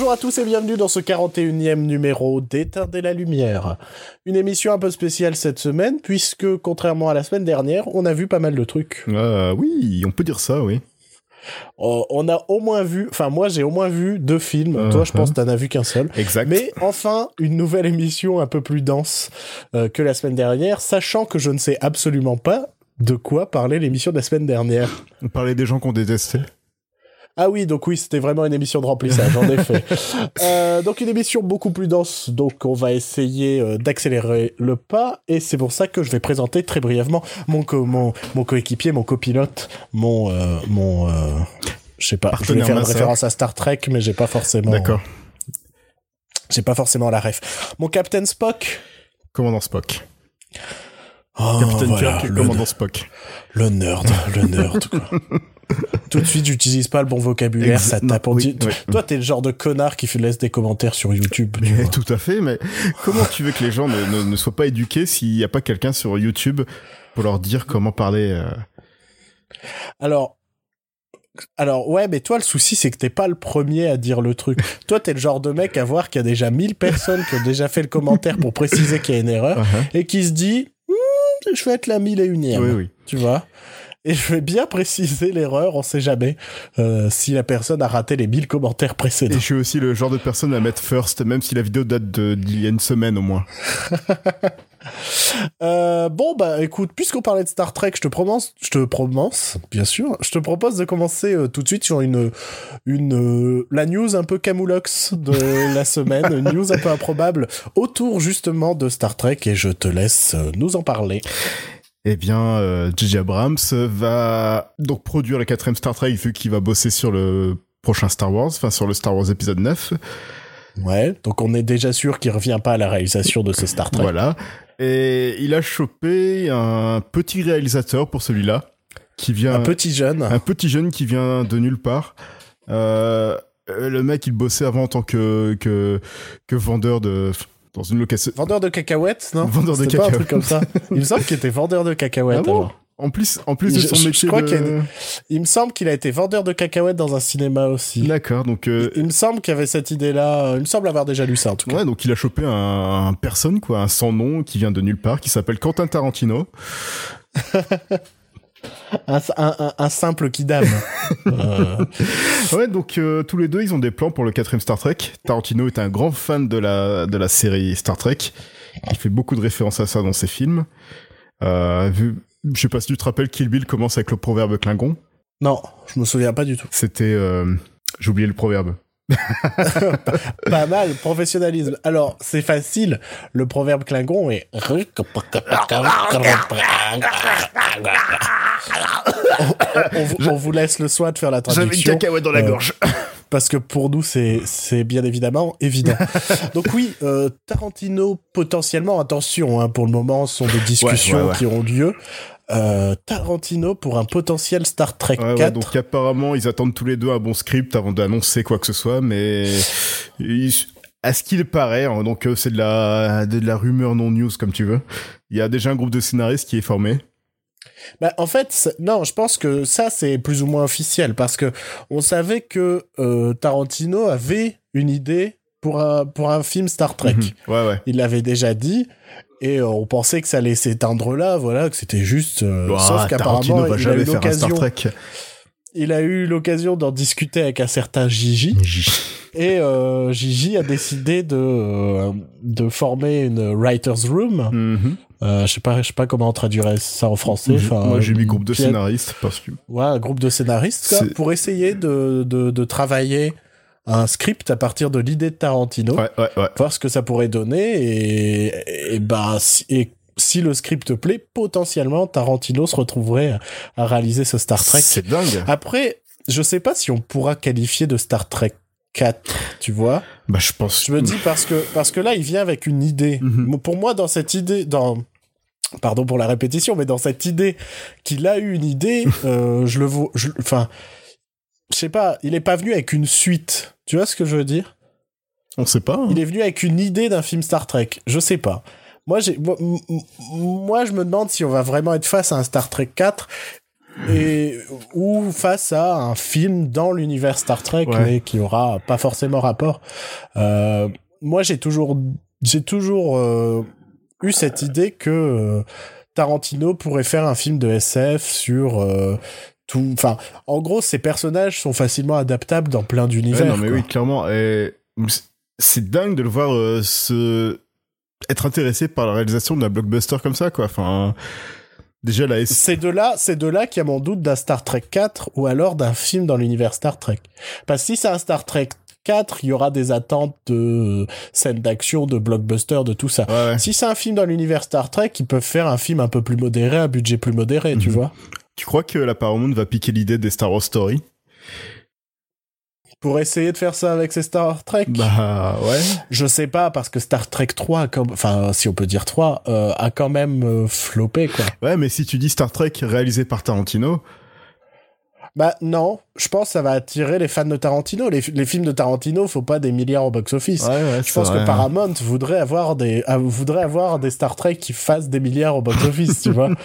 Bonjour à tous et bienvenue dans ce 41e numéro d'Éteindre la lumière. Une émission un peu spéciale cette semaine puisque contrairement à la semaine dernière, on a vu pas mal de trucs. Euh, oui, on peut dire ça, oui. Oh, on a au moins vu, enfin moi j'ai au moins vu deux films. Toi je pense t'en as vu qu'un seul. Exact. Mais enfin une nouvelle émission un peu plus dense euh, que la semaine dernière, sachant que je ne sais absolument pas de quoi parler l'émission de la semaine dernière. On parlait des gens qu'on détestait. Ah oui, donc oui, c'était vraiment une émission de remplissage, en effet. Euh, donc une émission beaucoup plus dense, donc on va essayer euh, d'accélérer le pas, et c'est pour ça que je vais présenter très brièvement mon, co mon, mon coéquipier, mon copilote, mon... Euh, mon euh, je sais pas, je Partenaire faire une référence à Star Trek, mais j'ai pas forcément... D'accord. J'ai pas forcément la ref. Mon Captain Spock Commandant Spock. Oh, Captain voilà, Kirk, commandant Spock. le nerd, le nerd, quoi. Tout de suite, j'utilise pas le bon vocabulaire, ça tape. Oui, oui. Toi, t'es le genre de connard qui fait- laisse des commentaires sur YouTube. tu vois. Mais tout à fait, mais comment tu veux que les gens ne, ne, ne soient pas éduqués s'il n'y a pas quelqu'un sur YouTube pour leur dire comment parler euh, Alors, alors ouais, mais toi, le souci, c'est que t'es pas le premier à dire le truc. toi, t'es le genre de mec à voir qu'il y a déjà 1000 personnes qui ont déjà fait le commentaire pour préciser qu'il y a une erreur uh-huh. et qui se dit, Hmm, je vais être la mille et unième. Oui, oui. Tu vois et je vais bien préciser l'erreur, on sait jamais euh, si la personne a raté les 1000 commentaires Et précédents. je suis aussi le genre de personne à mettre first, même si la vidéo date d'il y a une semaine au moins. Euh, bon bah écoute, puisqu'on parlait de Star Trek, je te promence, je te promence, bien sûr, je te propose de commencer euh, tout de suite sur une une la news un peu camoulox de la semaine, une news un peu improbable autour justement de Star Trek et je te laisse nous en parler. Eh bien, euh, J.J. Abrams va donc produire la quatrième Star Trek vu qu'il va bosser sur le prochain Star Wars, enfin sur le Star Wars épisode 9. Ouais, donc on est déjà sûr qu'il revient pas à la réalisation de ce Star Trek. Voilà. Et il a chopé un petit réalisateur pour celui-là, qui vient Un petit jeune. un petit jeune qui vient de nulle part. Euh, euh, le mec, il bossait avant en tant que que, que vendeur de dans une location. Vendeur de cacahuètes, non Vendeur de C'était pas un truc cacahuètes. comme ça. Il me semble qu'il était vendeur de cacahuètes. Ah bon alors. En plus, en plus de son je- je métier crois de- a une- Il me semble qu'il a été vendeur de cacahuètes dans un cinéma aussi. D'accord, donc euh, Il me semble qu'il y avait cette idée-là. euh, Il me semble avoir déjà lu ça en tout cas. ouais, donc il a chopé un, un personne quoi, un sans nom qui vient de nulle part, qui s'appelle Quentin Tarantino. Un, un- un- un simple kidam. Euh, Ouais, donc euh, tous les deux, ils ont des plans pour le quatrième Star Trek. Tarantino est un grand fan de la de la série Star Trek. Il fait beaucoup de références à ça dans ses films. Euh, vu, je sais pas si tu te rappelles, Kill Bill commence avec le proverbe Klingon. non, je me souviens pas du tout. C'était, euh, j'ai oublié le proverbe. Pas mal, professionnalisme. Alors, c'est facile. Le proverbe Klingon est. on, on vous- on vous laisse le soin de faire la traduction. cacahuète dans la Euh, gorge. parce que pour nous c'est c'est bien évidemment évident. Donc oui, euh, Tarantino potentiellement, attention, hein, pour le moment, ce sont des discussions Ouais, ouais, ouais. qui ont lieu. Euh, Tarantino pour un potentiel Star Trek Ouais, ouais, 4. donc apparemment, ils attendent tous les deux un bon script avant d'annoncer quoi que ce soit, mais ils- à ce qu'il paraît, hein, donc euh, c'est de la de la rumeur non news comme tu veux. Il y a déjà un groupe de scénaristes qui est formé. Bah, en fait, non, je pense que ça c'est plus ou moins officiel parce que on savait que euh, Tarantino avait une idée pour un pour un film Star Trek. Mhm. Ouais, ouais. Il l'avait déjà dit. Et euh, on pensait que ça allait s'éteindre là, voilà, que c'était juste. euh, Ouah, sauf qu'apparemment, il a eu l'occasion. Il a eu l'occasion d'en discuter avec un certain Gigi et euh, Gigi a décidé de euh, de former une writers room. Mhm. Je sais pas, je sais pas comment on traduirait ça en français. Enfin, Moi, j'ai mis groupe de scénaristes parce que Ouais, un groupe de scénaristes quoi, pour essayer de, de de travailler un script à partir de l'idée de Tarantino, ouais, ouais, ouais. voir ce que ça pourrait donner et et bah si, et si le script plaît, potentiellement Tarantino se retrouverait à réaliser ce Star Trek. C'est dingue. Après, je sais pas si on pourra qualifier de Star Trek 4, tu vois. Bah, je pense. Je me dis parce que parce que là, il vient avec une idée. Mhm. Pour moi, dans cette idée, dans pardon pour la répétition, mais dans cette idée qu'il a eu une idée, euh, je le vois, enfin, je sais pas, il est pas venu avec une suite. Tu vois ce que je veux dire? On sait pas. hein. Il est venu avec une idée d'un film Star Trek. Je sais pas. Moi, j'ai, moi, je me demande si on va vraiment être face à un Star Trek 4 et ou face à un film dans l'univers Star Trek mais qui aura pas forcément rapport. Euh, moi, j'ai toujours j'ai toujours euh, eu cette idée que euh, Tarantino pourrait faire un film de SF sur tout. Enfin, en gros, ces personnages sont facilement adaptables dans plein d'univers. non, mais oui, clairement. Et c'est dingue de le voir se être intéressé par la réalisation d'un blockbuster comme ça, quoi. Enfin. Déjà là, c'est de là, c'est de là qu'il y a mon doute d'un Star Trek 4 ou alors d'un film dans l'univers Star Trek. Parce que si c'est un Star Trek 4, il y aura des attentes de scènes d'action, de blockbuster, de tout ça. Si c'est un film dans l'univers Star Trek, ils peuvent faire un film un peu plus modéré, un budget plus modéré, tu mhm. vois. Tu crois que la Paramount va piquer l'idée des Star Wars Story pour essayer de faire ça avec ces Star Trek? Bah ouais. Je sais pas parce que Star Trek 3 comme enfin si on peut dire 3 euh, a quand même euh, floppé quoi. Ouais, mais si tu dis Star Trek réalisé par Tarantino, bah non, je pense que ça va attirer les fans de Tarantino. Les, films de Tarantino, faut pas des milliards au box-office. Ouais, ouais, je pense que Paramount voudrait avoir des euh, voudrait avoir des Star Trek qui fassent des milliards au box-office, tu vois.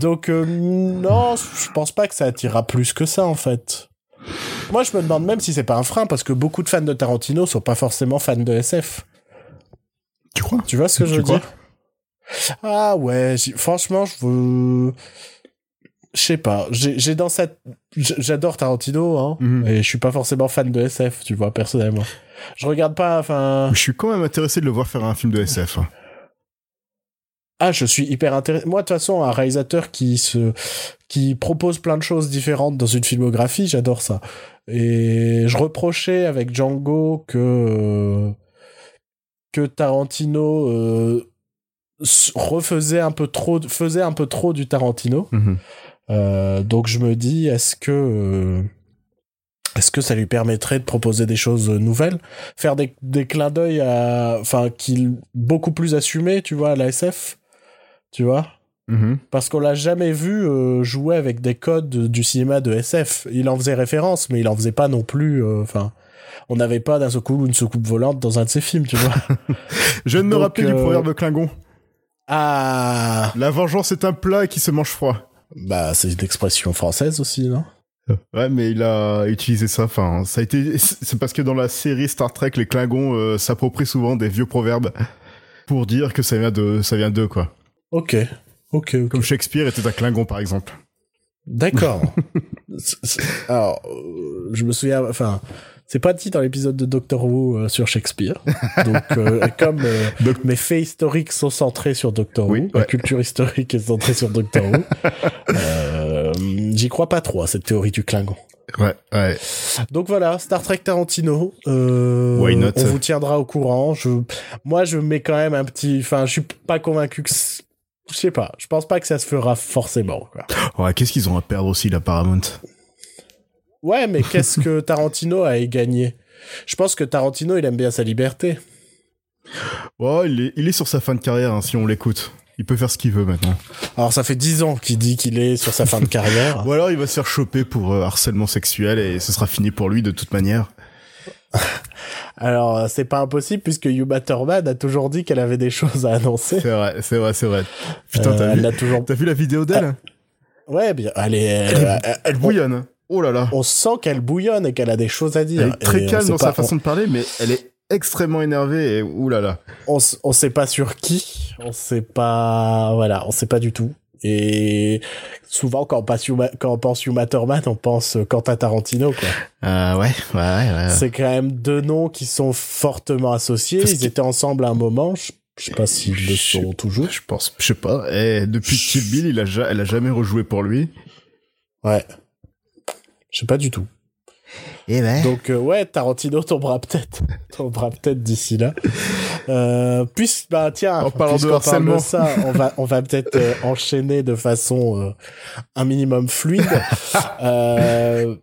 Donc non, je pense pas que ça attirera plus que ça en fait. Moi, je me demande même si c'est pas un frein parce que beaucoup de fans de Tarantino sont pas forcément fans de SF. Tu crois? Tu vois ce que je veux dire? Ah ouais, franchement, je veux je sais pas, j'ai dans cette j'adore Tarantino hein, mhm. et je suis pas forcément fan de SF, tu vois personnellement. Je regarde pas enfin Je suis quand même intéressé de le voir faire un film de SF. Hein. Ah, je suis hyper intéressé. Moi, de toute façon, un réalisateur qui se, qui propose plein de choses différentes dans une filmographie, j'adore ça. Et je reprochais avec Django que, que Tarantino euh, refaisait un peu trop, faisait un peu trop du Tarantino. Mhm. Euh, donc je me dis, est-ce que euh, est-ce que ça lui permettrait de proposer des choses nouvelles, faire des, des clins d'œil à, enfin, qu'il beaucoup plus assumé, tu vois, à la SF tu vois? Mhm. Parce qu'on l'a jamais vu euh, jouer avec des codes du cinéma de SF. Il en faisait référence, mais il en faisait pas non plus. Euh, enfin, on n'avait pas d'un seul coup une soucoupe volante dans un de ses films, tu vois. Je ne me rappelle du euh, proverbe Klingon. Ah. La vengeance est un plat qui se mange froid. Bah, c'est une expression française aussi, non? Ouais, mais il a utilisé ça. Enfin, ça a été. C'est parce que dans la série Star Trek, les Klingons s'approprient souvent des vieux proverbes pour dire que ça vient de, ça vient d'eux, quoi. Ok. Ok, ok. Comme Shakespeare était un Klingon, par exemple. D'accord. Alors, euh, je me souviens, enfin, c'est pas dit dans l'épisode de Doctor Who euh, sur Shakespeare. Donc, euh, comme mes faits historiques sont centrés sur Doctor Who, ma culture historique est centrée sur Doctor Who, j'y crois pas trop à cette théorie du Klingon. Ouais, ouais. Donc voilà, Star Trek Tarantino. Why not? On vous tiendra au courant. Je, moi, je mets quand même un petit. Enfin, je suis pas convaincu que je sais pas. Je pense pas que ça se fera forcément. Quoi. Ouais, qu'est-ce qu'ils ont à perdre aussi, la Paramount? Ouais, mais qu'est-ce que Tarantino a gagné Je pense que Tarantino, il aime bien sa liberté. Ouais, il est, il est sur sa fin de carrière, hein, si on l'écoute. Il peut faire ce qu'il veut maintenant. Alors ça fait dix ans qu'il dit qu'il est sur sa fin de carrière. Ou alors il va se faire choper pour euh, harcèlement sexuel et ce sera fini pour lui de toute manière. Alors, c'est pas impossible puisque Yuma Thurman a toujours dit qu'elle avait des choses à annoncer. C'est vrai, c'est vrai, c'est vrai. Putain, t'as euh, vu, toujours... vu la vidéo d'elle Ouais, bien, elle est, elle, bouillonne. Oh là là. On sent qu'elle bouillonne et qu'elle a des choses à dire. Elle est très calme dans sa façon de parler, mais elle est extrêmement énervée et là. On, on sait pas sur qui, on sait pas, voilà, on sait pas du tout. Et souvent, quand on pense Uma, quand on pense on pense Quentin Tarantino, quoi. Euh, ouais, ouais, ouais. C'est quand même deux noms qui sont fortement associés. Ils étaient ensemble à un moment. Je, sais pas s'ils le sont toujours. Je pense, je sais pas. Et depuis Kill Bill, il a, elle a jamais rejoué pour lui. Ouais. Je sais pas du tout. Et eh ben. Donc euh, ouais, Tarantino tombera peut-être, tombera peut-être d'ici là. Euh, puis bah tiens, en parlant de harcèlement, ça, on va on va peut-être euh, enchaîner de façon euh, un minimum fluide. je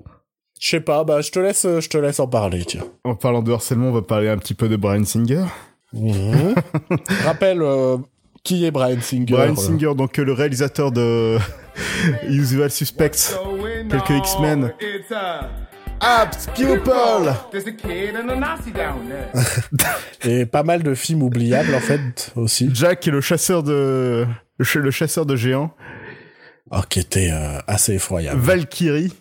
sais pas, bah je te laisse, je te laisse en parler, tiens. En parlant de harcèlement, on va parler un petit peu de Brian Singer. Mmh. Rappelle qui est Brian Singer? Brian Singer, donc le réalisateur de Usual Suspects, quelques X-Men. Abs Pupil Et pas mal de films oubliables en fait aussi. Jack est le chasseur de le, chasseur de géants. Oh, qui était euh, assez effroyable. Valkyrie.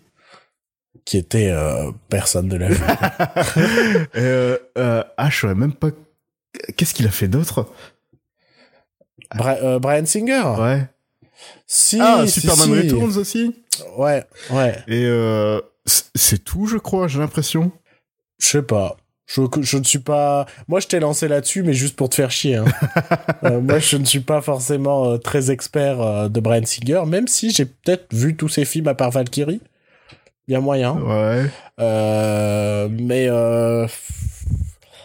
Qui était euh, personne de la vue. euh, euh, ah, je saurais même pas. Qu'est-ce qu'il a fait d'autre Bra- euh, Brian Singer Ouais. Si, ah, si, Superman si. Returns aussi. Ouais, ouais. Et euh, c'est tout, je crois, j'ai l'impression. Je sais pas. Je, je ne suis pas. Moi, je t'ai lancé là-dessus, mais juste pour te faire chier. hein. Euh, moi, je ne suis pas forcément euh, très expert euh, de Brian Singer, même si j'ai peut-être vu tous ses films à part Valkyrie. Il y a moyen. Ouais. Mais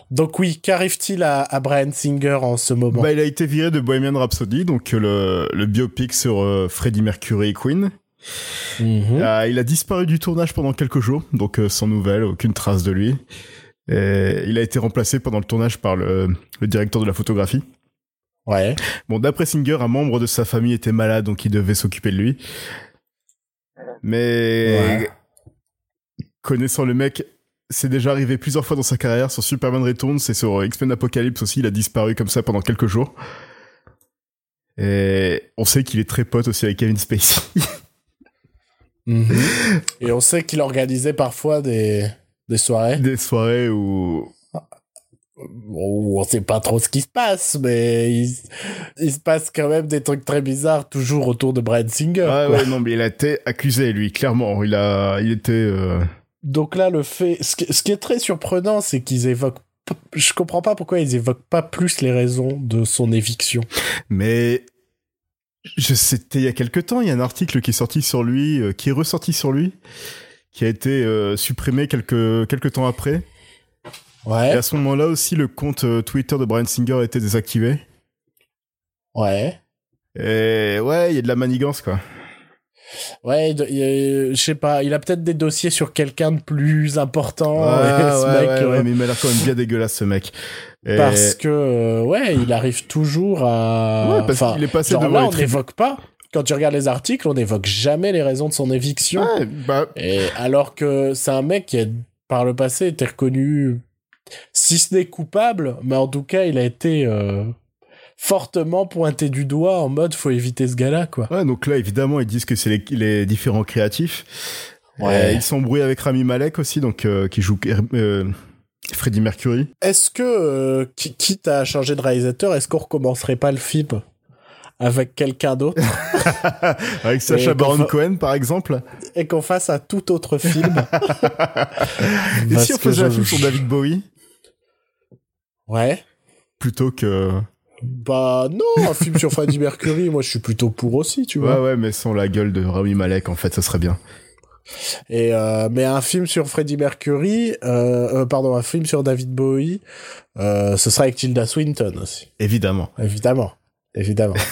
donc oui, qu'arrive-t-il à, à Brian Singer en ce moment? Bah, il a été viré de Bohemian Rhapsody, donc le, le biopic sur Freddie Mercury et Queen. Mhm. Euh, il a disparu du tournage pendant quelques jours, donc euh, sans nouvelles, aucune trace de lui. Et il a été remplacé pendant le tournage par le, le directeur de la photographie. Ouais. Bon, d'après Singer, un membre de sa famille était malade, donc il devait s'occuper de lui. Mais Ouais. connaissant le mec, c'est déjà arrivé plusieurs fois dans sa carrière. Sur Superman Returns et sur X-Men Apocalypse aussi, il a disparu comme ça pendant quelques jours. Et on sait qu'il est très pote aussi avec Kevin Spacey. Mhm. Et on sait qu'il organisait parfois des, des soirées Des soirées où où on sait pas trop ce qui se passe, mais il, il se passe quand même des trucs très bizarres toujours autour de Brian Singer. Ouais, quoi. ouais, non, mais il a été accusé, lui, clairement. Il a, il était, euh, Donc là, le fait, ce qui, est très surprenant, c'est qu'ils évoquent. Je comprends pas pourquoi ils évoquent pas plus les raisons de son éviction. mais, c'était il y a quelque temps, il y a un article qui est sorti sur lui, euh, qui est ressorti sur lui, qui a été euh, supprimé quelques, quelques temps après. Et Ouais, à ce moment-là aussi, le compte euh, Twitter de Brian Singer a été désactivé. ouais, Et ouais, il y a de la manigance, quoi. Ouais. il- je sais pas. Il a peut-être des dossiers sur quelqu'un de plus important. ouais, et ce ouais, mec, ouais, euh, ouais, mais il m'a l'air quand même bien dégueulasse, ce mec. Et- Parce que euh, ouais, il arrive toujours à. Ouais, parce enfin, qu'il est passé genre devant là, on n'évoque pas. Quand tu regardes les articles, on n'évoque jamais les raisons de son éviction. Ouais, bah, Et alors que c'est un mec qui a, par le passé, été reconnu, si ce n'est coupable, mais en tout cas, il a été euh, fortement pointé du doigt en mode faut éviter ce gars-là, quoi. ouais, donc là, évidemment, ils disent que c'est les, les différents créatifs. Ouais. Euh, ils sont embrouillés avec Rami Malek aussi, donc euh, qui joue euh, Freddie Mercury. Est-ce que, euh, qui- quitte à changer de réalisateur, est-ce qu'on recommencerait pas le film avec quelqu'un d'autre? Avec Sacha Et Baron fa- Cohen, par exemple? et qu'on fasse un tout autre film? Et Parce si on que faisait un film sur David Bowie? Ouais. plutôt que Bah non, un film sur Freddie Mercury, moi je suis plutôt pour aussi, tu vois. ouais ouais mais sans la gueule de Rami Malek en fait ça serait bien Et euh, mais un film sur Freddie Mercury, euh, euh, pardon, un film sur David Bowie, euh, ce sera avec Tilda Swinton aussi, évidemment évidemment, évidemment.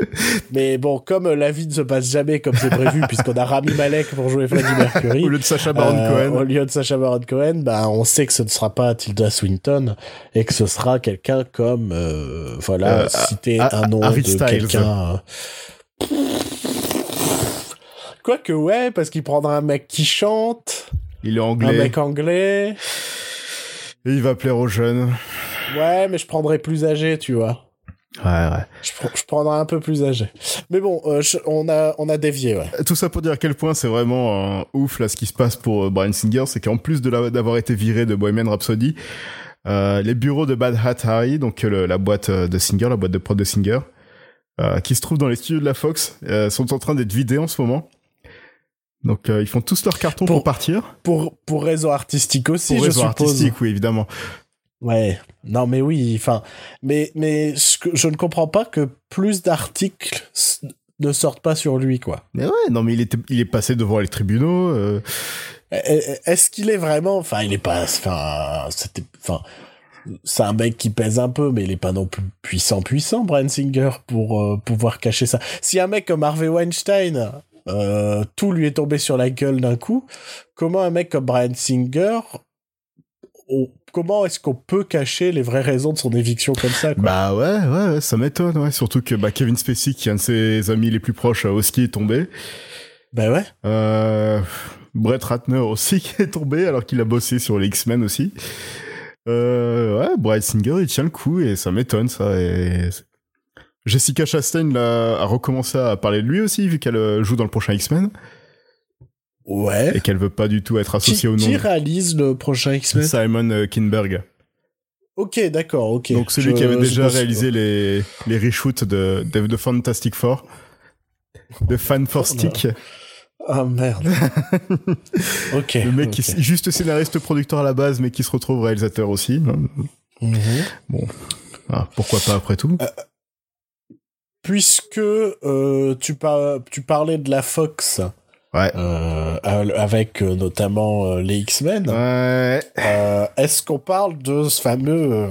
mais bon, comme la vie ne se passe jamais comme c'est prévu, puisqu'on a Rami Malek pour jouer Freddie Mercury, au lieu de Sacha Baron euh, au Cohen lieu de Sacha Baron Cohen, bah on sait que ce ne sera pas Tilda Swinton et que ce sera quelqu'un comme euh, voilà, Euh, citer un nom Harry de quelqu'un. euh, Quoique ouais, parce qu'il prendra un mec qui chante, il est un anglais mec anglais. et il va plaire aux jeunes Ouais, mais je prendrais plus âgé, tu vois. Ouais ouais Je, je prendrais un peu plus âgé. Mais bon, euh, je- on a on a dévié, ouais. tout ça pour dire à quel point c'est vraiment euh, ouf là ce qui se passe pour euh, Brian Singer c'est qu'en plus de la- d'avoir été viré de Bohemian Rhapsody euh, les bureaux de Bad Hat Harry donc euh, le- la boîte de Singer la boîte de prod de Singer euh, qui se trouve dans les studios de la Fox euh, sont en train d'être vidés en ce moment donc euh, ils font tous leur carton pour, Pour- partir Pour pour raison artistique aussi, pour je raison suppose. artistique oui évidemment Ouais. Non, mais oui. Enfin, mais mais ce que je ne comprends pas que plus d'articles ne sortent pas sur lui, quoi. mais ouais non mais il était il est passé devant les tribunaux euh, E- e- Est-ce qu'il est vraiment Enfin, il est pas. Enfin, c'était. Enfin, c'est un mec qui pèse un peu, mais il est pas non plus puissant, puissant, Brian Singer, pour euh, pouvoir cacher ça. Si un mec comme Harvey Weinstein, euh, tout lui est tombé sur la gueule d'un coup, comment un mec comme Brian Singer, on- comment est-ce qu'on peut cacher les vraies raisons de son éviction comme ça quoi? Bah ouais, ouais, ça m'étonne, ouais. Surtout que bah, Kevin Spacey, qui est un de ses amis les plus proches, euh, aussi est tombé. Ben ouais. Euh, Brett Ratner aussi qui est tombé, alors qu'il a bossé sur les X-Men aussi. Euh, ouais, Brian Singer, il tient le coup et ça m'étonne, ça. Et... Jessica Chastain là, a recommencé à parler de lui aussi, vu qu'elle euh, joue dans le prochain X-Men. Ouais. Et qu'elle veut pas du tout être Qui, associée au nom. qui réalise le prochain X-Men Simon euh, Kinberg. Ok, d'accord, ok. Donc celui Je- qui avait déjà réalisé les, les reshoots de, de, de Fantastic Four. De Fan for Stick. Ah merde. ok. Le mec qui est juste scénariste producteur à la base, mais qui se retrouve réalisateur aussi. Mhm. Ah, pourquoi pas après tout? Puisque euh, tu, par- tu parlais de la Fox Ouais. euh, avec euh, notamment euh, les X-Men, Ouais. euh, est-ce qu'on parle de ce fameux... euh,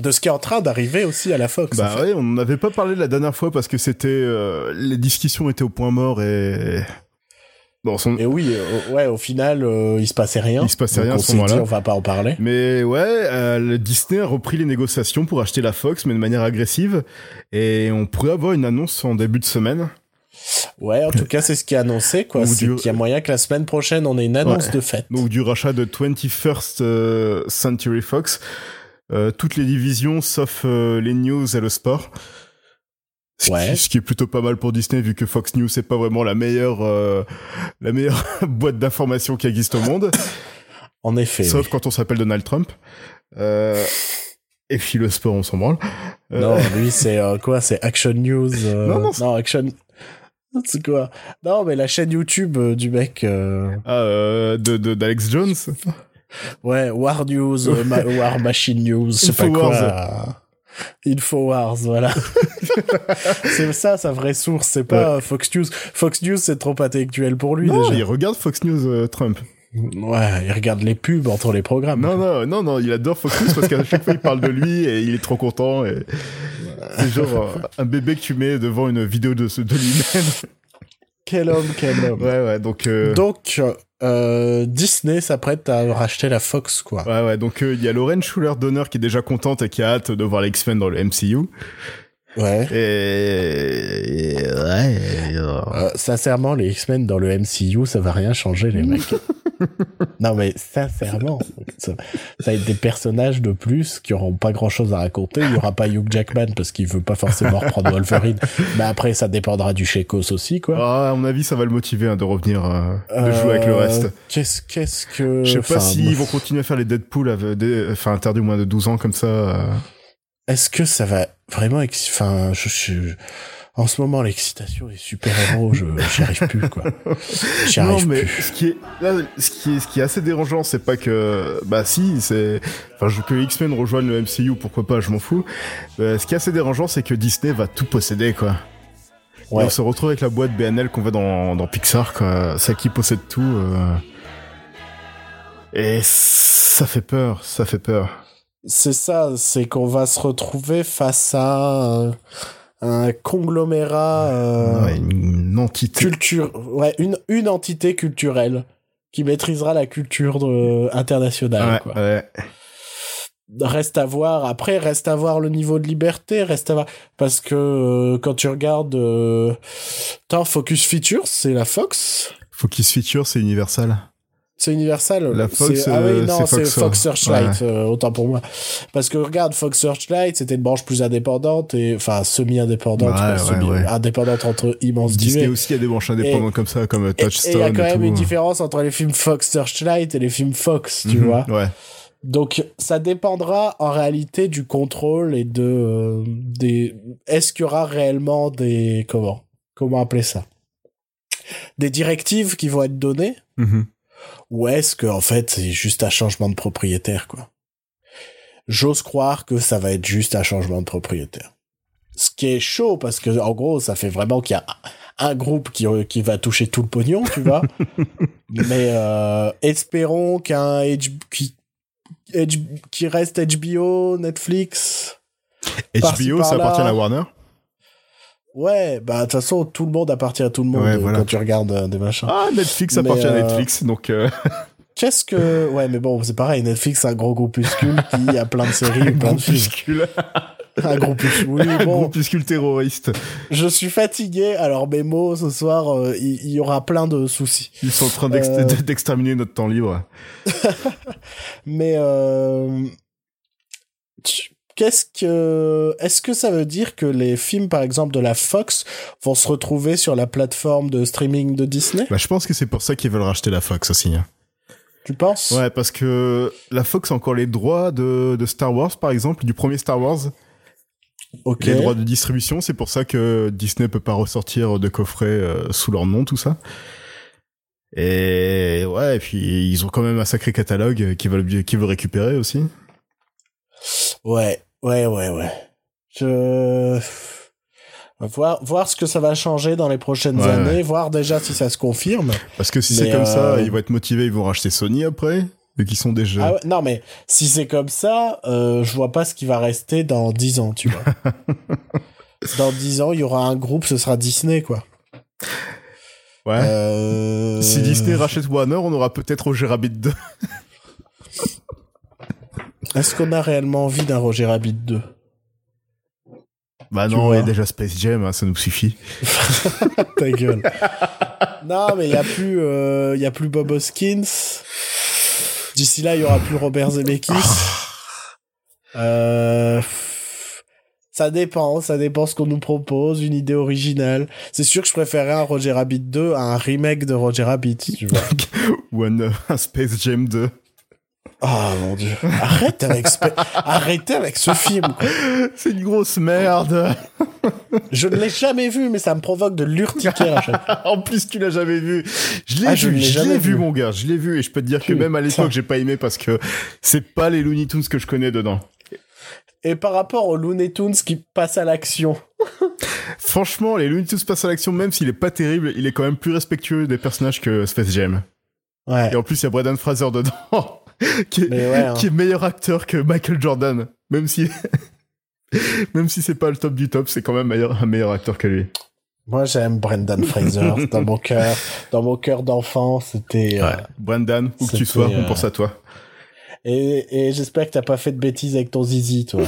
de ce qui est en train d'arriver aussi à la Fox en Bah fait ouais, on n'avait pas parlé la dernière fois parce que c'était euh, les discussions étaient au point mort et bon, son- Et oui, euh, ouais, au final, euh, il se passait rien. Il se passait rien à ce moment-là. on va pas en parler. mais ouais, euh, le Disney a repris les négociations pour acheter la Fox, mais de manière agressive et on pourrait avoir une annonce en début de semaine. Ouais, en tout cas, c'est ce qui est annoncé, quoi. C'est du- qu'il y a moyen que la semaine prochaine, on ait une annonce Ouais. de fête. Donc du rachat de 21st euh, Century Fox, Euh, toutes les divisions sauf euh, les news et le sport. Ce, Ouais. qui, ce qui est plutôt pas mal pour Disney vu que Fox News c'est pas vraiment la meilleure la meilleure boîte d'information qui existe au monde, En effet. sauf oui. quand on s'appelle Donald Trump. Euh, et puis le sport on s'en branle. Euh, Non, lui, c'est euh, quoi? C'est Action News. euh, Non, non, c'est- Action. C'est quoi Non, mais la chaîne YouTube euh, du mec. euh, ah, euh, de d'Alex Jones. Ouais, War News, euh, ma- War Machine News, je sais pas quoi. Infowars. voilà. c'est ça, sa vraie source. C'est pas Fox News. Fox News, c'est trop intellectuel pour lui non, déjà. il regarde Fox News euh, Trump. Ouais, il regarde les pubs entre les programmes. Non, non, non, non, il adore Fox News parce qu'à chaque fois il parle de lui et il est trop content. Et... C'est genre euh, un bébé que tu mets devant une vidéo de, de lui-même. Quel homme, quel homme. Ouais, ouais, donc. euh, Donc, euh, Disney s'apprête à racheter la Fox, quoi. Ouais, ouais, donc il y a Lorraine Schuller Donner qui est déjà contente et qui a hâte de voir les X-Men dans le MCU. Ouais. Et. Ouais. Euh, sincèrement, les X-Men dans le MCU, ça va rien changer, les mecs. non, mais sincèrement, ça, ça va être des personnages de plus qui auront pas grand chose à raconter. Il y aura pas Hugh Jackman parce qu'il veut pas forcément reprendre Wolverine. Mais après, ça dépendra du Shekos aussi, quoi. Ah, à mon avis, ça va le motiver hein, de revenir, euh, de jouer avec le Euh, reste. Qu'est-ce, qu'est-ce que. Je sais pas enfin, s'ils vont continuer à faire les Deadpool, avec des- enfin interdits au moins de 12 ans comme ça. euh. Est-ce que ça va vraiment, enfin, je, je- en ce moment, l'excitation des super-héros, je, j'y arrive plus, quoi. J'y Non, arrive mais plus. ce qui est, là, ce qui est, ce qui est assez dérangeant, c'est pas que, bah si, c'est, enfin, je- que X-Men rejoignent le MCU, pourquoi pas, je m'en fous. Euh, ce qui est assez dérangeant, c'est que Disney va tout posséder, quoi. Et Ouais. on se retrouve avec la boîte BNL qu'on voit dans, dans Pixar, quoi. Celle qui possède tout. euh. Et ça fait peur, ça fait peur. C'est ça, c'est qu'on va se retrouver face à un, un conglomérat euh, Ouais, une entité. culture, ouais, une, une entité culturelle qui maîtrisera la culture de- internationale. Ouais, quoi. ouais. Reste à voir. Après, reste à voir le niveau de liberté. Reste à voir parce que euh, quand tu regardes, euh... Attends, Focus Features, c'est la Fox. Focus Feature, c'est Universal. C'est Universal. La Fox, ah oui, euh, non, c'est Fox. Searchlight, euh, autant pour moi. Parce que regarde, Fox Searchlight, c'était une branche plus indépendante et enfin semi-indépendante, ouais, semi- ouais. indépendante entre immenses Disney guillemets. aussi a des branches indépendantes comme ça, comme euh, Et- Et il y Touchstone a quand même tout. une différence entre les films Fox Searchlight et les films Fox, tu Mhm, vois. Ouais. Donc ça dépendra en réalité du contrôle et de euh, des. Est-ce qu'il y aura réellement des comment comment appeler ça? Des directives qui vont être données Mhm. Ou est-ce que en fait c'est juste un changement de propriétaire quoi? J'ose croire que ça va être juste un changement de propriétaire. Ce qui est chaud parce que en gros ça fait vraiment qu'il y a un groupe qui qui va toucher tout le pognon, tu vois. Mais euh, espérons qu'un H- qui H- qui reste HBO, Netflix. HBO, ça appartient à Warner? Ouais, bah de toute façon tout le monde appartient à tout le monde Ouais, euh, voilà. quand tu regardes euh, des machins. Ah, Netflix Mais, appartient à euh, Netflix, donc euh, Qu'est-ce que ouais mais bon c'est pareil Netflix c'est un gros groupuscule qui a plein de séries, un plein de films. groupuscule, Un groupuscule. Oui un bon, groupuscule terroriste. je suis fatigué alors mes mots ce soir il y, aura plein de soucis. Ils sont en train d'ex- Euh. d'exterminer notre temps libre. Mais euh, tu- qu'est-ce que, est-ce que ça veut dire que les films, par exemple, de la Fox vont se retrouver sur la plateforme de streaming de Disney? Bah, je pense que c'est pour ça qu'ils veulent racheter la Fox aussi. hein. Tu penses? Ouais, parce que la Fox a encore les droits de, de Star Wars, par exemple, du premier Star Wars. Les droits de distribution, c'est pour ça que Disney peut pas ressortir de coffret euh, sous leur nom, tout ça. Et ouais, et puis ils ont quand même un sacré catalogue euh, qu'ils veulent, qu'ils veulent récupérer aussi. Ouais, ouais, ouais, ouais. Je voir voir ce que ça va changer dans les prochaines Ouais, années, ouais. voir déjà si ça se confirme. Parce que si c'est comme ça, euh, ils vont être motivés, ils vont racheter Sony après, vu qu'ils sont déjà. Ah ouais, non mais si c'est comme ça, euh, je vois pas ce qui va rester dans 10 ans, tu vois. dans 10 ans, il y aura un groupe, ce sera Disney quoi. ouais. Euh... Si Disney rachète Warner, on aura peut-être Roger Rabbit 2. Est-ce qu'on a réellement envie d'un Roger Rabbit 2 Bah Tu non, il y a déjà Space Jam, hein, ça nous suffit. Ta gueule. non, mais il y a plus, euh, y a plus Bob Hoskins. D'ici là, il y aura plus Robert Zemeckis. Euh, ça dépend, ça dépend ce qu'on nous propose, une idée originale. C'est sûr que je préférerais un Roger Rabbit 2 à un remake de Roger Rabbit, tu vois. Ou un, un Space Jam 2. Oh mon dieu. Arrête avec, ce- Arrêtez avec ce film. C'est une grosse merde. Je ne l'ai jamais vu, mais ça me provoque de l'urticaire en plus, tu l'as jamais vu. Je l'ai Ah, vu, je l'ai vu, vu. mon gars. Je l'ai vu et je peux te dire que même à l'époque, j'ai pas aimé parce que c'est pas les Looney Tunes que je connais dedans. Et par rapport aux Looney Tunes qui passent à l'action, Franchement, les Looney Tunes passent à l'action, même s'il est pas terrible, il est quand même plus respectueux des personnages que Space Jam. ouais. Et en plus, il y a Brendan Fraser dedans, qui, est, Mais ouais, hein. qui est meilleur acteur que Michael Jordan. Même si, même si c'est pas le top du top, c'est quand même meilleur, un meilleur acteur que lui. Moi, j'aime Brendan Fraser dans mon cœur. Dans mon cœur d'enfant, c'était. euh, Brendan, où que tu sois, on euh, pense à toi. Et, et j'espère que t'as pas fait de bêtises avec ton zizi, toi.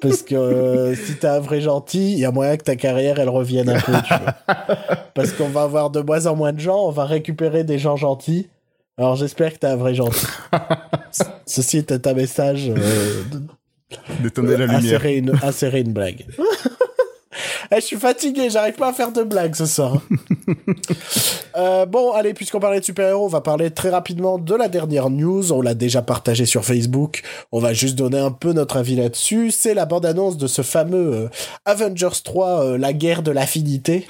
Parce que euh, si t'es un vrai gentil, il y a moyen que ta carrière elle revienne un peu, tu vois. Parce qu'on va avoir de moins en moins de gens, on va récupérer des gens gentils. Alors j'espère que t'es un vrai gentil. Ceci était un message euh, de- D'éteindre la lumière. insérer une, insérer une blague. Eh, je suis fatigué, j'arrive pas à faire de blagues ce soir. Euh, bon, allez, puisqu'on parlait de super-héros, on va parler très rapidement de la dernière news. On l'a déjà partagé sur Facebook. On va juste donner un peu notre avis là-dessus. C'est la bande-annonce de ce fameux euh, Avengers 3, euh, la guerre de l'affinité.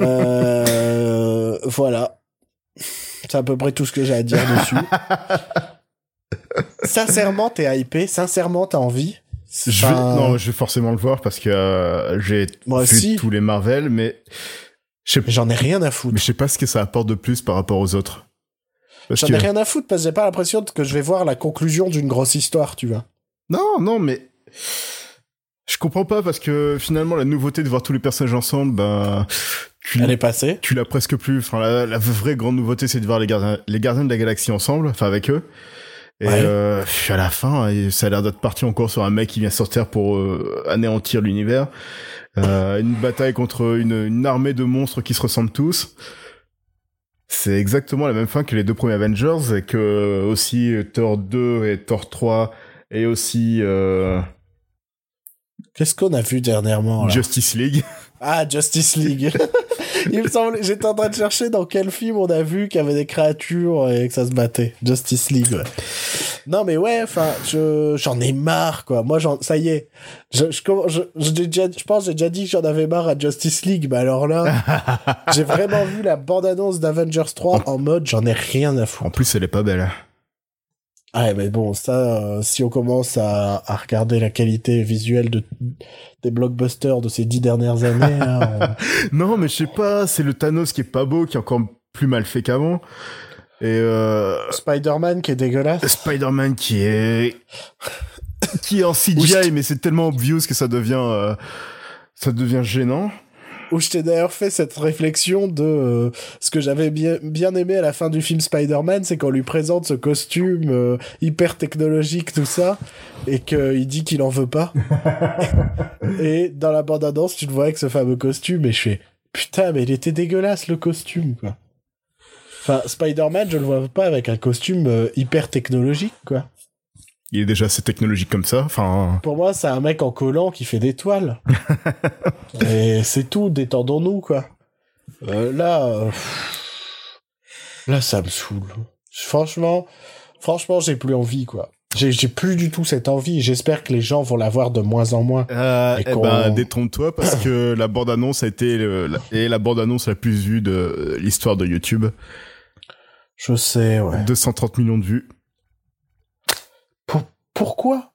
Euh, voilà. C'est à peu près tout ce que j'ai à dire dessus. Sincèrement, t'es hypé. Sincèrement, t'as envie. Je vais, non, je vais forcément le voir parce que euh, j'ai vu aussi. tous les Marvel, mais J'en ai rien à foutre. mais je sais pas ce que ça apporte de plus par rapport aux autres. J'en que ai rien à foutre parce que j'ai pas l'impression que je vais voir la conclusion d'une grosse histoire, tu vois. non, non, mais je comprends pas parce que finalement la nouveauté de voir tous les personnages ensemble, ben tu, Elle est passée. tu l'as presque plus. Enfin, la, la vraie grande nouveauté, c'est de voir les gardiens, les gardiens de la galaxie ensemble, enfin avec eux. Et Ouais. euh, à la fin, et ça a l'air d'être parti encore sur un mec qui vient sortir pour euh, anéantir l'univers. Euh, une bataille contre une, une armée de monstres qui se ressemblent tous. C'est exactement la même fin que les deux premiers Avengers et que aussi Thor 2 et Thor 3 et aussi Qu'est-ce qu'on a vu dernièrement là? Justice League. Ah, Justice League. Il me semble, j'étais en train de chercher dans quel film on a vu qu'il y avait des créatures et que ça se battait. Justice League. ouais. Non mais ouais, enfin, je j'en ai marre quoi. Moi, j'en, ça y est. Je je, je, je, j'ai déjà- je pense j'ai déjà dit que j'en avais marre à Justice League, mais alors là, j'ai vraiment vu la bande-annonce d'Avengers 3 en mode j'en ai rien à foutre. En plus, elle est pas belle. Ouais, mais bon, ça, euh, si on commence à, à regarder la qualité visuelle de, des blockbusters de ces dix dernières années, hein, Non, mais je sais pas, c'est le Thanos qui est pas beau, qui est encore plus mal fait qu'avant. Et euh, Spider-Man qui est dégueulasse. Spider-Man qui est qui est en CGI, mais c'est tellement obvious que ça devient euh, ça devient gênant. Où je t'ai d'ailleurs fait cette réflexion de euh, ce que j'avais bien, bien aimé à la fin du film Spider-Man, c'est qu'on lui présente ce costume euh, hyper technologique, tout ça, et qu'il dit qu'il en veut pas. et dans la bande-annonce, tu le vois avec ce fameux costume, et je fais putain, mais il était dégueulasse le costume, quoi. Enfin, Spider-Man, je le vois pas avec un costume euh, hyper technologique, quoi. Il est déjà assez technologique comme ça. Enfin, Pour moi, c'est un mec en collant qui fait des toiles. Et c'est tout, détendons-nous, quoi. Euh, là, euh, là, ça me saoule. Franchement, franchement, j'ai plus envie, quoi. J'ai j'ai plus du tout cette envie. J'espère que les gens vont l'avoir de moins en moins. euh, Et eh ben, détrompe-toi parce que la bande-annonce a été le- la, et la bande-annonce la plus vue de euh, l'histoire de YouTube. Je sais, ouais. 230 millions de vues. Pour- pourquoi?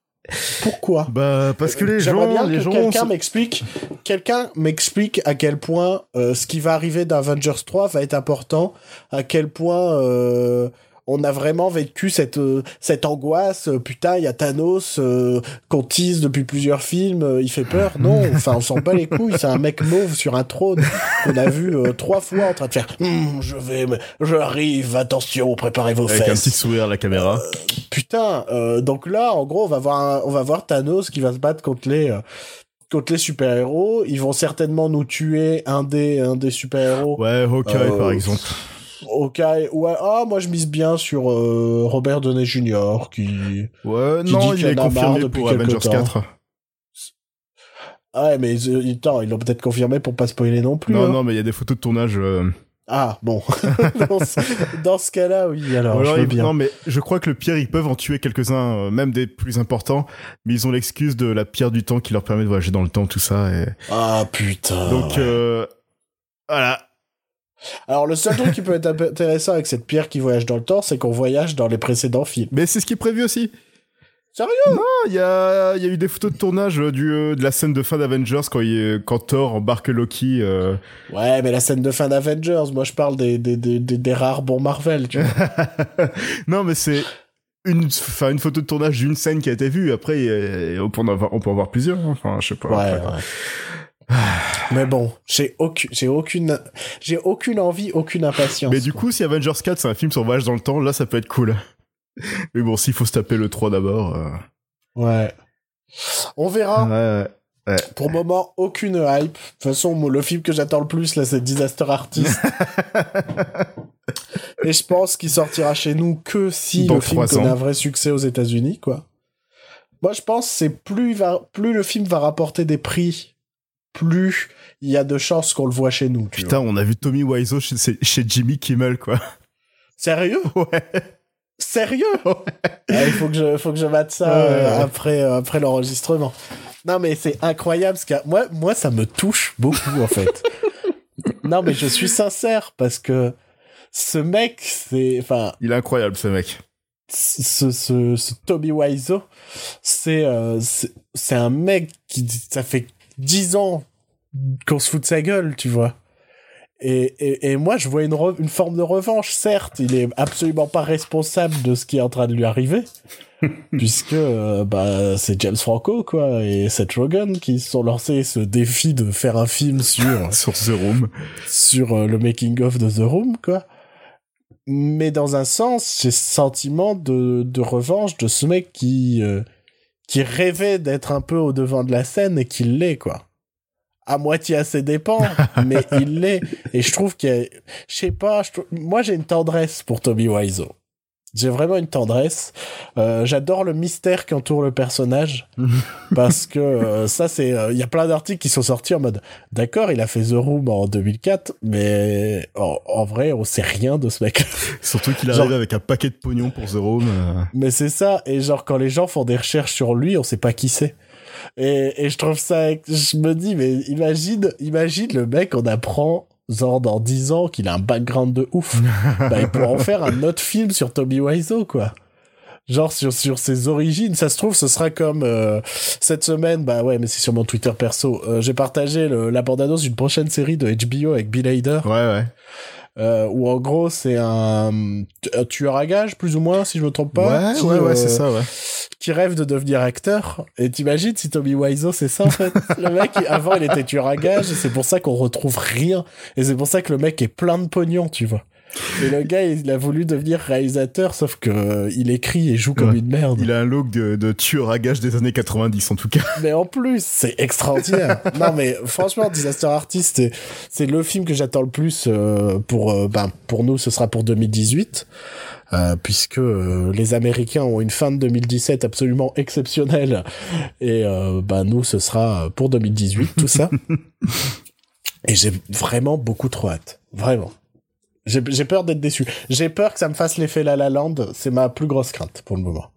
Pourquoi? Bah, parce que les J'aimerais gens, bien les que gens, quelqu'un m'explique, quelqu'un m'explique à quel point euh, ce qui va arriver dans Avengers 3 va être important, à quel point euh, on a vraiment vécu cette euh, cette angoisse. euh, putain, il y a Thanos euh, qu'on tease depuis plusieurs films, euh, il fait peur. Non, enfin, on s'en bat les couilles. C'est un mec mauve sur un trône qu'on a vu euh, trois fois en train de faire. Hum, je vais, me- j'arrive. Attention, préparez vos avec un fesses. petit sourire à la caméra. Putain, euh, donc là, en gros, on va voir, un- on va voir Thanos qui va se battre contre les, euh, contre les super-héros. Ils vont certainement nous tuer un des, un des super-héros. Ouais, Hawkeye Euh, par exemple. Ok, ouais, ah, moi je mise bien sur euh, Robert Downey Jr. qui. Ouais, qui non, dit il qu'il est confirmé depuis pour Avengers temps. 4. Ah ouais, mais euh, ils l'ont peut-être confirmé pour pas spoiler non plus. Non, hein. non, mais il y a des photos de tournage. euh, Ah bon, dans ce, cas-là, oui. Alors, je veux bien. Non, mais je crois que le pire, ils peuvent en tuer quelques-uns, euh, même des plus importants, mais ils ont l'excuse de la pierre du temps qui leur permet de voyager dans le temps, tout ça. Et... Ah putain. Donc, ouais. euh, voilà. Alors le seul truc qui peut être intéressant avec cette pierre qui voyage dans le temps, c'est qu'on voyage dans les précédents films. Mais c'est ce qui est prévu aussi. Sérieux? Non, il y a, il y a eu des photos de tournage euh, du, euh, de la scène de fin d'Avengers quand, il- quand Thor embarque Loki. euh, Ouais, mais la scène de fin d'Avengers, moi je parle des, des, des, des, des rares bons Marvel, tu vois. non, mais c'est une, enfin, une photo de tournage d'une scène qui a été vue. Après, euh, on peut en avoir, on peut en voir plusieurs. hein. Enfin, je sais pas. Ouais, Après, ouais. Mais bon, j'ai aucune, j'ai aucune, j'ai aucune envie, aucune impatience. Mais du coup, si Avengers 4 c'est un film sur voyage dans le temps, là ça peut être cool. Mais bon, s'il faut se taper le 3 d'abord. euh, Ouais. On verra. Ouais, ouais. Pour le moment, aucune hype. De toute façon, le film que j'attends le plus, là, c'est Disaster Artist. Et je pense qu'il sortira chez nous que si Dans le film connaît un vrai succès aux États-Unis, quoi. Moi, je pense que c'est plus, va, plus le film va rapporter des prix, plus il y a de chances qu'on le voit chez nous. Putain, vois. on a vu Tommy Wiseau chez, chez Jimmy Kimmel, quoi. Sérieux? Ouais. Sérieux? Ah, Il faut que je, faut que je mate ça Ouais, euh, ouais. après, euh, après l'enregistrement. Non, mais c'est incroyable ce que moi, moi, ça me touche beaucoup en fait. non, mais je suis sincère parce que ce mec, c'est, enfin, Il est incroyable, ce mec. ce, ce, ce Toby Wiseau, c'est, euh, c'est, c'est un mec qui, ça fait dix ans qu'on se fout de sa gueule, tu vois. Et, et, et moi, je vois une, forme de revanche. Certes, il est absolument pas responsable de ce qui est en train de lui arriver, puisque euh, bah, c'est James Franco, quoi, et Seth Rogen qui se sont lancés ce défi de faire un film sur, Sur The Room. sur euh, le making-of de The Room, quoi. Mais dans un sens, j'ai ce sentiment de, de revanche de ce mec qui, euh, qui rêvait d'être un peu au devant de la scène et qui l'est, quoi. À moitié à ses dépens, mais il l'est. Et je trouve que, je sais pas, moi j'ai une tendresse pour Toby Wiseau. J'ai vraiment une tendresse. Euh, J'adore le mystère qui entoure le personnage parce que euh, ça c'est, euh, il y a plein d'articles qui sont sortis en mode, d'accord, il a fait The Room en 2004, mais en, en vrai on sait rien de ce mec. Surtout qu'il arrive avec un paquet de pognon pour The Room. euh. Mais c'est ça, et genre quand les gens font des recherches sur lui, on sait pas qui c'est. Et, et je trouve ça, je me dis, mais imagine, imagine le mec, on apprend, genre dans 10 ans, qu'il a un background de ouf. bah, il pourra en faire un autre film sur Toby Wiseau, quoi. Genre sur, sur ses origines, ça se trouve, ce sera comme euh, cette semaine, bah ouais, mais c'est sur mon Twitter perso. euh, J'ai partagé le, la bande-annonce d'une prochaine série de HBO avec Bill Hader, Ouais, ouais. Euh, où en gros c'est un, un tueur à gages, plus ou moins, si je me trompe pas. ouais, qui, ouais, ouais, euh, c'est ça, ouais. qui rêve de devenir acteur. Et t'imagines si Tommy Wiseau, c'est ça en fait? le mec, avant, il était tueur à gages et c'est pour ça qu'on retrouve rien. Et c'est pour ça que le mec est plein de pognon, tu vois. Et le gars, il a voulu devenir réalisateur, sauf que euh, il écrit et joue comme une merde. Il a un look de, de tueur à gages des années 90 en tout cas. Mais en plus, c'est extraordinaire. non, mais franchement, Disaster Artist, c'est- le film que j'attends le plus euh, pour, euh, ben, pour nous, ce sera pour 2018. euh, puisque euh, les Américains ont une fin de 2017 absolument exceptionnelle et euh, ben nous ce sera pour 2018 tout ça et j'ai vraiment beaucoup trop hâte vraiment j'ai peur d'être déçu. J'ai peur que ça me fasse l'effet La La Land. C'est ma plus grosse crainte pour le moment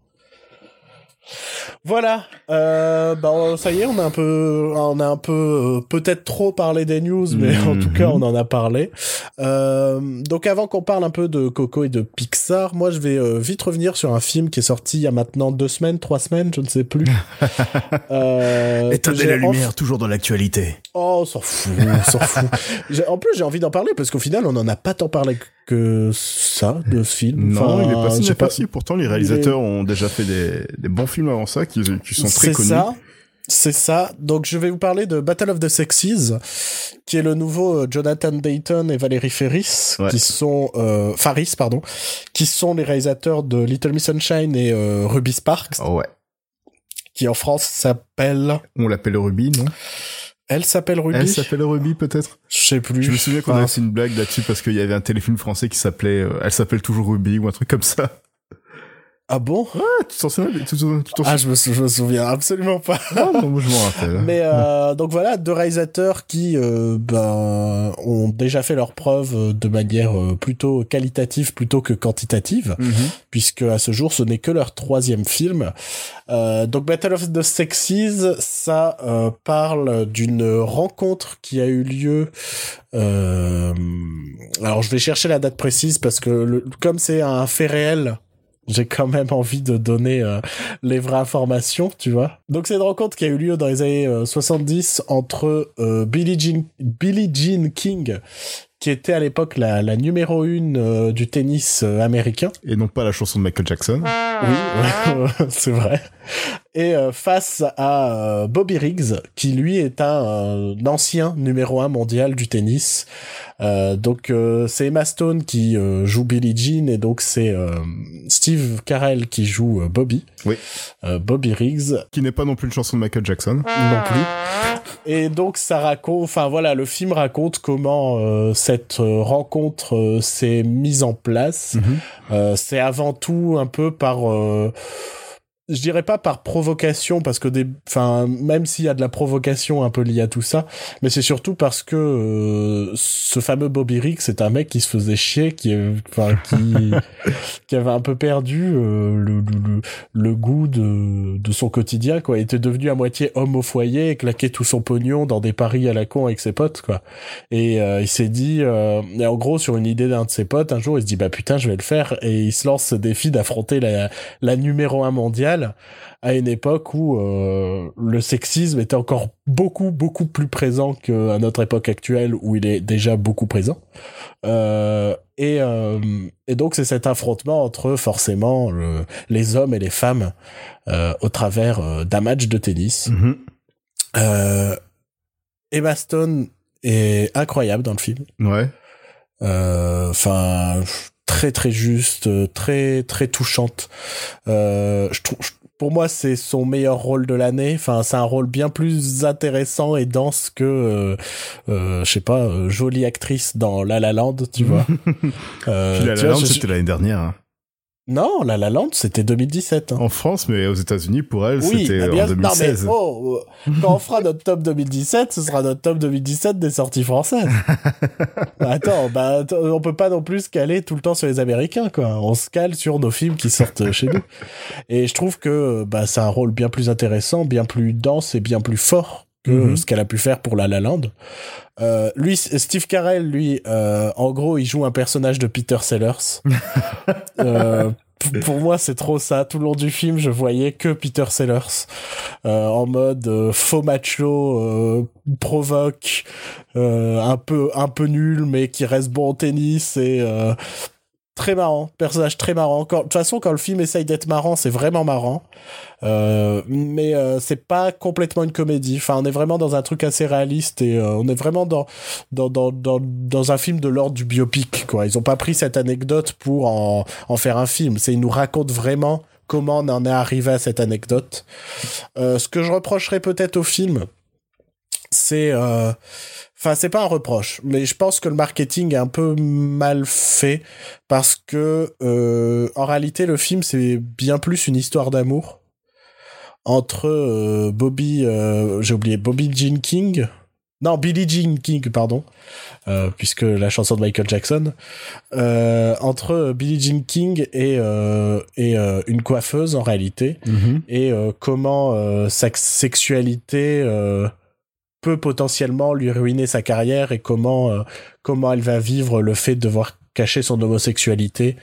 voilà, euh, bah, ça y est, on a un peu, on a un peu, euh, peut-être trop parlé des news, mais en tout Mhm. cas, on en a parlé. Euh, donc, avant qu'on parle un peu de Coco et de Pixar, moi, je vais euh, vite revenir sur un film qui est sorti il y a maintenant deux semaines, trois semaines, je ne sais plus. euh, j'ai enf- toujours dans l'actualité. Oh, on s'en fout, on s'en fout. En plus, j'ai envie d'en parler parce qu'au final, on en a pas tant parlé que ça de film. Non, Enfin, il est pas- inaperçu. Pourtant, les réalisateurs ont déjà fait des, des bons films avant ça, qui, qui sont très C'est connus. ça. C'est ça. Donc, je vais vous parler de Battle of the Sexes, qui est le nouveau euh, Jonathan Dayton et Valérie Ferris, Ouais. qui sont euh, Faris, pardon, qui sont les réalisateurs de Little Miss Sunshine et euh, Ruby Sparks, Oh ouais. qui en France s'appelle. On l'appelle Ruby, non? Elle s'appelle Ruby. Elle s'appelle Ruby, peut-être Je sais plus. Je me souviens qu'on Enfin, avait fait une blague là-dessus parce qu'il y avait un téléfilm français qui s'appelait euh, Elle s'appelle toujours Ruby ou un truc comme ça. Ah bon? Ah, tu t'en souviens Tu t'en tu t'en Ah, je me, sou- je me souviens absolument pas. Ah, non, moi, je m'en rappelle. Mais euh, donc voilà, deux réalisateurs qui euh, ben, ont déjà fait leurs preuves euh, de manière euh, plutôt qualitative plutôt que quantitative, Mhm. puisque à ce jour ce n'est que leur troisième film. Euh, donc Battle of the Sexes, ça euh, parle d'une rencontre qui a eu lieu. euh, alors je vais chercher la date précise parce que le- comme c'est un fait réel. J'ai quand même envie de donner euh, les vraies informations, tu vois. Donc c'est une rencontre qui a eu lieu dans les années euh, 70 entre euh, Billie, Jean, Billie Jean King, qui était à l'époque la, la numéro une euh, du tennis euh, américain. Et non pas la chanson de Michael Jackson. Oui, c'est vrai. Et euh, face à Bobby Riggs, qui lui est un, ancien numéro un mondial du tennis. Donc c'est Emma Stone qui joue Billie Jean et donc c'est Steve Carell qui joue Bobby. Oui. Bobby Riggs Qui n'est pas non plus une chanson de Michael Jackson. non plus. Et donc ça raconte, enfin voilà, le film raconte comment cette euh, rencontre euh, s'est mise en place. Mhm. Euh, c'est avant tout un peu par euh, je dirais pas par provocation parce que des enfin même s'il y a de la provocation un peu liée à tout ça mais c'est surtout parce que euh, ce fameux Bobby Riggs c'est un mec qui se faisait chier qui est- enfin qui qui avait un peu perdu euh, le, le, le, le goût de, de son quotidien quoi. Il était devenu à moitié homme au foyer et claquait tout son pognon dans des paris à la con avec ses potes quoi. Et euh, il s'est dit euh, et en gros sur une idée d'un de ses potes un jour il se dit bah putain je vais le faire. Et il se lance ce défi d'affronter la, la numéro un mondiale à une époque où euh, le sexisme était encore beaucoup beaucoup plus présent qu'à notre époque actuelle où il est déjà beaucoup présent euh, et, euh, et donc c'est cet affrontement entre forcément le- les hommes et les femmes au travers d'un match de tennis Mhm. euh, Emma Stone est incroyable dans le film Ouais. enfin très très juste euh, très très touchante euh, je trouve pour moi c'est son meilleur rôle de l'année enfin c'est un rôle bien plus intéressant et dense que euh, euh, je sais pas euh, jolie actrice dans La La Land tu vois euh, Puis La La vois, Land, c'était l'année dernière. hein. Non La La Land c'était 2017 hein. En France, mais aux États-Unis, pour elle, Oui, c'était bah en bien- 2016. Non mais, oh, euh, quand on fera notre top 2017, ce sera notre top 2017 des sorties françaises. Bah, attends, bah, on peut pas non plus se caler tout le temps sur les Américains, quoi. On se cale sur nos films qui sortent chez nous. Et je trouve que, bah, c'est un rôle bien plus intéressant, bien plus dense et bien plus fort que Mhm. ce qu'elle a pu faire pour La La Land. Euh, lui, Steve Carell, lui, euh, en gros, il joue un personnage de Peter Sellers. Euh, pour moi, c'est trop ça. Tout le long du film, je voyais que Peter Sellers euh, en mode euh, faux macho, euh, provoque, euh, un peu un peu nul, mais qui reste bon au tennis et euh, très marrant, personnage très marrant. de toute façon, quand le film essaye d'être marrant, c'est vraiment marrant. Euh, mais euh, c'est pas complètement une comédie. Enfin, on est vraiment dans un truc assez réaliste et euh, on est vraiment dans dans, dans dans dans un film de l'ordre du biopic. Quoi, ils ont pas pris cette anecdote pour en en faire un film. C'est ils nous racontent vraiment comment on en est arrivé à cette anecdote. Euh, ce que je reprocherais peut-être au film, c'est euh, Enfin, c'est pas un reproche, mais je pense que le marketing est un peu mal fait parce que euh, en réalité le film c'est bien plus une histoire d'amour entre euh, Bobby, euh, j'ai oublié Bobby Jean King, non Billie Jean King pardon, euh, puisque la chanson de Michael Jackson, euh, entre Billie Jean King et et une coiffeuse en réalité Mhm. et comment sa sexualité peut potentiellement lui ruiner sa carrière et comment euh, comment elle va vivre le fait de devoir cacher son homosexualité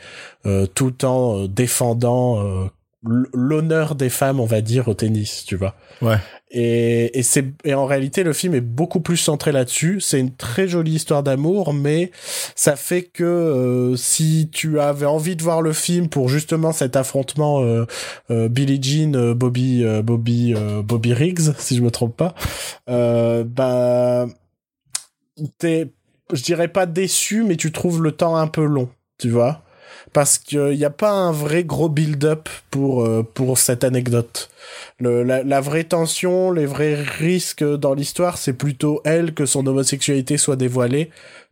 euh, tout en euh, défendant l'honneur des femmes on va dire au tennis tu vois. Ouais. et et c'est et en réalité le film est beaucoup plus centré là-dessus. C'est une très jolie histoire d'amour mais ça fait que euh, si tu avais envie de voir le film pour justement cet affrontement euh, euh, Billie Jean euh, Bobby euh, Bobby Bobby Riggs si je me trompe pas euh, bah t'es je dirais pas déçu mais tu trouves le temps un peu long tu vois parce qu'il n'y a pas un vrai gros build-up pour euh, pour cette anecdote. Le, la, la vraie tension les vrais risques dans l'histoire c'est plutôt elle que son homosexualité soit dévoilée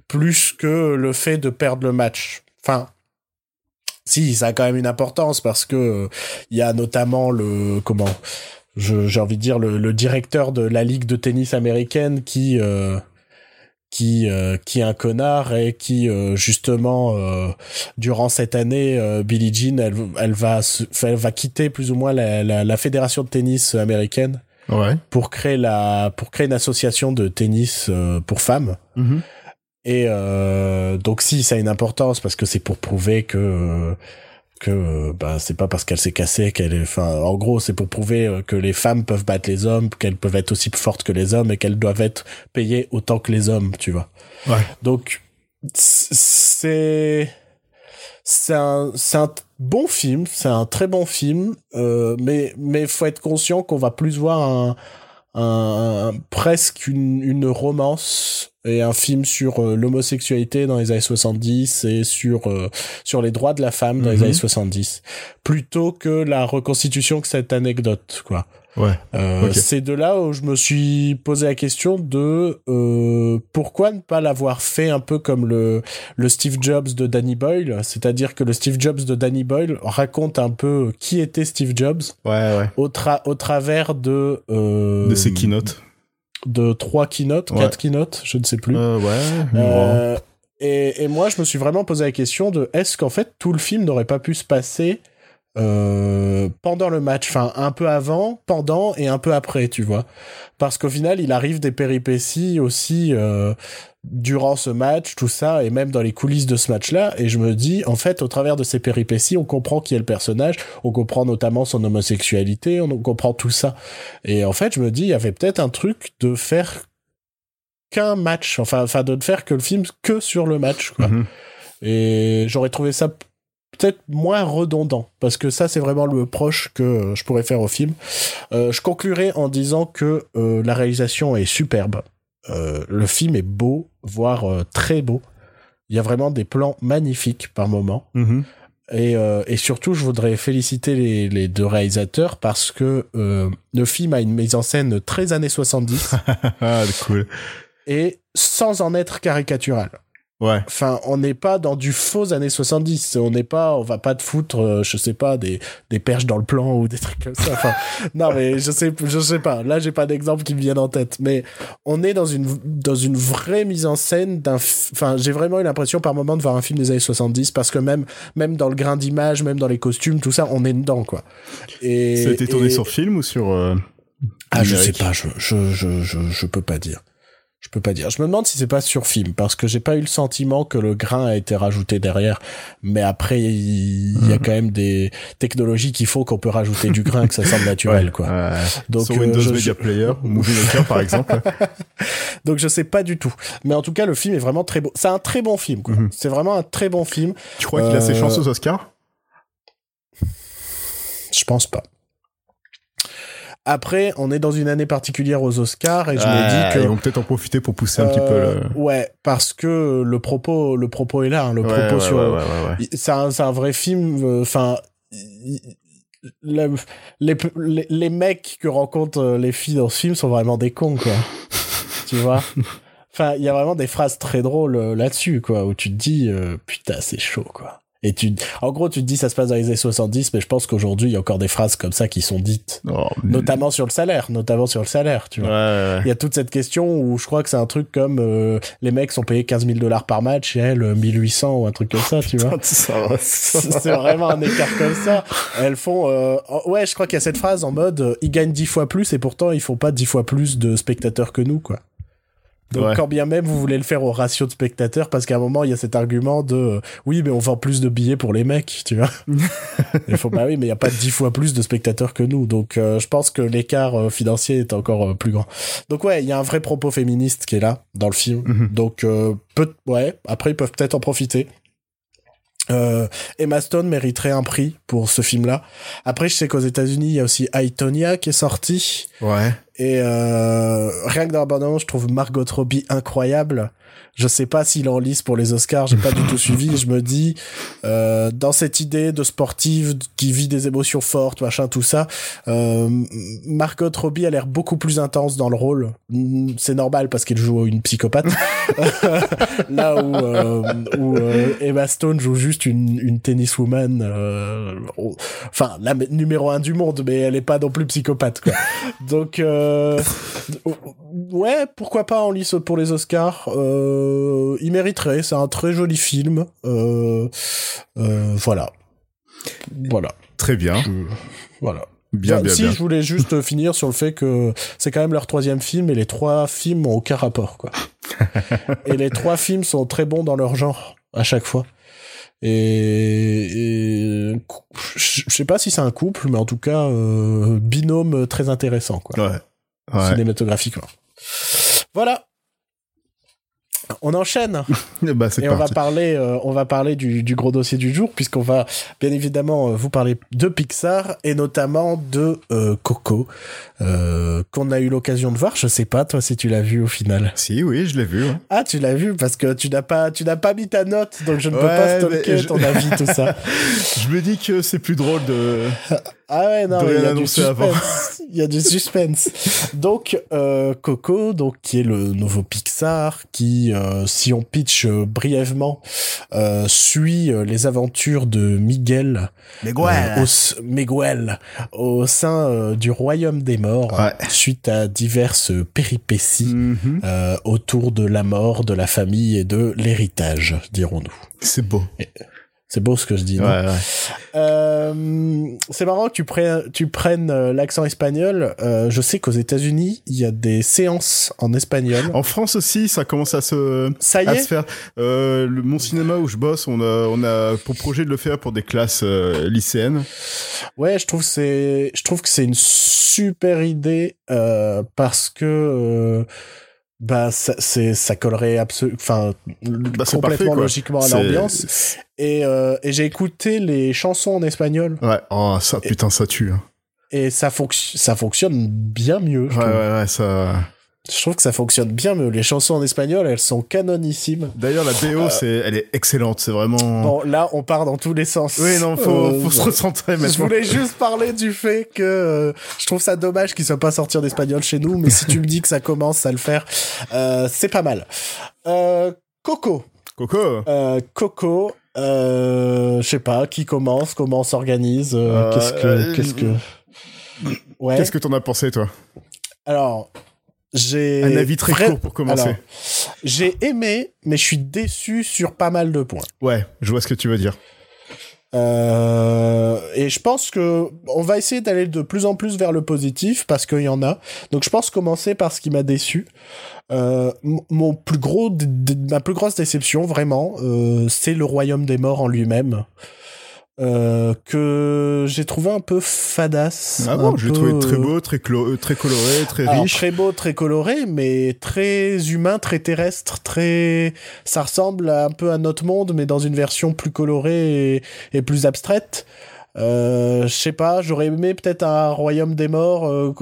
plus que le fait de perdre le match. Enfin si ça a quand même une importance parce que euh, il y a notamment le comment j'ai envie de dire le, le directeur de la ligue de tennis américaine qui euh, qui euh, qui est un connard et qui euh, justement euh, durant cette année euh, Billie Jean elle, elle va se- elle va quitter plus ou moins la, la, la fédération de tennis américaine Ouais. pour créer la pour créer une association de tennis euh, pour femmes Mhm. et euh, donc si ça a une importance parce que c'est pour prouver que euh, que euh, bah c'est pas parce qu'elle s'est cassée qu'elle est enfin en gros c'est pour prouver euh, que les femmes peuvent battre les hommes qu'elles peuvent être aussi fortes que les hommes et qu'elles doivent être payées autant que les hommes tu vois Ouais. donc c'est c'est un c'est un bon film c'est un très bon film euh, mais mais faut être conscient qu'on va plus voir un un, presque une, une romance et un film sur euh, l'homosexualité dans les années 70 et sur euh, sur les droits de la femme dans les Mhm. années 70 plutôt que la reconstitution que cette anecdote quoi Ouais. euh. C'est de là où je me suis posé la question de euh, pourquoi ne pas l'avoir fait un peu comme le, le Steve Jobs de Danny Boyle, c'est-à-dire que le Steve Jobs de Danny Boyle raconte un peu qui était Steve Jobs Ouais, ouais. au, tra au travers de euh, De ses keynotes. de trois keynotes, Ouais. quatre keynotes, je ne sais plus. Ouais. Et, et moi, je me suis vraiment posé la question de est-ce qu'en fait tout le film n'aurait pas pu se passer euh, pendant le match, enfin un peu avant, pendant et un peu après, tu vois, parce qu'au final, il arrive des péripéties aussi euh, durant ce match, tout ça, et même dans les coulisses de ce match-là, et je me dis, en fait, au travers de ces péripéties, on comprend qui est le personnage, on comprend notamment son homosexualité, on comprend tout ça, et en fait, je me dis, il y avait peut-être un truc de faire qu'un match, enfin, enfin de ne faire que le film que sur le match, quoi. Mhm. Et j'aurais trouvé ça peut-être moins redondant, parce que ça, c'est vraiment le proche que euh, je pourrais faire au film. Euh, je conclurai en disant que euh, la réalisation est superbe. Euh, le film est beau, voire très beau. Il y a vraiment des plans magnifiques par moment. Mhm. Et, et surtout, je voudrais féliciter les, les deux réalisateurs parce que le film a une mise en scène très années 70 ah, cool. et sans en être caricatural. Ouais. Enfin, on n'est pas dans du faux années 70. On n'est pas, on va pas te foutre, euh, je sais pas, des, des perches dans le plan ou des trucs comme ça. Enfin, non, mais je sais, je sais pas. Là, j'ai pas d'exemple qui me viennent en tête. Mais on est dans une, dans une vraie mise en scène d'un, enfin, j'ai vraiment eu l'impression par moment de voir un film des années 70 parce que même, même dans le grain d'image, même dans les costumes, tout ça, on est dedans, quoi. Et. Ça a été tourné et- sur film ou sur. euh, Ah, je sais numérique? pas, je, je, je, je, je peux pas dire. Je peux pas dire. Je me demande si c'est pas sur film parce que j'ai pas eu le sentiment que le grain a été rajouté derrière. Mais après, il y a quand même des technologies qui font qu'on peut rajouter du grain que ça semble naturel, Ouais, quoi. ouais. Donc, Sur euh, Windows je- Media Player ou Movie Maker par exemple. Donc je sais pas du tout. Mais en tout cas, le film est vraiment très beau. C'est un très bon film, quoi. Mhm. C'est vraiment un très bon film. Tu crois qu'il a ses Euh, chances aux Oscars? Je pense pas. Après, on est dans une année particulière aux Oscars et je Ah, me dis que Ils vont peut-être en profiter pour pousser un petit peu Euh, le... Ouais, parce que le propos, le propos est là. hein, le Ouais, propos ouais, sur, ouais, c'est un, c'est un vrai film. euh, Enfin, les, les, les mecs que rencontrent euh, les filles dans ce film sont vraiment des cons, quoi. tu vois? Enfin, il y a vraiment des phrases très drôles euh, là-dessus, quoi, où tu te dis, euh, putain, c'est chaud, quoi. Et tu, en gros, tu te dis, ça se passe dans les années 70, mais je pense qu'aujourd'hui, il y a encore des phrases comme ça qui sont dites, Oh, mais- notamment sur le salaire, notamment sur le salaire, tu Ouais, vois. ouais, Il y a toute cette question où je crois que c'est un truc comme euh, les mecs sont payés 15 000 dollars par match et elles euh, 1800 ou un truc comme ça, tu vois. C'est vraiment un écart comme ça. Elles font, euh, oh, ouais, je crois qu'il y a cette phrase en mode, euh, ils gagnent 10 fois plus et pourtant ils font pas 10 fois plus de spectateurs que nous, quoi. Donc Ouais. quand bien même vous voulez le faire au ratio de spectateurs, parce qu'à un moment il y a cet argument de, euh, oui mais on vend plus de billets pour les mecs, tu vois. Il faut bah oui mais il y a pas 10 fois plus de spectateurs que nous, donc euh, je pense que l'écart euh, financier est encore plus grand. Donc ouais, il y a un vrai propos féministe qui est là dans le film. Mhm. Donc euh, peut ouais, après ils peuvent peut-être en profiter. Euh, Emma Stone mériterait un prix pour ce film-là. Après, je sais qu'aux États-Unis, il y a aussi I, Tonya qui est sorti. Ouais. Et euh, rien que dans la bande-annonce, je trouve Margot Robbie incroyable. Je sais pas s'il en lice pour les Oscars, j'ai pas du tout suivi. Je me dis, euh, dans cette idée de sportive qui vit des émotions fortes, machin, tout ça, euh, Margot Robbie a l'air beaucoup plus intense dans le rôle. Mm, C'est normal parce qu'elle joue une psychopathe. Là où, euh, où euh, Emma Stone joue juste une, une tenniswoman, euh, enfin la numéro un du monde, mais elle est pas non plus psychopathe. Quoi. Donc ouais, pourquoi pas en lice pour les Oscars. Euh, il mériterait. C'est un très joli film. Euh, euh, voilà, voilà, Très bien. voilà. Bien, Enfin, bien, si bien. je voulais juste finir sur le fait que c'est quand même leur troisième film et les trois films ont aucun rapport quoi. et les trois films sont très bons dans leur genre à chaque fois. Et, et je je sais pas si c'est un couple, mais en tout cas euh, binôme très intéressant quoi, Ouais. Ouais. cinématographiquement. Voilà. On enchaîne. Bah, Et on va parler, euh, on va parler du, du gros dossier du jour, puisqu'on va bien évidemment euh, vous parler de Pixar et notamment de euh, Coco, euh, qu'on a eu l'occasion de voir. Je sais pas toi si tu l'as vu au final. Si, oui, je l'ai vu. ouais. Ah, tu l'as vu parce que tu n'as pas, tu n'as pas mis ta note, donc je ne peux pas stalker je- ton avis tout ça. Je me dis que c'est plus drôle de. Ah ouais, non, il y a du suspense. Il y a du suspense. Donc, euh, Coco, donc, qui est le nouveau Pixar, qui, euh, si on pitch euh, brièvement, euh, suit euh, les aventures de Miguel, Mais euh, au, Miguel, au sein du royaume des morts, Ouais. suite à diverses péripéties Mhm. euh, autour de la mort, de la famille et de l'héritage, dirons-nous. C'est beau. C'est beau ce que je dis, non Ouais, ouais. euh, c'est marrant que tu, prennes tu prennes euh, l'accent espagnol. Euh, je sais qu'aux États-Unis, il y a des séances en espagnol. En France aussi, ça commence à se, Ça y à est se faire. Euh, le, mon cinéma où je bosse, on a, on a pour projet de le faire pour des classes euh, lycéennes. Ouais, je trouve que c'est, je trouve que c'est une super idée euh, parce que euh, bah ça, c'est ça collerait absolument, enfin Bah, complètement parfait, logiquement à l'ambiance. Et, euh, et j'ai écouté les chansons en espagnol Ouais, oh, ça, putain, ça tue. hein. et ça fonctionne, ça fonctionne bien mieux. je Ouais, ouais, ouais, ça. Je trouve que ça fonctionne bien mieux. Les chansons en espagnol, elles sont canonissimes. D'ailleurs, la BO, c'est, elle est excellente. C'est vraiment. Euh, Bon, là, on part dans tous les sens. Oui, non, faut, Euh, faut se recentrer Je maintenant. voulais juste parler du fait que euh, je trouve ça dommage qu'il soit pas sorti en espagnol chez nous, mais si tu me dis que ça commence à le faire, euh, c'est pas mal. Euh, Coco. Coco. Euh, Coco. Euh, je sais pas, qui commence, comment on s'organise, euh, Euh, qu'est-ce que, euh, qu'est-ce que. Ouais. Qu'est-ce que t'en as pensé, toi? Alors, j'ai. Un avis très vra- court pour commencer. J'ai aimé, mais je suis déçu sur pas mal de points. Ouais, je vois ce que tu veux dire. Euh, et je pense que on va essayer d'aller de plus en plus vers le positif parce qu'il y en a. Donc je pense commencer par ce qui m'a déçu. Euh, mon plus gros, ma plus grosse déception vraiment, euh, c'est le royaume des morts en lui-même. Euh, que j'ai trouvé un peu fadasse. Ah bon, je l'ai trouvé très beau, très, euh, très coloré, très riche. Très beau, très coloré, mais très humain, très terrestre, très. Ça ressemble un peu à notre monde, mais dans une version plus colorée et, plus abstraite. Euh, je sais pas, j'aurais aimé peut-être un royaume des morts euh,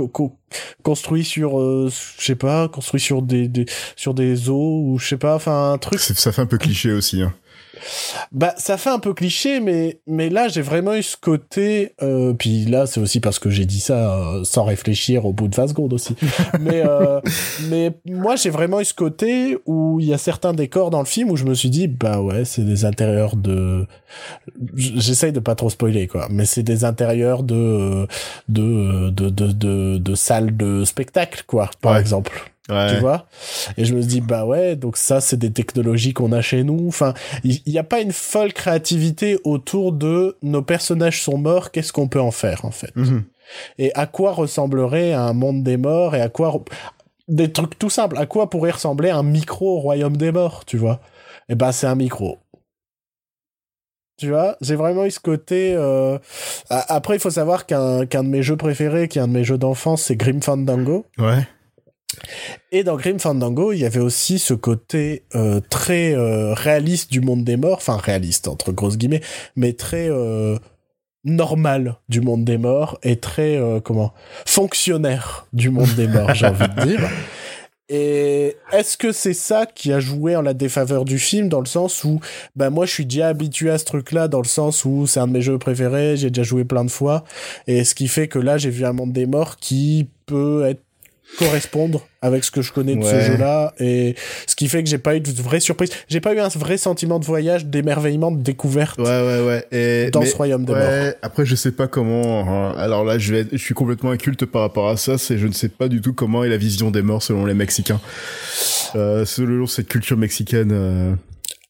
construit sur, euh, je sais pas, construit sur des, des, sur des eaux ou je sais pas, enfin un truc. Ça fait un peu cliché aussi. Hein. Bah, ça fait un peu cliché, mais, mais là, j'ai vraiment eu ce côté, euh, puis là, c'est aussi parce que j'ai dit ça euh, sans réfléchir au bout de 20 secondes aussi. mais, euh, mais moi, j'ai vraiment eu ce côté où il y a certains décors dans le film où je me suis dit, bah ouais, c'est des intérieurs de, j'essaye de pas trop spoiler, quoi, mais c'est des intérieurs de, de, de, de, de, de salles de spectacle, quoi, par exemple tu vois et je me dis bah ouais donc ça c'est des technologies qu'on a chez nous enfin il n'y a pas une folle créativité autour de nos personnages sont morts qu'est-ce qu'on peut en faire en fait? Mhm. et à quoi ressemblerait un monde des morts et à quoi des trucs tout simples à quoi pourrait ressembler un micro royaume des morts tu vois? Eh ben c'est un micro tu vois, j'ai vraiment eu ce côté. Euh... Après, il faut savoir qu'un qu'un de mes jeux préférés, qui est un de mes jeux d'enfance, c'est Grim Fandango. Ouais. Et dans Grim Fandango, il y avait aussi ce côté euh, très euh, réaliste du monde des morts, enfin réaliste entre grosses guillemets, mais très euh, normal du monde des morts et très comment fonctionnaire du monde des morts, j'ai envie de dire. Et est-ce que c'est ça qui a joué en la défaveur du film dans le sens où ben moi je suis déjà habitué à ce truc-là dans le sens où c'est un de mes jeux préférés, j'ai déjà joué plein de fois et ce qui fait que là j'ai vu un monde des morts qui peut être correspondre avec ce que je connais de ce jeu-là. Et ce qui fait que j'ai pas eu de vraie surprise. J'ai pas eu un vrai sentiment de voyage d'émerveillement de découverte ouais ouais ouais. Et dans ce royaume de ouais, après je sais pas comment hein. alors là je vais je suis complètement inculte par rapport à ça. C'est je ne sais pas du tout comment est la vision des morts selon les mexicains. Euh, selon cette culture mexicaine euh,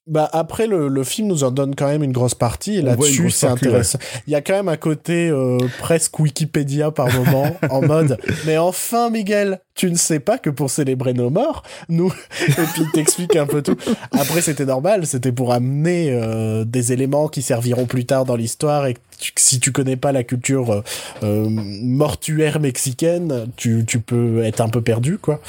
bah après le, le film nous en donne quand même une grosse partie et là-dessus c'est intéressant. Il y a quand même un côté euh, presque Wikipédia par moment en mode mais enfin Miguel, tu ne sais pas que pour célébrer nos morts, nous et puis t'explique un peu tout. Après c'était normal, c'était pour amener euh, des éléments qui serviront plus tard dans l'histoire et si tu connais pas la culture euh, euh, mortuaire mexicaine, tu, tu peux être un peu perdu, quoi.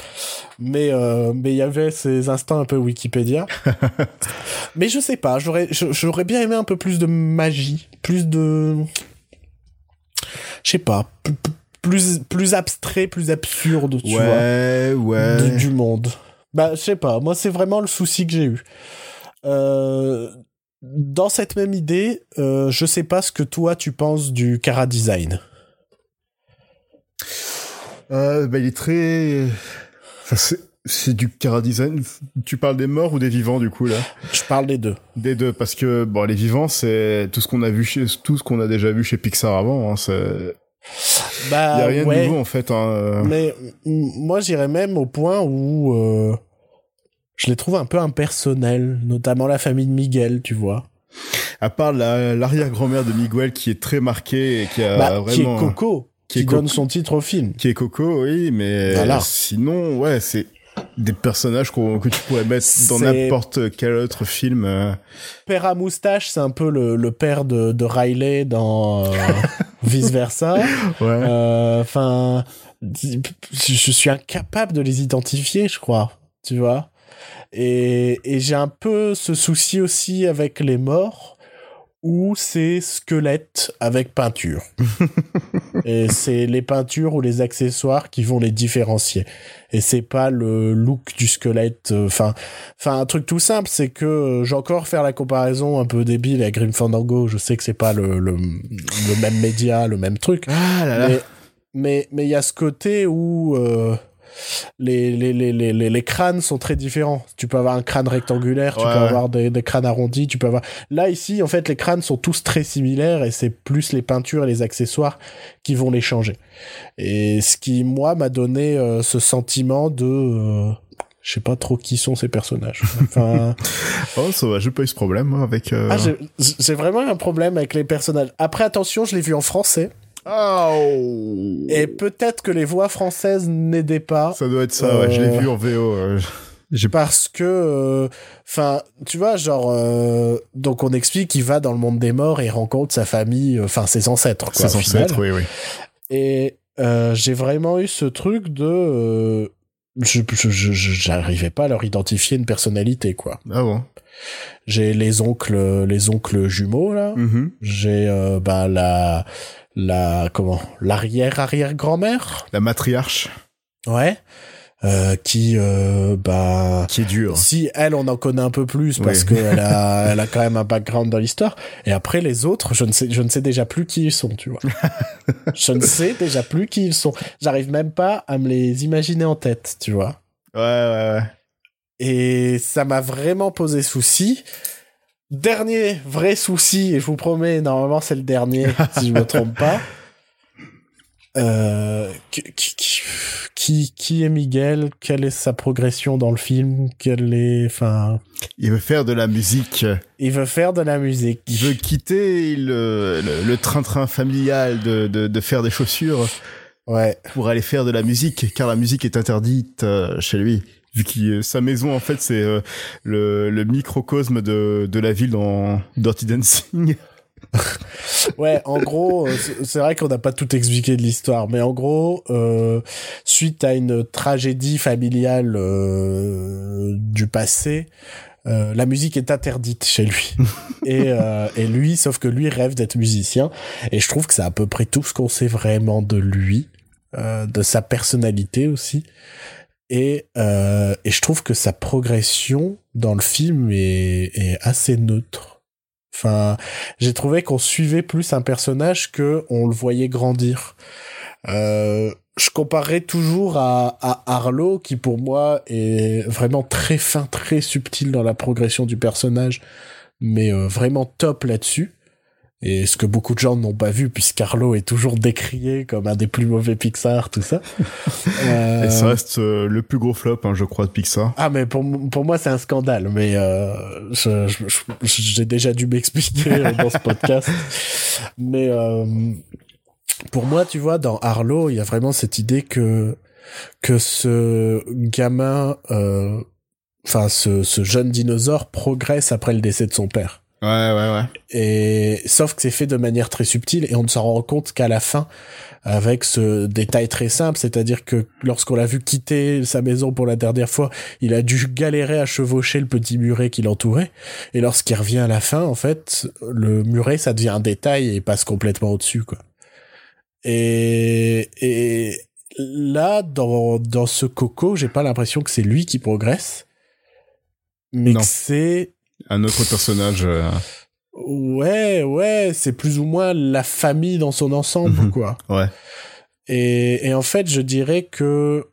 Mais euh, mais il y avait ces instants un peu Wikipédia. mais je sais pas, j'aurais j'aurais bien aimé un peu plus de magie, plus de je sais pas, plus plus abstrait, plus absurde, tu ouais, vois. Ouais, du monde. Bah, je sais pas, moi c'est vraiment le souci que j'ai eu. Euh, dans cette même idée, euh, je sais pas ce que toi tu penses du Cara Design. Euh, bah, il est très. Enfin, c'est du Cara Design. Tu parles des morts ou des vivants du coup là? Je parle des deux. Des deux parce que bon, les vivants c'est tout ce qu'on a vu chez tout ce qu'on a déjà vu chez Pixar avant. Hein, c'est bah, y a rien de nouveau en fait. Hein. Mais moi j'irais même au point où euh, je les trouve un peu impersonnels, notamment la famille de Miguel, tu vois. À part l'arrière-grand-mère de Miguel qui est très marquée et qui a bah, vraiment... Qui est Coco, qui, donne son titre au film. Qui est Coco, oui, mais sinon, ouais, c'est des personnages que tu pourrais mettre dans n'importe quel autre film. Euh. Père à moustache, c'est un peu le, père de, Riley dans euh, Vice Versa. Euh, enfin, je suis incapable de les identifier, je crois. Tu vois et, et j'ai un peu ce souci aussi avec les morts où c'est squelette avec peinture. et c'est les peintures ou les accessoires qui vont les différencier. Et c'est pas le look du squelette. Euh, enfin, enfin un truc tout simple, c'est que euh, j'ai encore faire la comparaison un peu débile avec Grim Fandango. Je sais que c'est pas le, le, le, même média, le même truc. Ah là là. Mais mais il y a ce côté où euh, les, les, les, les, les crânes sont très différents. Tu peux avoir un crâne rectangulaire, tu peux avoir des, des, crânes arrondis, tu peux avoir... Là, ici, en fait, les crânes sont tous très similaires et c'est plus les peintures et les accessoires qui vont les changer. Et ce qui, moi, m'a donné euh, ce sentiment de... Euh, je sais pas trop qui sont ces personnages. Enfin, oh, ça va, j'ai pas eu ce problème avec. euh, ah, j'ai- j'ai vraiment un problème avec les personnages. Après, attention, je l'ai vu en français. Oh Et peut-être que les voix françaises n'aidaient pas. Ça doit être ça, ouais, je l'ai Euh, vu en VO. euh, pas. Parce que, enfin, tu vois, genre, euh, donc on explique qu'il va dans le monde des morts et rencontre sa famille, euh, enfin ses ancêtres, quoi. Final. être, oui, oui. Et euh, j'ai vraiment eu ce truc de, euh, je, je, je- je- j'arrivais pas à leur identifier une personnalité, quoi. Ah bon? J'ai les oncles, les oncles jumeaux là. Mhm. J'ai euh, bah la, la comment, l'arrière arrière grand-mère. La matriarche, Ouais. Euh, qui euh, bah qui est dure. Si elle, on en connaît un peu plus parce Oui. qu'elle a, elle a quand même un background dans l'histoire. Et après les autres, je ne sais, je ne sais déjà plus qui ils sont, tu vois. je ne sais déjà plus qui ils sont. J'arrive même pas à me les imaginer en tête, tu vois. Ouais, ouais, ouais. Et ça m'a vraiment posé souci. Dernier vrai souci, et je vous promets, normalement c'est le dernier, si je me trompe pas. Euh, qui, qui, qui- est Miguel? Quelle est sa progression dans le film? Quelle est, enfin, Il veut faire de la musique. il veut faire de la musique. Il veut quitter le, le, le train-train familial de, de, de faire des chaussures Ouais. pour aller faire de la musique, car la musique est interdite euh, chez lui. Vu que sa maison, en fait, c'est euh, le, le microcosme de, de la ville dans Dirty Dancing. Ouais, en gros, euh, c'est c'est vrai qu'on n'a pas tout expliqué de l'histoire, mais en gros, euh, suite à une tragédie familiale euh, du passé, euh, la musique est interdite chez lui. et, euh, et lui, sauf que lui rêve d'être musicien. Et je trouve que c'est à peu près tout ce qu'on sait vraiment de lui, euh, de sa personnalité aussi. Et, euh, et je trouve que sa progression dans le film est, est assez neutre. Enfin, j'ai trouvé qu'on suivait plus un personnage que on le voyait grandir. Euh, je comparerais toujours à, à Arlo, qui pour moi est vraiment très fin, très subtil dans la progression du personnage, mais euh, vraiment top là-dessus. Et ce que beaucoup de gens n'ont pas vu, puisqu'Arlo est toujours décrié comme un des plus mauvais Pixar, tout ça. Euh, Et ça reste euh, le plus gros flop, hein, je crois, de Pixar. ah mais pour, pour moi c'est un scandale mais euh, je- je- je- j'ai déjà dû m'expliquer euh, dans ce podcast mais euh, pour moi tu vois dans Arlo il y a vraiment cette idée que que ce gamin euh, enfin ce, ce jeune dinosaure progresse après le décès de son père Ouais, ouais, ouais. et sauf que c'est fait de manière très subtile et on ne s'en rend compte qu'à la fin avec ce détail très simple, c'est-à-dire que lorsqu'on l'a vu quitter sa maison pour la dernière fois, il a dû galérer à chevaucher le petit muret qui l'entourait et lorsqu'il revient à la fin en fait, le muret ça devient un détail et passe complètement au-dessus quoi. Et et là dans dans ce coco, j'ai pas l'impression que c'est lui qui progresse mais c'est Un autre personnage. euh, Ouais, ouais, c'est plus ou moins la famille dans son ensemble, Mhm. quoi. Ouais. Et, et en fait, je dirais que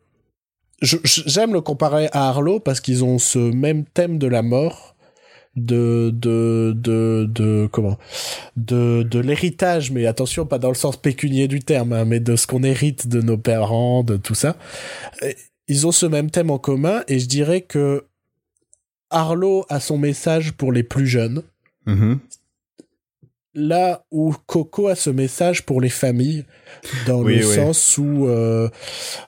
j'aime le comparer à Arlo parce qu'ils ont ce même thème de la mort, de de de de comment, de de l'héritage, mais attention, pas dans le sens pécunier du terme, hein, mais de ce qu'on hérite de nos parents, de tout ça. Ils ont ce même thème en commun, et je dirais que Arlo a son message pour les plus jeunes Mhm. là où Coco a ce message pour les familles, dans Oui, le oui. sens où, euh,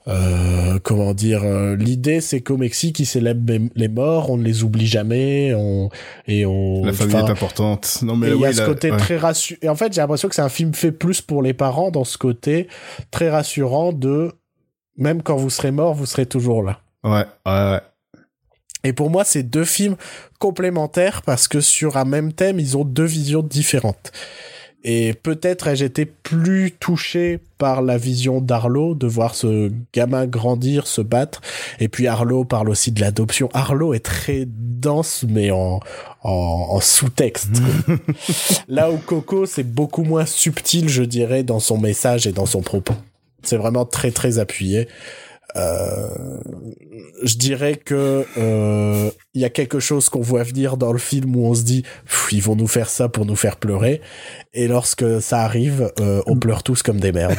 euh, comment dire, euh, l'idée c'est qu'au Mexique, ils célèbrent les- morts, on ne les oublie jamais, on, et on... La famille est importante. Non, mais il y a ce la- côté ouais. très rassurant. Et en fait, j'ai l'impression que c'est un film fait plus pour les parents dans ce côté très rassurant de même quand vous serez mort, vous serez toujours là. Ouais, ouais, ouais. Et pour moi, c'est deux films complémentaires parce que sur un même thème, ils ont deux visions différentes. Et peut-être ai-je été plus touché par la vision d'Arlo, de voir ce gamin grandir, se battre. Et puis Arlo parle aussi de l'adoption. Arlo est très dense, mais en, en, en sous-texte. Là où Coco, c'est beaucoup moins subtil, je dirais, dans son message et dans son propos. C'est vraiment très très appuyé. Euh, je dirais que euh, il y a quelque chose qu'on voit venir dans le film où on se dit ils vont nous faire ça pour nous faire pleurer et lorsque ça arrive euh, on pleure tous comme des merdes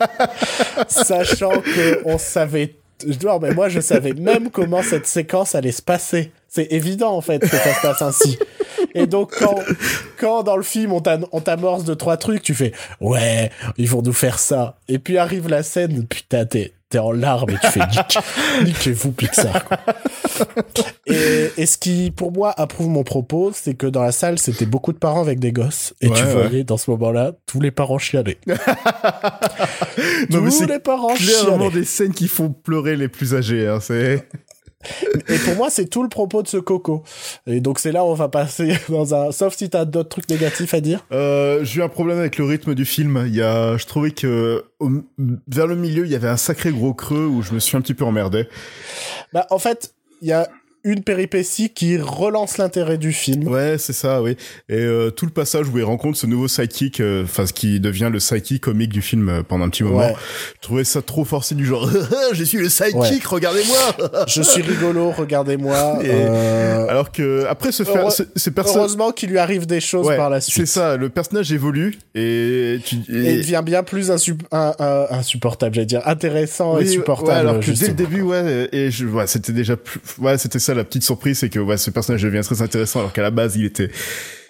sachant que on savait Non, mais moi, je savais même comment cette séquence allait se passer. C'est évident, en fait, que ça se passe ainsi. Et donc, quand, quand dans le film, on t'amorce de trois trucs, tu fais, ouais, ils vont nous faire ça. Et puis arrive la scène, putain, t'es, t'es en larmes et tu fais, niquez-vous Pixar, quoi. Et, et, ce qui, pour moi, approuve mon propos, c'est que dans la salle, c'était beaucoup de parents avec des gosses. Et tu voyais, dans ce moment-là, tous les parents non, tous les parents clairement des scènes qui font pleurer les plus âgés, hein, c'est... Et pour moi, c'est tout le propos de ce coco. Et donc, c'est là où on va passer dans un. Sauf si t'as d'autres trucs négatifs à dire. Euh, j'ai eu un problème avec le rythme du film. Il y a, je trouvais que vers le milieu, il y avait un sacré gros creux où je me suis un petit peu emmerdé. Bah, en fait, il y a une péripétie qui relance l'intérêt du film. Ouais, c'est ça, oui. Et euh, tout le passage où il rencontre ce nouveau sidekick, euh, enfin ce qui devient le sidekick comique du film euh, pendant un petit moment, je trouvais ça trop forcé du genre je suis le sidekick, regardez-moi. je suis rigolo, regardez-moi. Alors que après se faire ces personnes heureusement qu'il lui arrive des choses par la suite. C'est ça, le personnage évolue et tu et... devient bien plus insupportable, j'allais dire intéressant et supportable. alors que dès le début ouais et je ouais, c'était déjà plus ouais, c'était ça la petite surprise, c'est que ouais, ce personnage devient très intéressant alors qu'à la base, il était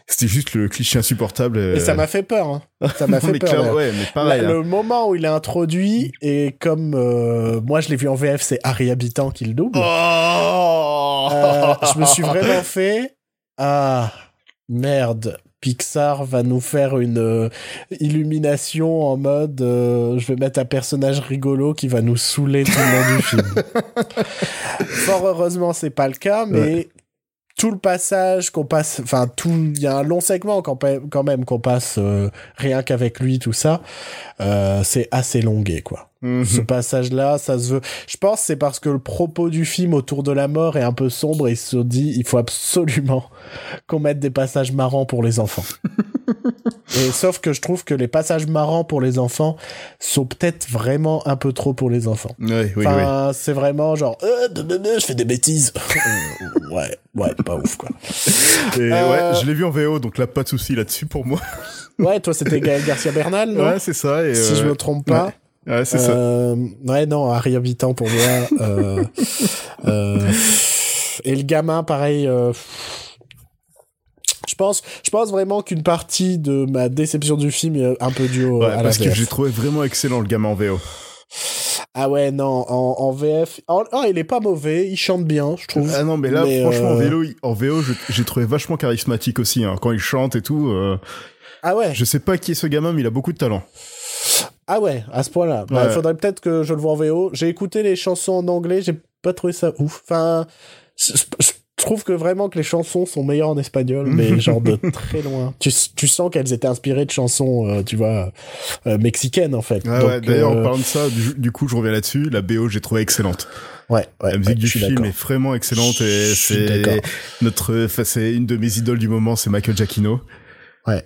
c'était juste le cliché insupportable. Et ça m'a fait peur. Hein. Ça m'a fait peur. ouais, mais pareil, Le hein. moment où il est introduit, et comme euh, moi je l'ai vu en VF, c'est Harry Habitant qui le double. Oh euh, je me suis vraiment fait ah merde. Pixar va nous faire une euh, illumination en mode je vais mettre un personnage rigolo qui va nous saouler tout le long du film. Fort heureusement, c'est pas le cas, mais tout le passage qu'on passe, enfin tout, il y a un long segment quand, même qu'on passe euh, rien qu'avec lui, tout ça, euh, c'est assez longué quoi. Mhm. Ce passage-là, ça se veut. Je pense c'est parce que le propos du film autour de la mort est un peu sombre et il se dit il faut absolument qu'on mette des passages marrants pour les enfants. Et sauf que je trouve que les passages marrants pour les enfants sont peut-être vraiment un peu trop pour les enfants. Oui, oui, enfin, c'est vraiment genre, euh, je fais des bêtises. ouais, ouais, pas ouf, quoi. Et ouais, euh, je l'ai vu en VO, donc là, pas de souci là-dessus pour moi. ouais, toi, c'était Gaël Garcia Bernal, non Ouais, c'est ça. Et si je me trompe pas. Ouais, c'est ça. Euh, ouais, non, Harry Habitant pour moi. et le gamin, pareil. Je pense, je pense vraiment qu'une partie de ma déception du film est un peu due au, à parce que j'ai trouvé vraiment excellent le gamin en VO. Ah ouais, non, en, VF. Oh, il est pas mauvais, il chante bien, je trouve. Ah non, mais là, franchement, en, euh, vélo, en VO, j'ai trouvé vachement charismatique aussi, hein, quand il chante et tout. Euh, ah ouais Je sais pas qui est ce gamin, mais il a beaucoup de talent. Ah ouais, à ce point-là. Bah, il faudrait peut-être que je le vois en VO. J'ai écouté les chansons en anglais, j'ai pas trouvé ça ouf. Enfin, je trouve que vraiment que les chansons sont meilleures en espagnol, mais genre de très loin. Tu, tu sens qu'elles étaient inspirées de chansons, euh, tu vois, euh, mexicaines en fait. Ah ouais, D'ailleurs, en euh, parlant de ça, du, coup, je reviens là-dessus. La BO, j'ai trouvé excellente. Ouais, ouais, la musique du film est vraiment excellente et c'est notre, c'est une de mes idoles du moment, c'est Michael Giacchino. Ouais.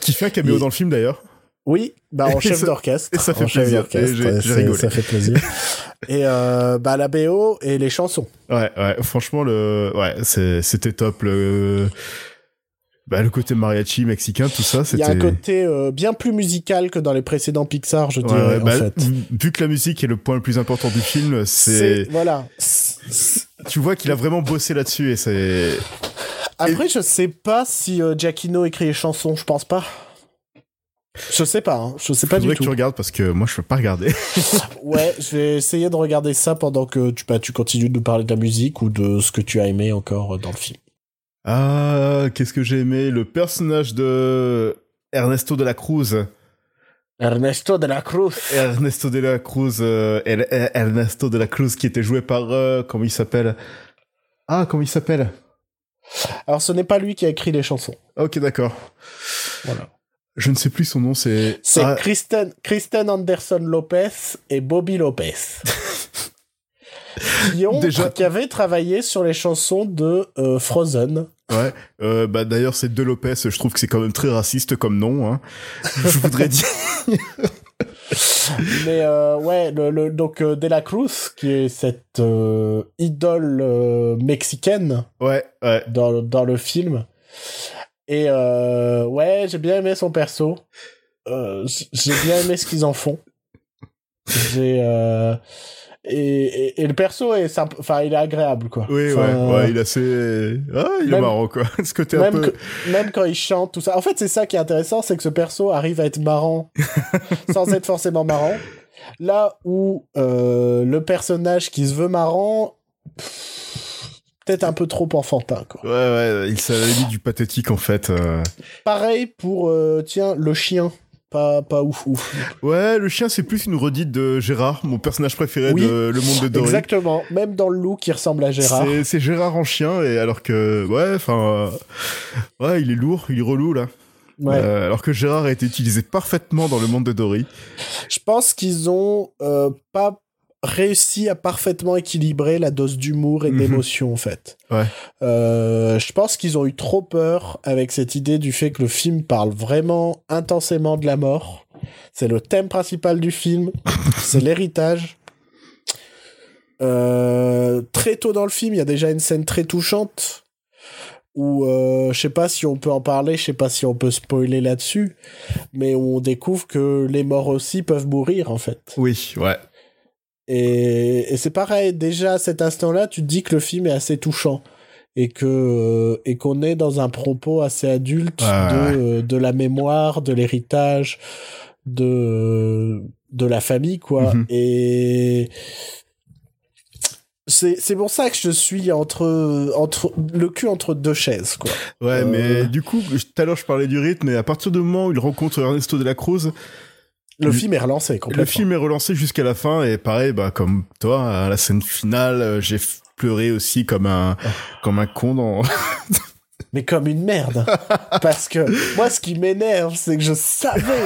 Qui fait un caméo dans le film d'ailleurs. Oui, bah en chef d'orchestre. Et ça fait plaisir. J'ai rigolé. Ça fait plaisir. et euh, bah la BO et les chansons. Ouais, ouais. Franchement, le, ouais, c'était top. Le, bah, le côté mariachi mexicain, tout ça, c'était. Il y a un côté euh, bien plus musical que dans les précédents Pixar, je dirais. bah, en fait. Vu que la musique est le point le plus important du film, c'est. Voilà. Tu vois qu'il a vraiment bossé là-dessus et c'est. Après, je sais pas si euh, Giacchino écrit les chansons, je pense pas. Je sais pas, hein. je sais pas du tout. que tu regardes parce que moi je peux pas regarder. ouais, je vais essayer de regarder ça pendant que tu, bah, tu continues de nous parler de la musique ou de ce que tu as aimé encore dans le film. Ah, qu'est-ce que j'ai aimé? Le personnage de Ernesto de la Cruz. Ernesto de la Cruz. Ernesto de la Cruz. Euh, Ernesto de la Cruz qui était joué par euh, comment il s'appelle? Ah, comment il s'appelle? Alors ce n'est pas lui qui a écrit les chansons. Ok, d'accord. Voilà. Je ne sais plus son nom, c'est. C'est ah. Kristen, Kristen Anderson Lopez et Bobby Lopez. qui, ont, Déjà... qui avaient travaillé sur les chansons de euh, Frozen. Ouais, euh, bah d'ailleurs c'est De Lopez, je trouve que c'est quand même très raciste comme nom, hein. je voudrais dire. Mais euh, ouais, le, donc euh, De La Cruz, qui est cette idole mexicaine ouais, ouais. Dans, dans le film, et euh, ouais, j'ai bien aimé son perso. Euh, j'ai bien aimé ce qu'ils en font. J'ai euh... et, et, le perso est simple, enfin il est agréable quoi. Oui Enfin, ouais, ouais, il est assez ah, il est marrant quoi. Ce côté un même, peu que- même quand il chante tout ça. En fait, c'est ça qui est intéressant, c'est que ce perso arrive à être marrant sans être forcément marrant. Là où le personnage qui se veut marrant, pff, peut-être un peu trop enfantin quoi. Ouais ouais, il s'est du pathétique en fait. euh. Pareil pour euh, tiens le chien, pas pas ouf ouf. Ouais, le chien c'est plus une redite de Gérard, mon personnage préféré Oui, de Le Monde de Dory. Exactement. Même dans le look, il ressemble à Gérard. C'est- C'est Gérard en chien et alors que ouais, enfin euh, ouais, il est lourd, il est relou là. Ouais. Euh, alors que Gérard a été utilisé parfaitement dans Le Monde de Dory. Je pense qu'ils ont euh, pas réussi à parfaitement équilibrer la dose d'humour et Mhm. d'émotion en fait. Ouais. Euh, je pense qu'ils ont eu trop peur avec cette idée du fait que le film parle vraiment intensément de la mort. C'est le thème principal du film, c'est l'héritage. Euh, très tôt dans le film, il y a déjà une scène très touchante où euh, je sais pas si on peut en parler, je sais pas si on peut spoiler là-dessus, mais où on découvre que les morts aussi peuvent mourir en fait. Oui, ouais. Et, et c'est pareil, déjà à cet instant-là, tu te dis que le film est assez touchant et que euh, et qu'on est dans un propos assez adulte de euh, de la mémoire, de l'héritage, de de la famille quoi. Mhm. Et c'est c'est pour ça que je suis entre entre le cul entre deux chaises quoi. Ouais, Euh. mais du coup, tout à l'heure je parlais du rythme, et à partir du moment où il rencontre Ernesto de la Cruz, Le Le- film est relancé complètement. le film est relancé jusqu'à la fin, et pareil, bah comme toi, à la scène finale, euh, j'ai pleuré aussi comme un comme un con dans. mais comme une merde. Parce que moi, ce qui m'énerve, c'est que je savais,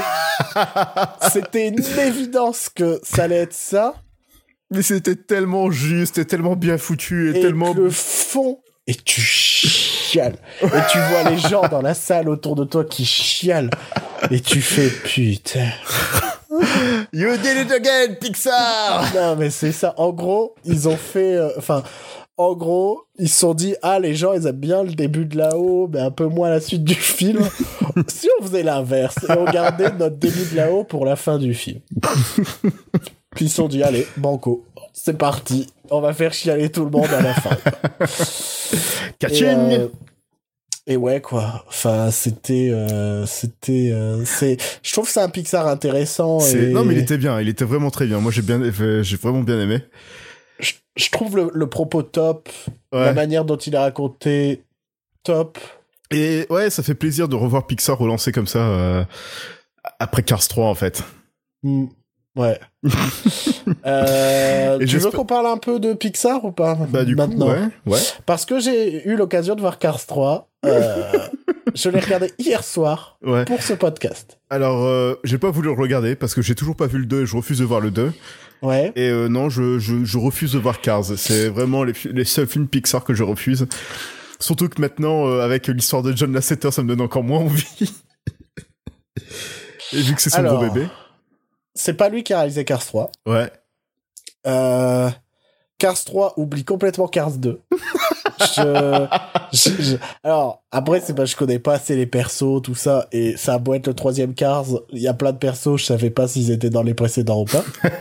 c'était une évidence que ça allait être ça, Mais c'était tellement juste et tellement bien foutu et, et tellement. que le fond, et tu Et tu vois les gens dans la salle autour de toi qui chialent. Et tu fais putain. You did it again, Pixar. Non, mais c'est ça. En gros, ils ont fait. euh, Enfin. en gros, ils se sont dit ah les gens ils aiment bien le début de là-haut, mais un peu moins la suite du film. si on faisait l'inverse et on gardait notre début de là-haut pour la fin du film. Puis ils se sont dit allez banco, c'est parti, on va faire chialer tout le monde à la fin. Et, Catching. euh, et ouais quoi. Enfin c'était euh, c'était euh, c'est. Je trouve c'est un Pixar intéressant. Et... Non, mais il était bien, il était vraiment très bien. Moi, j'ai bien, j'ai vraiment bien aimé. je, je trouve le, le propos top, Ouais. la manière dont il est raconté top. Et ouais, ça fait plaisir de revoir Pixar relancer comme ça euh, après Cars 3 en fait. Hmm, Ouais. Euh, tu veux qu'on parle un peu de Pixar ou pas Bah du maintenant coup, ouais, ouais. Parce que j'ai eu l'occasion de voir Cars 3. euh, je l'ai regardé hier soir ouais. pour ce podcast. Alors, euh, j'ai pas voulu le regarder parce que j'ai toujours pas vu le 2 et je refuse de voir le 2. Ouais. Et euh, non, je, je, je refuse de voir Cars. C'est vraiment les, les seuls films Pixar que je refuse. Surtout que maintenant, euh, avec l'histoire de John Lasseter, ça me donne encore moins envie. et vu que c'est son Alors, gros bébé. C'est pas lui qui a réalisé Cars 3. Ouais. Euh, Cars 3 oublie complètement Cars 2. je, je- je- Alors, après, c'est que je connais pas assez les persos, tout ça, et ça a beau être le troisième Cars, il y a plein de persos, je savais pas s'ils étaient dans les précédents ou pas.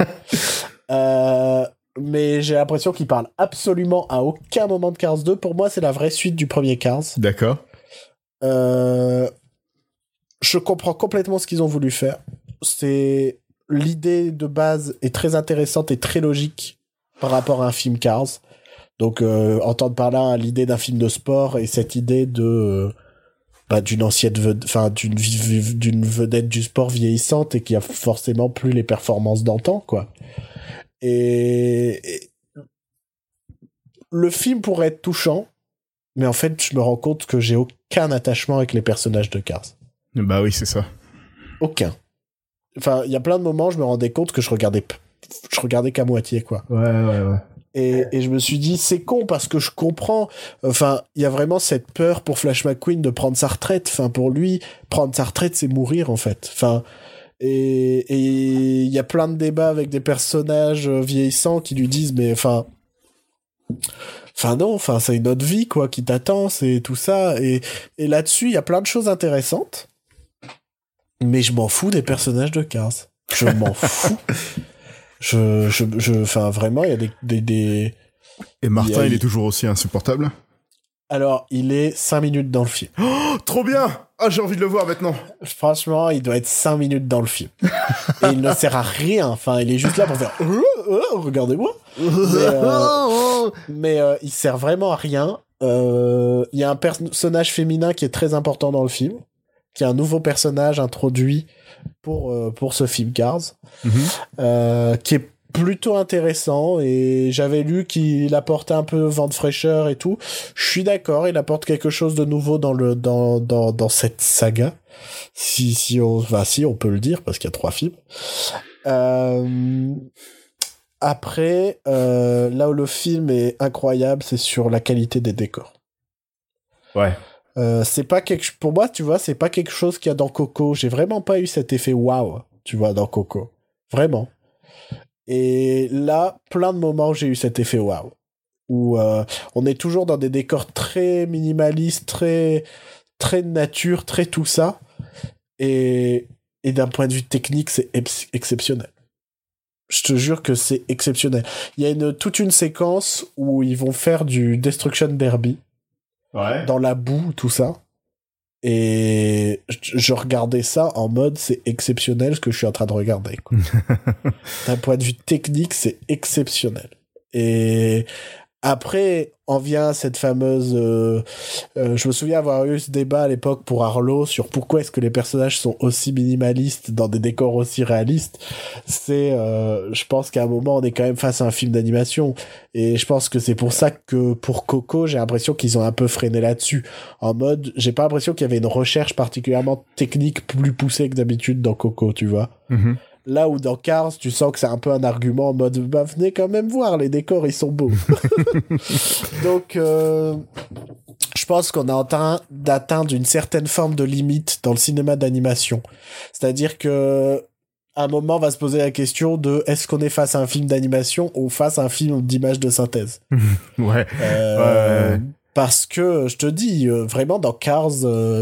Euh, mais j'ai l'impression qu'ils parlent absolument à aucun moment de Cars 2. Pour moi, c'est la vraie suite du premier Cars. D'accord. Euh, je comprends complètement ce qu'ils ont voulu faire. C'est l'idée de base est très intéressante et très logique par rapport à un film Cars. Donc, euh, entendre par là l'idée d'un film de sport et cette idée de euh, bah, d'une ancienne enfin d'une d'une vedette du sport vieillissante et qui a forcément plus les performances d'antan, quoi. Et, et le film pourrait être touchant, mais en fait, je me rends compte que j'ai aucun attachement avec les personnages de Cars. Bah oui, c'est ça. Aucun. Enfin, il y a plein de moments, je me rendais compte que je regardais, je regardais qu'à moitié, quoi. Ouais, ouais, ouais. Et, et je me suis dit, c'est con parce que je comprends. Enfin, il y a vraiment cette peur pour Flash McQueen de prendre sa retraite. Enfin, pour lui, prendre sa retraite, c'est mourir, en fait. Enfin, et et il y a plein de débats avec des personnages euh, vieillissants qui lui disent, mais enfin. Enfin non, enfin c'est une autre vie quoi qui t'attend, c'est tout ça et, et là-dessus il y a plein de choses intéressantes, mais je m'en fous des personnages de Cars. Je m'en fous. Je, je, je, enfin, vraiment, il y a des, des, des... Et Martin, Il y a- il est toujours aussi insupportable. Alors, il est 5 minutes dans le film. Oh, trop bien Ah, j'ai envie de le voir maintenant. Franchement, il doit être 5 minutes dans le film. Et il ne sert à rien. Enfin, il est juste là pour faire Euh, euh, regardez-moi. euh, Mais euh, il sert vraiment à rien. Euh, Il y a un personnage féminin qui est très important dans le film, qui est un nouveau personnage introduit pour euh, pour ce film Cars, Mhm. euh, qui est plutôt intéressant et j'avais lu qu'il apportait un peu vent de fraîcheur et tout. Je suis d'accord, il apporte quelque chose de nouveau dans le dans dans dans cette saga. Si si on va si on peut le dire parce qu'il y a trois films. Euh, après, euh, là où le film est incroyable, c'est sur la qualité des décors. Ouais. Euh, c'est pas quelque pour moi, tu vois, c'est pas quelque chose qu'il y a dans Coco. J'ai vraiment pas eu cet effet waouh, tu vois, dans Coco. Vraiment. Et là, plein de moments, j'ai eu cet effet waouh. Où euh, on est toujours dans des décors très minimalistes, très, très nature, très tout ça. Et, d'un point de vue technique, c'est ex- exceptionnel. Je te jure que c'est exceptionnel. Il y a une, toute une séquence où ils vont faire du Destruction Derby Ouais. dans la boue, tout ça. Et je, regardais ça en mode c'est exceptionnel ce que je suis en train de regarder. D'un point de vue technique, c'est exceptionnel. Et après, en vient cette fameuse. euh, euh, je me souviens avoir eu ce débat à l'époque pour Arlo sur pourquoi est-ce que les personnages sont aussi minimalistes dans des décors aussi réalistes. C'est, euh, je pense qu'à un moment, on est quand même face à un film d'animation, et je pense que c'est pour ça que pour Coco, j'ai l'impression qu'ils ont un peu freiné là-dessus. En mode, j'ai pas l'impression qu'il y avait une recherche particulièrement technique plus poussée que d'habitude dans Coco, tu vois. Mhm. Là où dans Cars, tu sens que c'est un peu un argument en mode bah venez quand même voir, les décors ils sont beaux. Donc euh, je pense qu'on est en train d'atteindre une certaine forme de limite dans le cinéma d'animation. C'est-à-dire que à un moment on va se poser la question de est-ce qu'on est face à un film d'animation ou face à un film d'image de synthèse? Ouais. Euh, Ouais, ouais. Parce que je te dis euh, vraiment dans Cars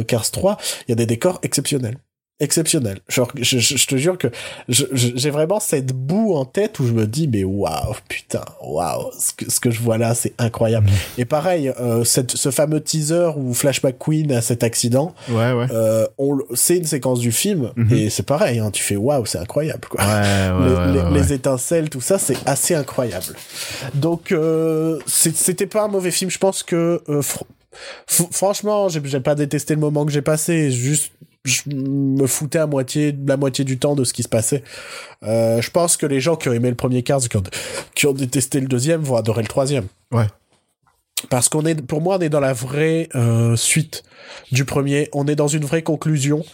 Cars 3, il y a des décors exceptionnels. Exceptionnels. Genre, je, je, je te jure que j'ai vraiment cette boue en tête où je me dis mais waouh putain waouh ce que, ce que je vois là c'est incroyable. Et pareil euh, cette, ce fameux teaser où Flash McQueen a cet accident, Ouais, ouais. euh, on c'est une séquence du film Mhm. et c'est pareil hein, tu fais waouh c'est incroyable quoi Ouais, ouais, les, ouais, les- ouais, les ouais. étincelles, tout ça, c'est assez incroyable. Donc, euh, c'était pas un mauvais film. Je pense que, euh, f- franchement, j'ai pas détesté le moment que j'ai passé. Juste, je me foutais à moitié, la moitié du temps de ce qui se passait. Euh, je pense que les gens qui ont aimé le premier Cars, qui ont, qui ont détesté le deuxième, vont adorer le troisième. Ouais. Parce qu'on est, pour moi, on est dans la vraie euh, suite du premier. On est dans une vraie conclusion,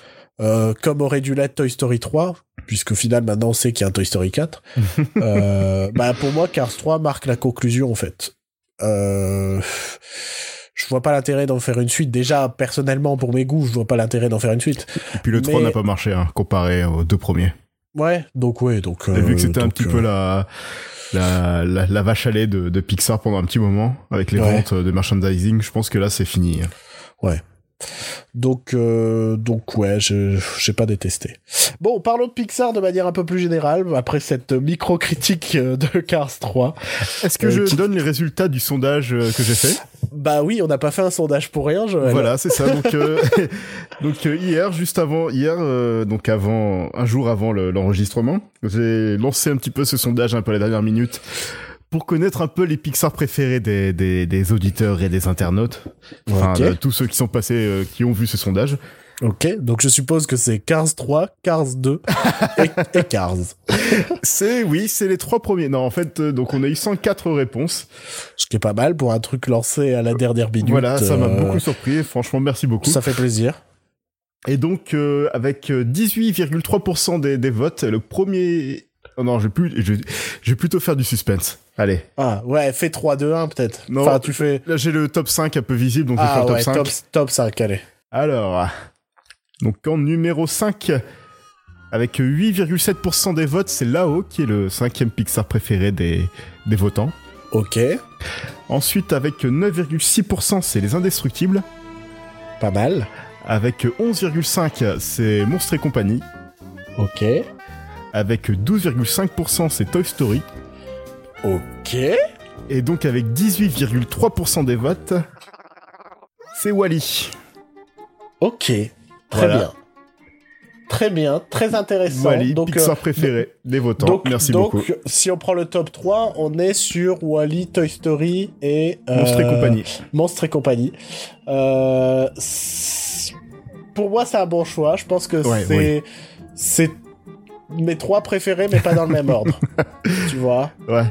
euh, comme aurait dû l'être Toy Story 3, puisque au final, maintenant, on sait qu'il y a un Toy Story 4. euh, bah, pour moi, Cars 3 marque la conclusion, en fait. Euh, je vois pas l'intérêt d'en faire une suite. Déjà, personnellement, pour mes goûts, je vois pas l'intérêt d'en faire une suite. Et puis le 3 Mais- n'a pas marché, hein, comparé aux deux premiers. Ouais, donc ouais, donc. T'as vu que c'était un petit euh, peu la, la, la, la vache à lait de, de Pixar pendant un petit moment, avec les Ouais. ventes de merchandising. Je pense que là, c'est fini. Donc, euh, donc ouais, je j'ai pas détesté. Bon, parlons de Pixar de manière un peu plus générale après cette micro-critique euh, de Cars 3. Est-ce que Euh, je qui- donne les résultats du sondage euh, que j'ai fait? Bah oui, on n'a pas fait un sondage pour rien, Joël. Voilà, c'est ça. Donc, euh, donc euh, hier, juste avant, hier, euh, donc avant, un jour avant le- l'enregistrement, j'ai lancé un petit peu ce sondage un peu à la dernière minute pour connaître un peu les Pixar préférés des, des, des auditeurs et des internautes. Enfin, de tous ceux qui sont passés, euh, qui ont vu ce sondage. Ok, donc je suppose que c'est Cars 3, Cars 2 et, et Cars. C'est, oui, c'est les trois premiers. Non, en fait, euh, donc on a eu 104 réponses. Ce qui est pas mal pour un truc lancé à la dernière minute. voilà, ça m'a euh, beaucoup surpris. Franchement, merci beaucoup. Ça fait plaisir. Et donc, euh, avec euh, 18,3% des, des votes, le premier... Oh non, je vais, plus, je, je vais plutôt faire du suspense. Allez. Ah, ouais, fais 3, 2, 1 peut-être. Non. Enfin, tu fais... Là, j'ai le top 5 un peu visible, donc je vais Ah faire le top ouais, 5. top, top 5, allez. Alors, donc en numéro 5, avec 8,7% des votes, c'est Lao qui est le cinquième Pixar préféré des, des votants. Ok, Ensuite, avec 9,6%, c'est Les Indestructibles. pas mal. Avec 11,5%, c'est Monstres et compagnie. Ok. avec 12,5% c'est Toy Story. Ok. Et donc avec 18,3% des votes, c'est Wally. Ok. Très Voilà. bien. Très bien, très intéressant. Wally, donc, Pixar euh, préféré des votants. donc, Merci donc, beaucoup. si on prend le top 3, on est sur Wally, Toy Story et... euh, Monstre et compagnie. Monstre et compagnie. Euh, pour moi, c'est un bon choix. Je pense que Ouais, c'est... C'est mes trois préférés, mais pas dans le même ordre. Tu vois? Ouais.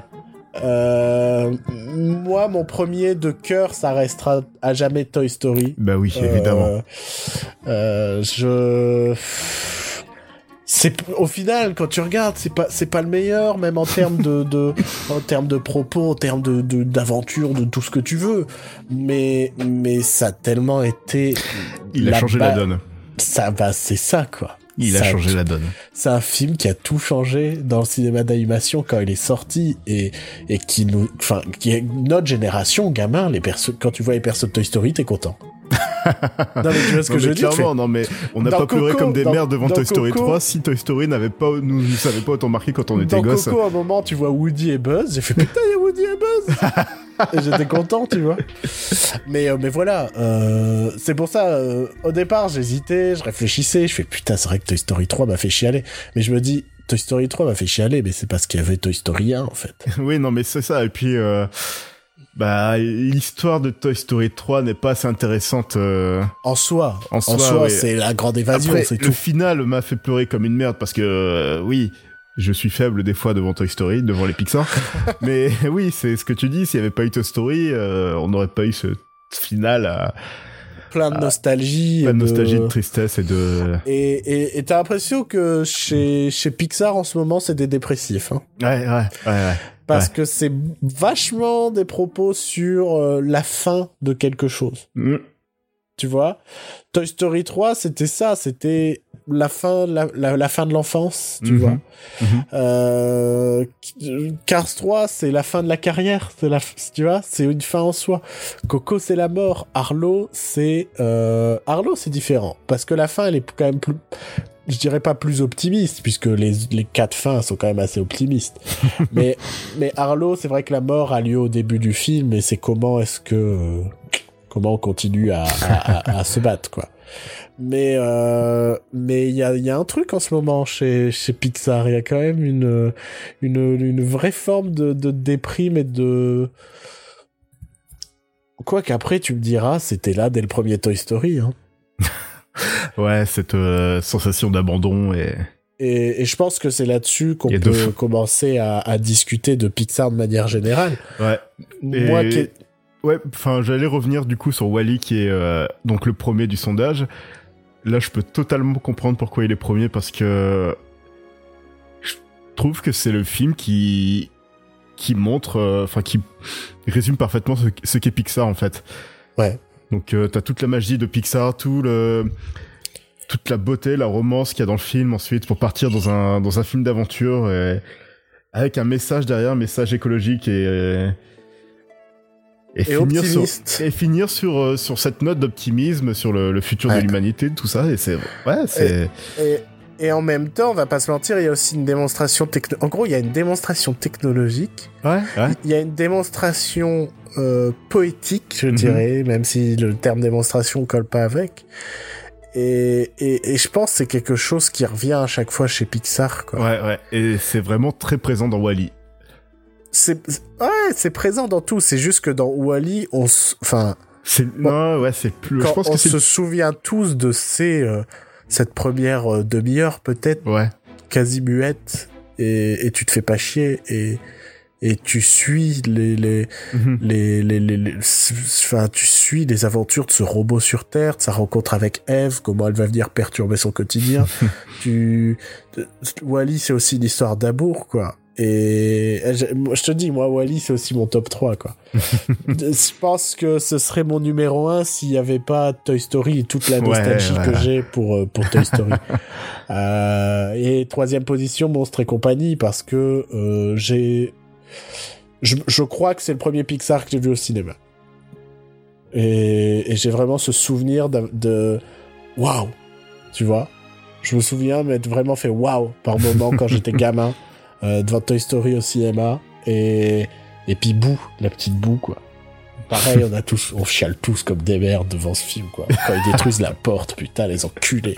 Euh, Moi, mon premier de cœur, ça restera à jamais Toy Story. Bah oui, Euh, évidemment. euh, je. C'est au final quand tu regardes, c'est pas c'est pas le meilleur, même en termes de, de en termes de propos, en termes de de- d'aventure, de, tout ce que tu veux. Mais mais ça a tellement été. Il a changé ba- la donne. Ça bah c'est ça quoi. Il a changé la donne. c'est un film qui a tout changé dans le cinéma d'animation quand il est sorti et, et qui nous, enfin, qui est notre génération, gamin, les persos, quand tu vois les persos de Toy Story, t'es content. Non, mais tu vois ce que Non, je veux dire? clairement, non mais on n'a pas pleuré comme des dans- merdes devant Toy Story Coco- 3 si Toy Story n'avait pas nous, nous avait pas autant marqué quand on était Dans gosse. Coco, à un moment, tu vois Woody et Buzz, j'ai fait putain, il y a Woody et Buzz! et j'étais content, tu vois. Mais, euh, mais voilà, euh, c'est pour ça, euh, au départ, j'hésitais, je réfléchissais, je fais putain, c'est vrai que Toy Story 3 m'a fait chialer. Mais je me dis, Toy Story 3 m'a fait chialer, mais c'est parce qu'il y avait Toy Story 1, en fait. oui, non mais c'est ça et puis euh, bah l'histoire de Toy Story 3 n'est pas assez intéressante euh, En soi, En soi, soi, c'est la grande évasion, c'est le tout. final m'a fait pleurer comme une merde parce que euh, oui, je suis faible des fois devant Toy Story, devant les Pixar. mais oui, c'est ce que tu dis. S'il n'y avait pas eu Toy Story, euh, on n'aurait pas eu ce final à Plein de nostalgie. et de nostalgie, de tristesse et de. Et et- et t'as l'impression que chez, chez Pixar en ce moment c'est des dépressifs, hein. Ouais, ouais, ouais, ouais. Parce que c'est vachement des propos sur euh, la fin de quelque chose. Mm. Tu vois, Toy Story 3 c'était ça, c'était la fin, la, la, la fin de l'enfance, tu Mhm. vois? Mhm. Euh, Cars 3, c'est la fin de la carrière, c'est la, tu vois, c'est une fin en soi. Coco, c'est la mort. Arlo, c'est euh, Arlo, c'est différent parce que la fin, elle est quand même plus, je dirais pas plus optimiste puisque les les quatre fins sont quand même assez optimistes. mais mais Arlo, c'est vrai que la mort a lieu au début du film et c'est comment est-ce que comment on continue à, à, à- à se battre quoi. Mais euh, mais il y a, il y a un truc en ce moment chez, chez Pixar. Il y a quand même une, une, une vraie forme de, de déprime et de... Quoi qu'après, tu me diras, c'était là dès le premier Toy Story. Hein. Ouais, cette euh, sensation d'abandon et. Et, et je pense que c'est là-dessus qu'on peut commencer à, à discuter de Pixar de manière générale. Ouais. Et- Moi, qui... Ouais, enfin, j'allais revenir du coup sur Wally qui est euh, donc le premier du sondage. Là, je peux totalement comprendre pourquoi il est premier parce que je trouve que c'est le film qui qui montre, euh, enfin qui résume parfaitement ce, ce qu'est Pixar en fait. Ouais. Donc euh, t'as toute la magie de Pixar, tout le toute la beauté, la romance qu'il y a dans le film ensuite pour partir dans un dans un film d'aventure et avec un message derrière, un message écologique et et, Et finir sur et finir sur euh, sur cette note d'optimisme sur le, le futur de l'humanité, tout ça et c'est ouais c'est Et, et en même temps, on va pas se mentir, il y a aussi une démonstration techno... En gros, il y a une démonstration technologique ouais ouais Il y a une démonstration euh, poétique, je Mhm. dirais, même si le terme démonstration colle pas avec. Et, et, et je pense que c'est quelque chose qui revient à chaque fois chez Pixar. Quoi. ouais ouais et c'est vraiment très présent dans Wally. C'est, c'est- ouais, c'est présent dans tout. C'est juste que dans Wally, on, s- enfin, C'est non ouais c'est plus je quand pense on que se souvient tous de ces, euh, cette première euh, demi-heure peut-être ouais quasi muette, et, et tu te fais pas chier et et tu suis les les Mhm. les, les, les, les- enfin, tu suis les aventures de ce robot sur Terre, de sa rencontre avec Eve, comment elle va venir perturber son quotidien. tu, Wally, c'est aussi une histoire d'amour, quoi. Et je, moi, je te dis, moi, Wally, c'est aussi mon top 3, quoi. je pense que ce serait mon numéro 1 s'il n'y avait pas Toy Story et toute la Ouais, nostalgie que j'ai pour, euh, pour Toy Story. Euh, et troisième position, Monstre et compagnie, parce que euh, j'ai... Je, je crois que c'est le premier Pixar que j'ai vu au cinéma. Et, et j'ai vraiment ce souvenir de... de- Waouh Tu vois Je me souviens m'être vraiment fait waouh par moment quand j'étais gamin euh, devant Toy Story au cinéma et et puis Boo, la petite Boo quoi. Pareil, on a tous, on chiale tous comme des merdes devant ce film quoi. Quand ils détruisent la porte, putain les enculés.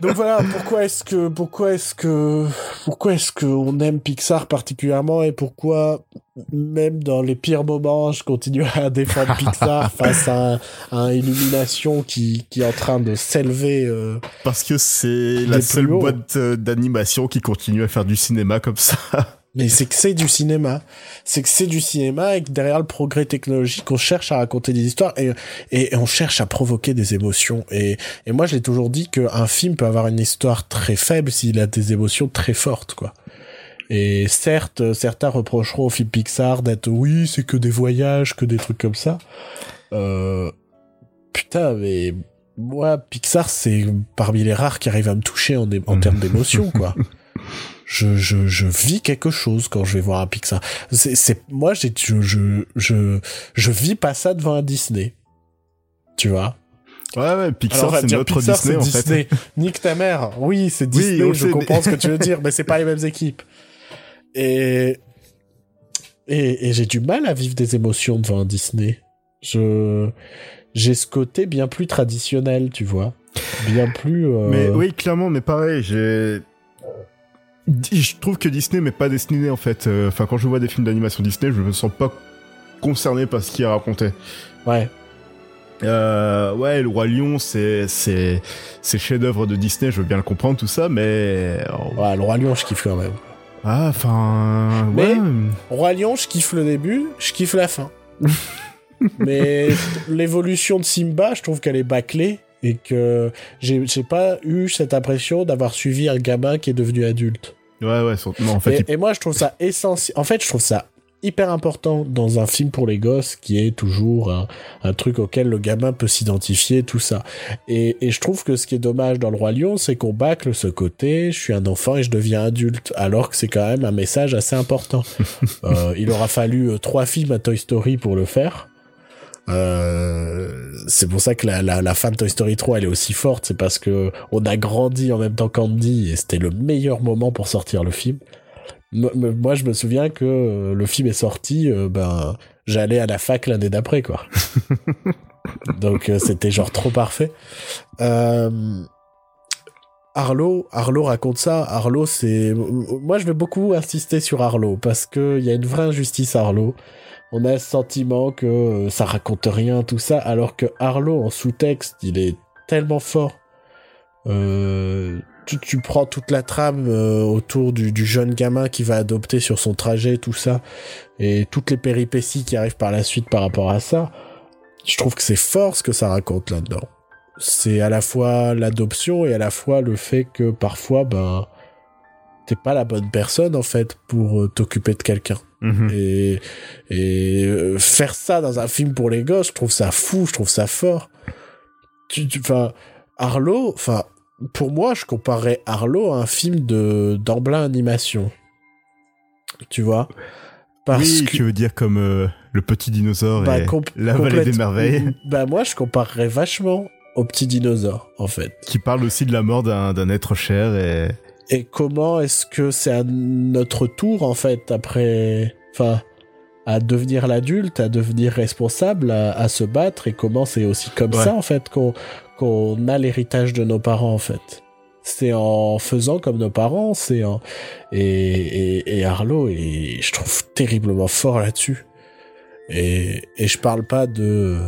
Donc voilà, pourquoi est-ce que, pourquoi est-ce que, pourquoi est-ce que on aime Pixar particulièrement et pourquoi même dans les pires moments, je continue à défendre Pixar face à, un, Illumination qui, qui est en train de s'élever. Euh, Parce que c'est la seule boîte euh, d'animation qui continue à faire du cinéma comme ça. Mais c'est que c'est du cinéma. C'est que c'est du cinéma et que derrière le progrès technologique, on cherche à raconter des histoires et, et, on cherche à provoquer des émotions. Et, et moi, je l'ai toujours dit qu'un film peut avoir une histoire très faible s'il a des émotions très fortes, quoi. Et certes, certains reprocheront au film Pixar d'être oui, c'est que des voyages, que des trucs comme ça. Euh, putain, mais moi, Pixar, c'est parmi les rares qui arrivent à me toucher en, en termes d'émotion, quoi. je, je, je vis quelque chose quand je vais voir un Pixar. C'est, c'est moi, j'ai, je, je, je, je vis pas ça devant un Disney. Tu vois? Ouais, ouais, Pixar, c'est notre Disney, en Disney. fait. Nique ta mère. Oui, c'est Disney, je comprends ce que tu veux dire, mais c'est pas les mêmes équipes. Et, et, et j'ai du mal à vivre des émotions devant un Disney. Je, j'ai ce côté bien plus traditionnel, tu vois. Bien plus. Euh... Mais oui, clairement, mais pareil, j'ai je trouve que Disney m'est pas destiné en fait. Euh, enfin, quand je vois des films d'animation Disney, je me sens pas concerné par ce qui est raconté. Ouais. Euh, ouais, le roi lion, c'est c'est c'est chef-d'œuvre de Disney, je veux bien le comprendre tout ça, mais ouais, le roi lion, je kiffe quand même. Ah, enfin, ouais. roi lion, je kiffe le début, je kiffe la fin. mais l'évolution de Simba, je trouve qu'elle est bâclée et que j'ai pas eu cette impression d'avoir suivi un gamin qui est devenu adulte. Ouais, ouais, non, en fait. Et, moi, je trouve ça essentiel. En fait, je trouve ça hyper important dans un film pour les gosses qui est toujours un, un truc auquel le gamin peut s'identifier, tout ça. Et, et, je trouve que ce qui est dommage dans le Roi Lion, c'est qu'on bâcle ce côté, je suis un enfant et je deviens adulte, alors que c'est quand même un message assez important. euh, il aura fallu euh, trois films à Toy Story pour le faire. Euh, c'est pour ça que la, la, la, fin de Toy Story 3 elle est aussi forte, c'est parce que on a grandi en même temps qu'Andy et c'était le meilleur moment pour sortir le film. Moi, je me souviens que euh, le film est sorti, euh, ben j'allais à la fac l'année d'après quoi. Donc c'était genre trop parfait. Arlo, Arlo raconte ça. Arlo, c'est moi je vais beaucoup insister sur Arlo parce que il y a une vraie injustice à Arlo on a le sentiment que euh, ça raconte rien, tout ça, alors que Arlo, en sous-texte, il est tellement fort. Euh, tu, prends toute la trame euh, autour du, jeune gamin qui va adopter sur son trajet, tout ça, et toutes les péripéties qui arrivent par la suite par rapport à ça. Je trouve que c'est fort ce que ça raconte là-dedans. C'est à la fois l'adoption et à la fois le fait que parfois, ben, t'es pas la bonne personne en fait pour t'occuper de quelqu'un. Mhm. Et, et euh, faire ça dans un film pour les gosses, je trouve ça fou, je trouve ça fort. Tu, enfin, Arlo, enfin, pour moi, je comparerais Arlo à un film de d'Amblin Animation. Tu vois? Parce Oui, que... tu veux dire comme euh, le petit dinosaure bah, et la vallée des merveilles. Bah moi, je comparerais vachement au petit dinosaure, en fait. Qui parle aussi de la mort d'un être cher et et comment est-ce que c'est à notre tour en fait après enfin à devenir l'adulte à devenir responsable à, se battre? Et comment c'est aussi comme ça en fait qu'on qu'on a l'héritage de nos parents en fait? C'est en faisant comme nos parents c'est en et, et, et Arlo et je trouve terriblement fort là-dessus. Et, et je parle pas de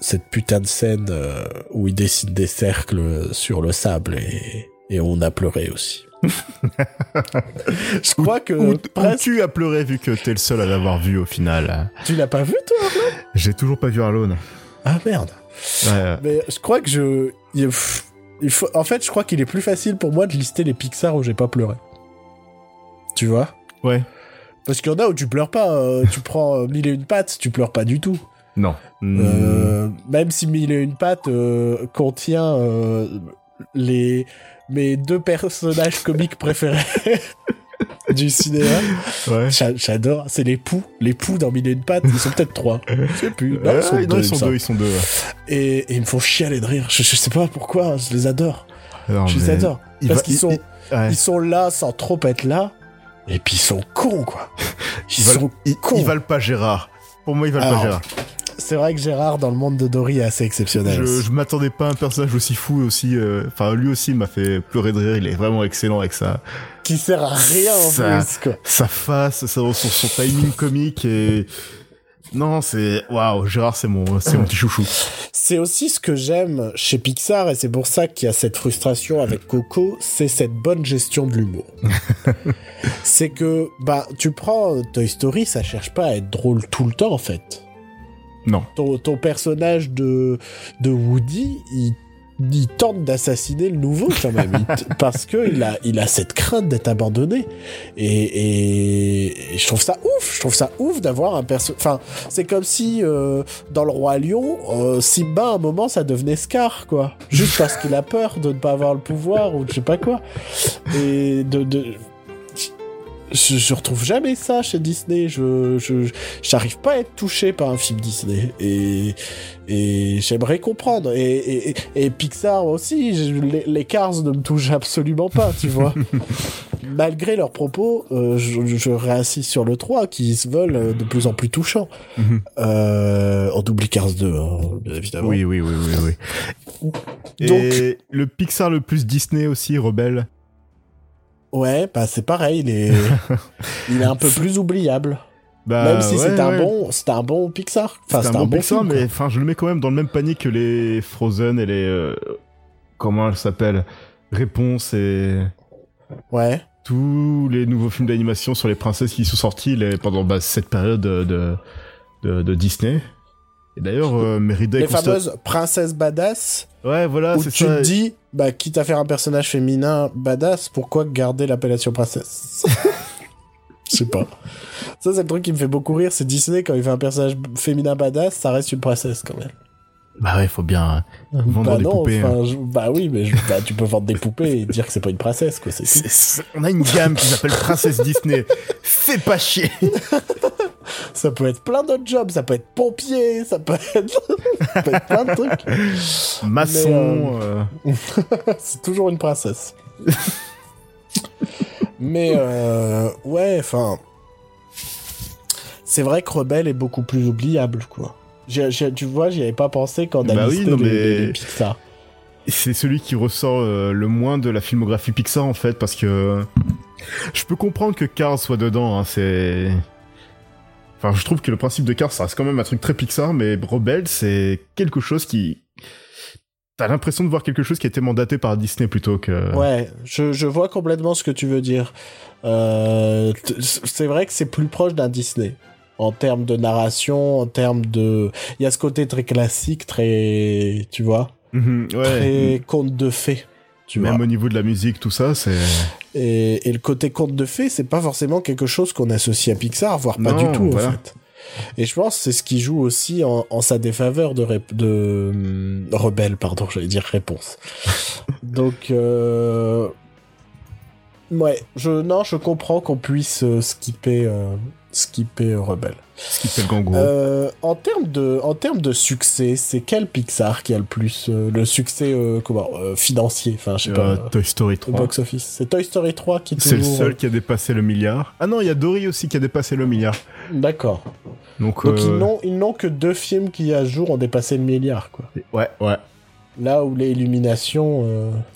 cette putain de scène euh, où il dessine des cercles sur le sable et, et on a pleuré aussi je crois que. Où, tu as pleuré vu que t'es le seul à l'avoir vu au final Tu l'as pas vu toi, Arlone J'ai toujours pas vu Arlone. Ah merde. Mais je crois que je. Il faut... En fait, je crois qu'il est plus facile pour moi de lister les Pixar où j'ai pas pleuré. Tu vois? Ouais. Parce qu'il y en a où tu pleures pas. Euh, tu prends euh, mille et une pattes, tu pleures pas du tout. Non. Euh, même si mille et une pattes contient les mes deux personnages comiques préférés. du cinéma. Ouais. J'adore. C'est les poux. Les poux dans Mille et une pattes. Ils sont peut-être trois. Je sais plus. Non, Ouais, ils sont non, deux. ils il sont deux, semble. ils sont deux. ouais. Et, et ils me font chialer de rire. Je, je sais pas pourquoi. Je les adore. Non, je les adore. Parce qu'ils il- sont, il- ouais. ils sont là sans trop être là. Et puis ils sont cons, quoi. Ils Ils valent- sont ils- cons. ils valent pas Gérard. Pour moi, ils valent Alors, pas Gérard. C'est vrai que Gérard, dans le monde de Dory, est assez exceptionnel. Je, je m'attendais pas à un personnage aussi fou aussi. euh, Enfin, lui aussi m'a fait pleurer de rire. Il est vraiment excellent avec ça. Qui sert à rien en Ça- plus, quoi. Sa face, sa- son, son timing comique et non, c'est waouh. Gérard, c'est mon, c'est mon petit chouchou. C'est aussi ce que j'aime chez Pixar, et c'est pour ça qu'il y a cette frustration avec Coco, c'est cette bonne gestion de l'humour. c'est que, bah, tu prends Toy Story, ça cherche pas à être drôle tout le temps, en fait. Non. Ton, ton personnage de, de Woody, il, il tente d'assassiner le nouveau, quand même, parce que il a, il a cette crainte d'être abandonné. Et, et, et je trouve ça ouf, je trouve ça ouf d'avoir un perso... Enfin, c'est comme si, euh, dans Le Roi Lion, euh, Simba, à un moment, ça devenait Scar, quoi. Juste parce qu'il a peur de ne pas avoir le pouvoir, ou je sais pas quoi. Et de... de... Je, je retrouve jamais ça chez Disney. Je, je, j'arrive pas à être touché par un film Disney. Et, et j'aimerais comprendre. Et, et, et- Pixar aussi, je- les, les Cars ne me touchent absolument pas, tu vois. Malgré leurs propos, euh, je, je réinsiste sur le 3, qui se veulent euh, de plus en plus touchants. Mhm. Euh, on oublie Cars 2, hein, bien évidemment. Oui, oui, oui, oui, oui. Donc- Et le Pixar le plus Disney aussi, Rebelle. Ouais, bah c'est pareil, il est, il est un peu plus oubliable. Bah, Même si ouais, c'est un ouais. bon, un bon Pixar. Enfin, c'est un, bon Pixar, film, mais enfin, je le mets quand même dans le même panier que les Frozen et les euh, comment elles s'appellent, Réponse et Ouais. tous les nouveaux films d'animation sur les princesses qui sont sortis les- pendant bah, cette période de, de, de- de Disney. Et d'ailleurs, euh, Merida Les fameuses princesses badass, Ouais, voilà, c'est tu te dis, bah, quitte à faire un personnage féminin badass, pourquoi garder l'appellation princesse? Je sais pas. Ça, c'est le truc qui me fait beaucoup rire, c'est Disney, quand il fait un personnage féminin badass, ça reste une princesse, quand même. Bah ouais, faut bien vendre bah des non, poupées. hein. je- bah oui, mais je- bah, tu peux vendre des poupées et dire que c'est pas une princesse, quoi, On a une gamme qui s'appelle Princesse Disney. Fais pas chier. Ça peut être plein d'autres jobs, ça peut être pompier, ça peut être, ça peut être plein de trucs. Maçon. euh, c'est toujours une princesse. Mais euh, ouais, enfin, c'est vrai que Rebelle est beaucoup plus oubliable, quoi. Tu vois, j'y avais pas pensé quand on a Bah oui, non, les, mais- les- les Pixar. c'est celui qui ressort euh, le moins de la filmographie Pixar en fait parce que je peux comprendre que Cars soit dedans hein, c'est enfin je trouve que le principe de Cars ça reste quand même un truc très Pixar mais Rebelle c'est quelque chose qui t'as l'impression de voir quelque chose qui a été mandaté par Disney plutôt que Ouais, je, je vois complètement ce que tu veux dire. Euh, c'est vrai que c'est plus proche d'un Disney. En termes de narration, en termes de... Il y a ce côté très classique, très... Tu vois Mhm, ouais Très conte de fées. Tu vois même au niveau de la musique tout ça c'est Et, et le côté conte de fées, c'est pas forcément quelque chose qu'on associe à Pixar, voire pas Non, du tout voilà. en fait. Et je pense que c'est ce qui joue aussi en, en sa défaveur de, de hum, rebelle, pardon, j'allais dire réponse. Donc, euh, ouais, je non, je comprends qu'on puisse euh, skipper, euh, skipper rebelle. fait le Euh, en termes de, en termes de succès, c'est quel Pixar qui a le plus euh, le succès euh, comment financier, enfin je sais pas. Toy Story Au 3 box office. C'est Toy Story 3 qui est c'est le seul qui a dépassé le milliard ah non il y a Dory aussi qui a dépassé le milliard D'accord. donc, Donc ils n'ont ils n'ont que deux films qui à jour ont dépassé le milliard quoi. ouais ouais Là où les Illuminations,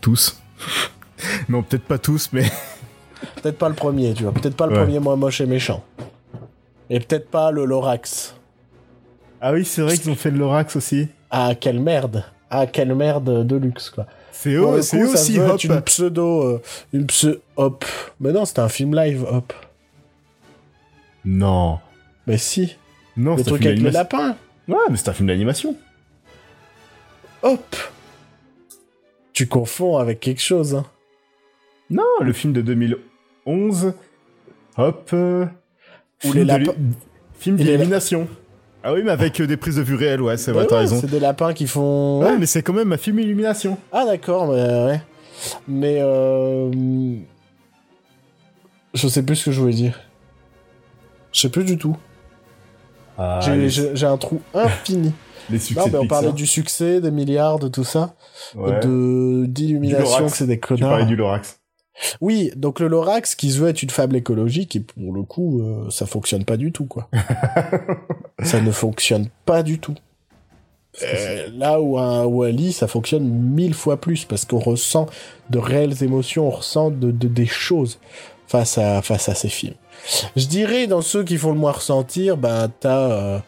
tous non peut-être pas tous mais peut-être pas le premier, tu vois, peut-être pas le Ouais. premier moins moche et méchant. Et peut-être pas le Lorax. ah oui c'est vrai qu'ils ont fait de l'Orax aussi Ah quelle merde. Ah quelle merde de luxe quoi. C'est eux, le aussi, hop. une pseudo euh, une pseudo hop. Mais non, c'était un film live hop. Non. Mais si, Non, le c'est un truc film avec le lapin. Ouais, mais c'est un film d'animation. Hop. Tu confonds avec quelque chose hein. Non, le film de 2011. Hop. euh, Film les lapins- Film d'illumination. Ah oui, mais avec euh, des prises de vue réelles, ouais, c'est vrai, Ouais, t'as raison. C'est des lapins qui font. Ouais, mais c'est quand même un film illumination. Ah d'accord, mais ouais. Mais euh, Je sais plus ce que je voulais dire. Je sais plus du tout. Ah, J'ai- un trou infini. les succès Non, mais on parlait du succès, des milliards, de tout ça, Ouais. de d'illumination, que c'est des Tu parlais connards. du Lorax. Oui, donc le Lorax qui se veut être une fable écologique et pour le coup, euh, ça fonctionne pas du tout quoi. ça ne fonctionne pas du tout. Euh, là où un Wally, ça fonctionne mille fois plus parce qu'on ressent de réelles émotions, on ressent de, de- des choses face à face à ces films. Je dirais dans ceux qui font le moins ressentir, ben t'as euh,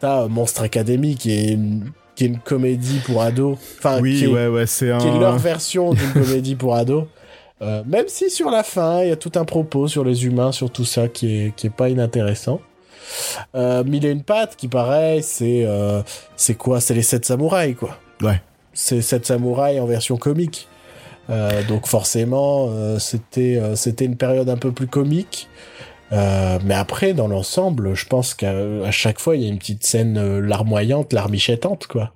t'as Monstre Academy qui est une, qui est une comédie pour ados. Enfin, oui, qui est- ouais, ouais, c'est un. qui est leur version d'une comédie pour ados. Euh, même si sur la fin, il y a tout un propos sur les humains, sur tout ça qui est, qui est pas inintéressant. Euh, Mille et une pattes, qui pareil, c'est euh, c'est quoi? C'est les sept samouraïs, quoi. Ouais. C'est sept samouraïs en version comique. Euh, donc forcément, euh, c'était euh, c'était une période un peu plus comique. Euh, mais après, dans l'ensemble, je pense qu'à chaque fois, il y a une petite scène larmoyante, larmichetante, quoi.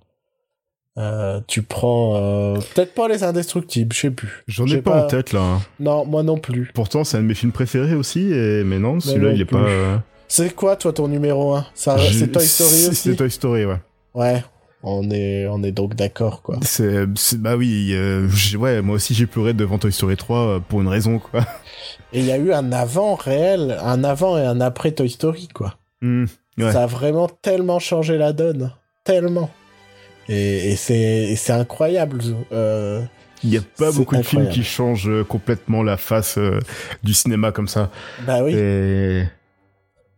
Euh, tu prends euh, peut-être pas les indestructibles, je sais plus. J'en ai pas, en tête là. Non, moi non plus. Pourtant, c'est un de mes films préférés aussi, et... mais non, celui-là, il est plus. pas. euh, C'est quoi toi ton numéro 1 Ça j'ai- c'est Toy Story aussi? C'est Toy Story, ouais. Ouais, on est on est donc d'accord quoi. C'est, bah oui, euh, ouais, moi aussi j'ai pleuré devant Toy Story 3 euh, pour une raison, quoi. Et il y a eu un avant réel, un avant et un après Toy Story quoi. Ouais. Ça a vraiment tellement changé la donne, tellement. Et, et c'est incroyable. Euh, Il y a pas beaucoup de films qui changent euh, complètement la face euh, du cinéma comme ça. bah oui. Et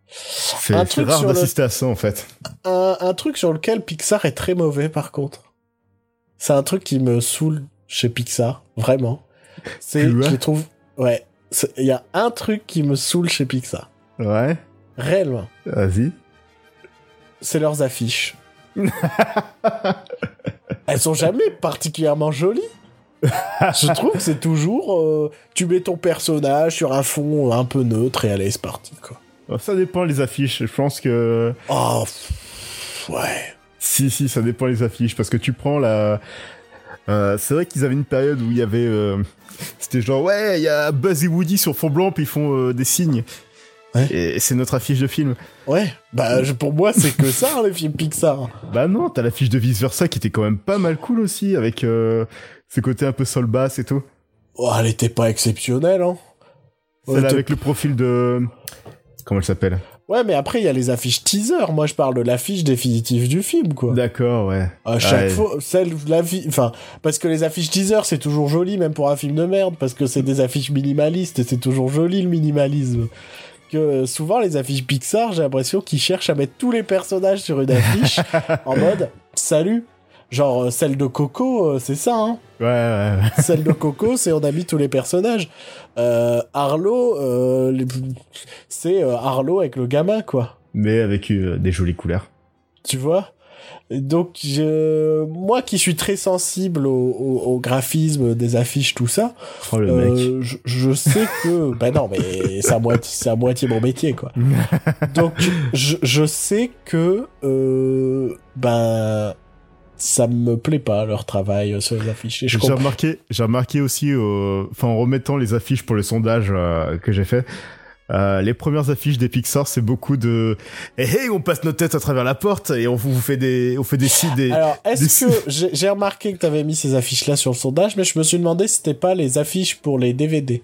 c'est, rare sur le- d'assister à ça en fait. Un, un truc sur lequel Pixar est très mauvais par contre. C'est un truc qui me saoule chez Pixar, vraiment. C'est, je trouve, ouais. Il y a un truc qui me saoule chez Pixar, Ouais, réellement. vas-y. C'est leurs affiches. Elles sont jamais particulièrement jolies. Je trouve que c'est toujours, euh, tu mets ton personnage sur un fond un peu neutre et allez, c'est parti quoi. Bon, Ça dépend les affiches. Je pense que Oh, pff, ouais. si, si, ça dépend les affiches parce que tu prends la. Euh, c'est vrai qu'ils avaient une période où il y avait. euh, C'était genre ouais, il y a Buzz et Woody sur fond blanc puis ils font des signes. Ouais. Et c'est notre affiche de film. Ouais, bah je- pour moi c'est que ça hein, les films Pixar. Bah non, t'as l'affiche de Vice Versa qui était quand même pas mal cool aussi avec euh, ce côté un peu sol basse et tout. Oh, elle était pas exceptionnelle, hein. Celle avec le profil de. Comment elle s'appelle? Ouais, mais après il y a les affiches teaser. Moi je parle de l'affiche définitive du film, quoi. D'accord, ouais. À chaque Ouais. fois, celle, la fi- enfin, parce que les affiches teaser, c'est toujours joli, même pour un film de merde, parce que c'est des affiches minimalistes et c'est toujours joli le minimalisme. Que euh, souvent les affiches Pixar, j'ai l'impression qu'ils cherchent à mettre tous les personnages sur une affiche en mode salut. Genre euh, celle de Coco, euh, c'est ça, hein. Ouais, ouais, ouais. Celle de Coco, c'est on a mis tous les personnages. Euh, Arlo, euh, les- c'est euh, Arlo avec le gamin, quoi. Mais avec des jolies couleurs. Tu vois? Donc, je... moi qui suis très sensible au, au- au graphisme des affiches, tout ça, Oh le euh, mec. je, je sais que... ben non, mais c'est à, moitié, c'est à moitié mon métier, quoi. Donc, je, je sais que... Euh, ben... Ça me plaît pas, leur travail euh, sur les affiches. J'ai remarqué, j'ai remarqué aussi, euh, enfin en remettant les affiches pour le sondage euh, que j'ai fait, euh, les premières affiches des Pixar, c'est beaucoup de hey, hey, on passe notre tête à travers la porte et on vous fait des, on fait des. Alors, est-ce des- que... J'ai remarqué que tu avais mis ces affiches-là sur le sondage, mais je me suis demandé si c'était pas les affiches pour les DVD.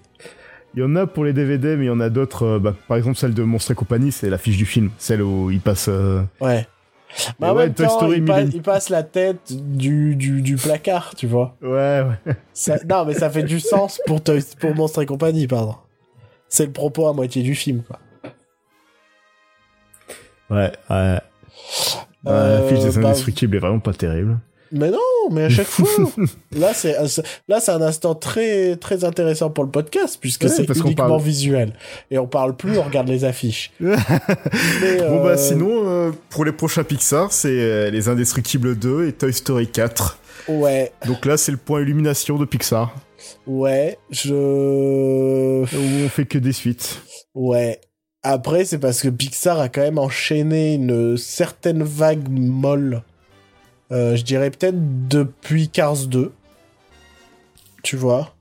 Il y en a pour les DVD, mais il y en a d'autres. euh, bah, par exemple, celle de Monstre et compagnie, c'est l'affiche du film, celle où il passe. euh, Ouais. Bah, en ouais, même Toy temps, Story il, pa- mille et- il passe la tête du, du, du placard, tu vois. Ouais, ouais. Ça- non, mais ça fait du sens pour, Toy- pour Monstre et compagnie, pardon. C'est le propos à moitié du film, quoi. Ouais, ouais. Euh, L'affiche des bah, indestructibles est vraiment pas terrible. Mais non, mais à chaque fois. là, c'est là, c'est un instant très très intéressant pour le podcast puisque Ouais, c'est uniquement parle- visuel et on parle plus, on regarde les affiches. Mais, Bon bah euh, sinon, euh, pour les prochains Pixar, c'est euh, Les Indestructibles 2 et Toy Story 4. Ouais, Donc là, c'est le point illumination de Pixar, ouais, je. où on fait que des suites. Ouais. Après, c'est parce que Pixar a quand même enchaîné une certaine vague molle. Euh, je dirais peut-être depuis Cars 2. Tu vois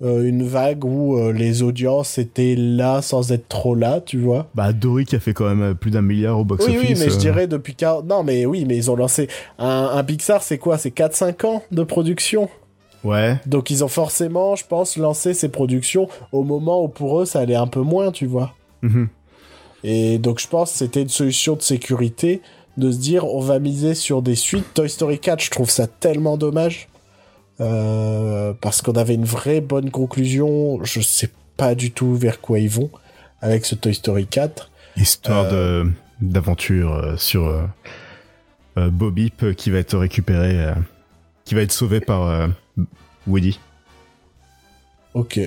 euh, une vague où euh, les audiences étaient là sans être trop là, tu vois. Bah, Dory qui a fait quand même plus d'un milliard au box-office. Oui, oui, mais je dirais depuis... quar- Non, mais oui, mais ils ont lancé... Un, un Pixar, c'est quoi? C'est 4-5 ans de production Ouais. Donc ils ont forcément, je pense, lancé ces productions au moment où pour eux, ça allait un peu moins, tu vois. Mhm. Et donc je pense que c'était une solution de sécurité de se dire on va miser sur des suites. Toy Story 4, je trouve ça tellement dommage. Euh, parce qu'on avait une vraie bonne conclusion. Je sais pas du tout vers quoi ils vont avec ce Toy Story 4. Histoire de d'aventure euh, sur euh, euh, Bobip euh, qui va être récupéré, euh, qui va être sauvé par euh, Woody. Ok,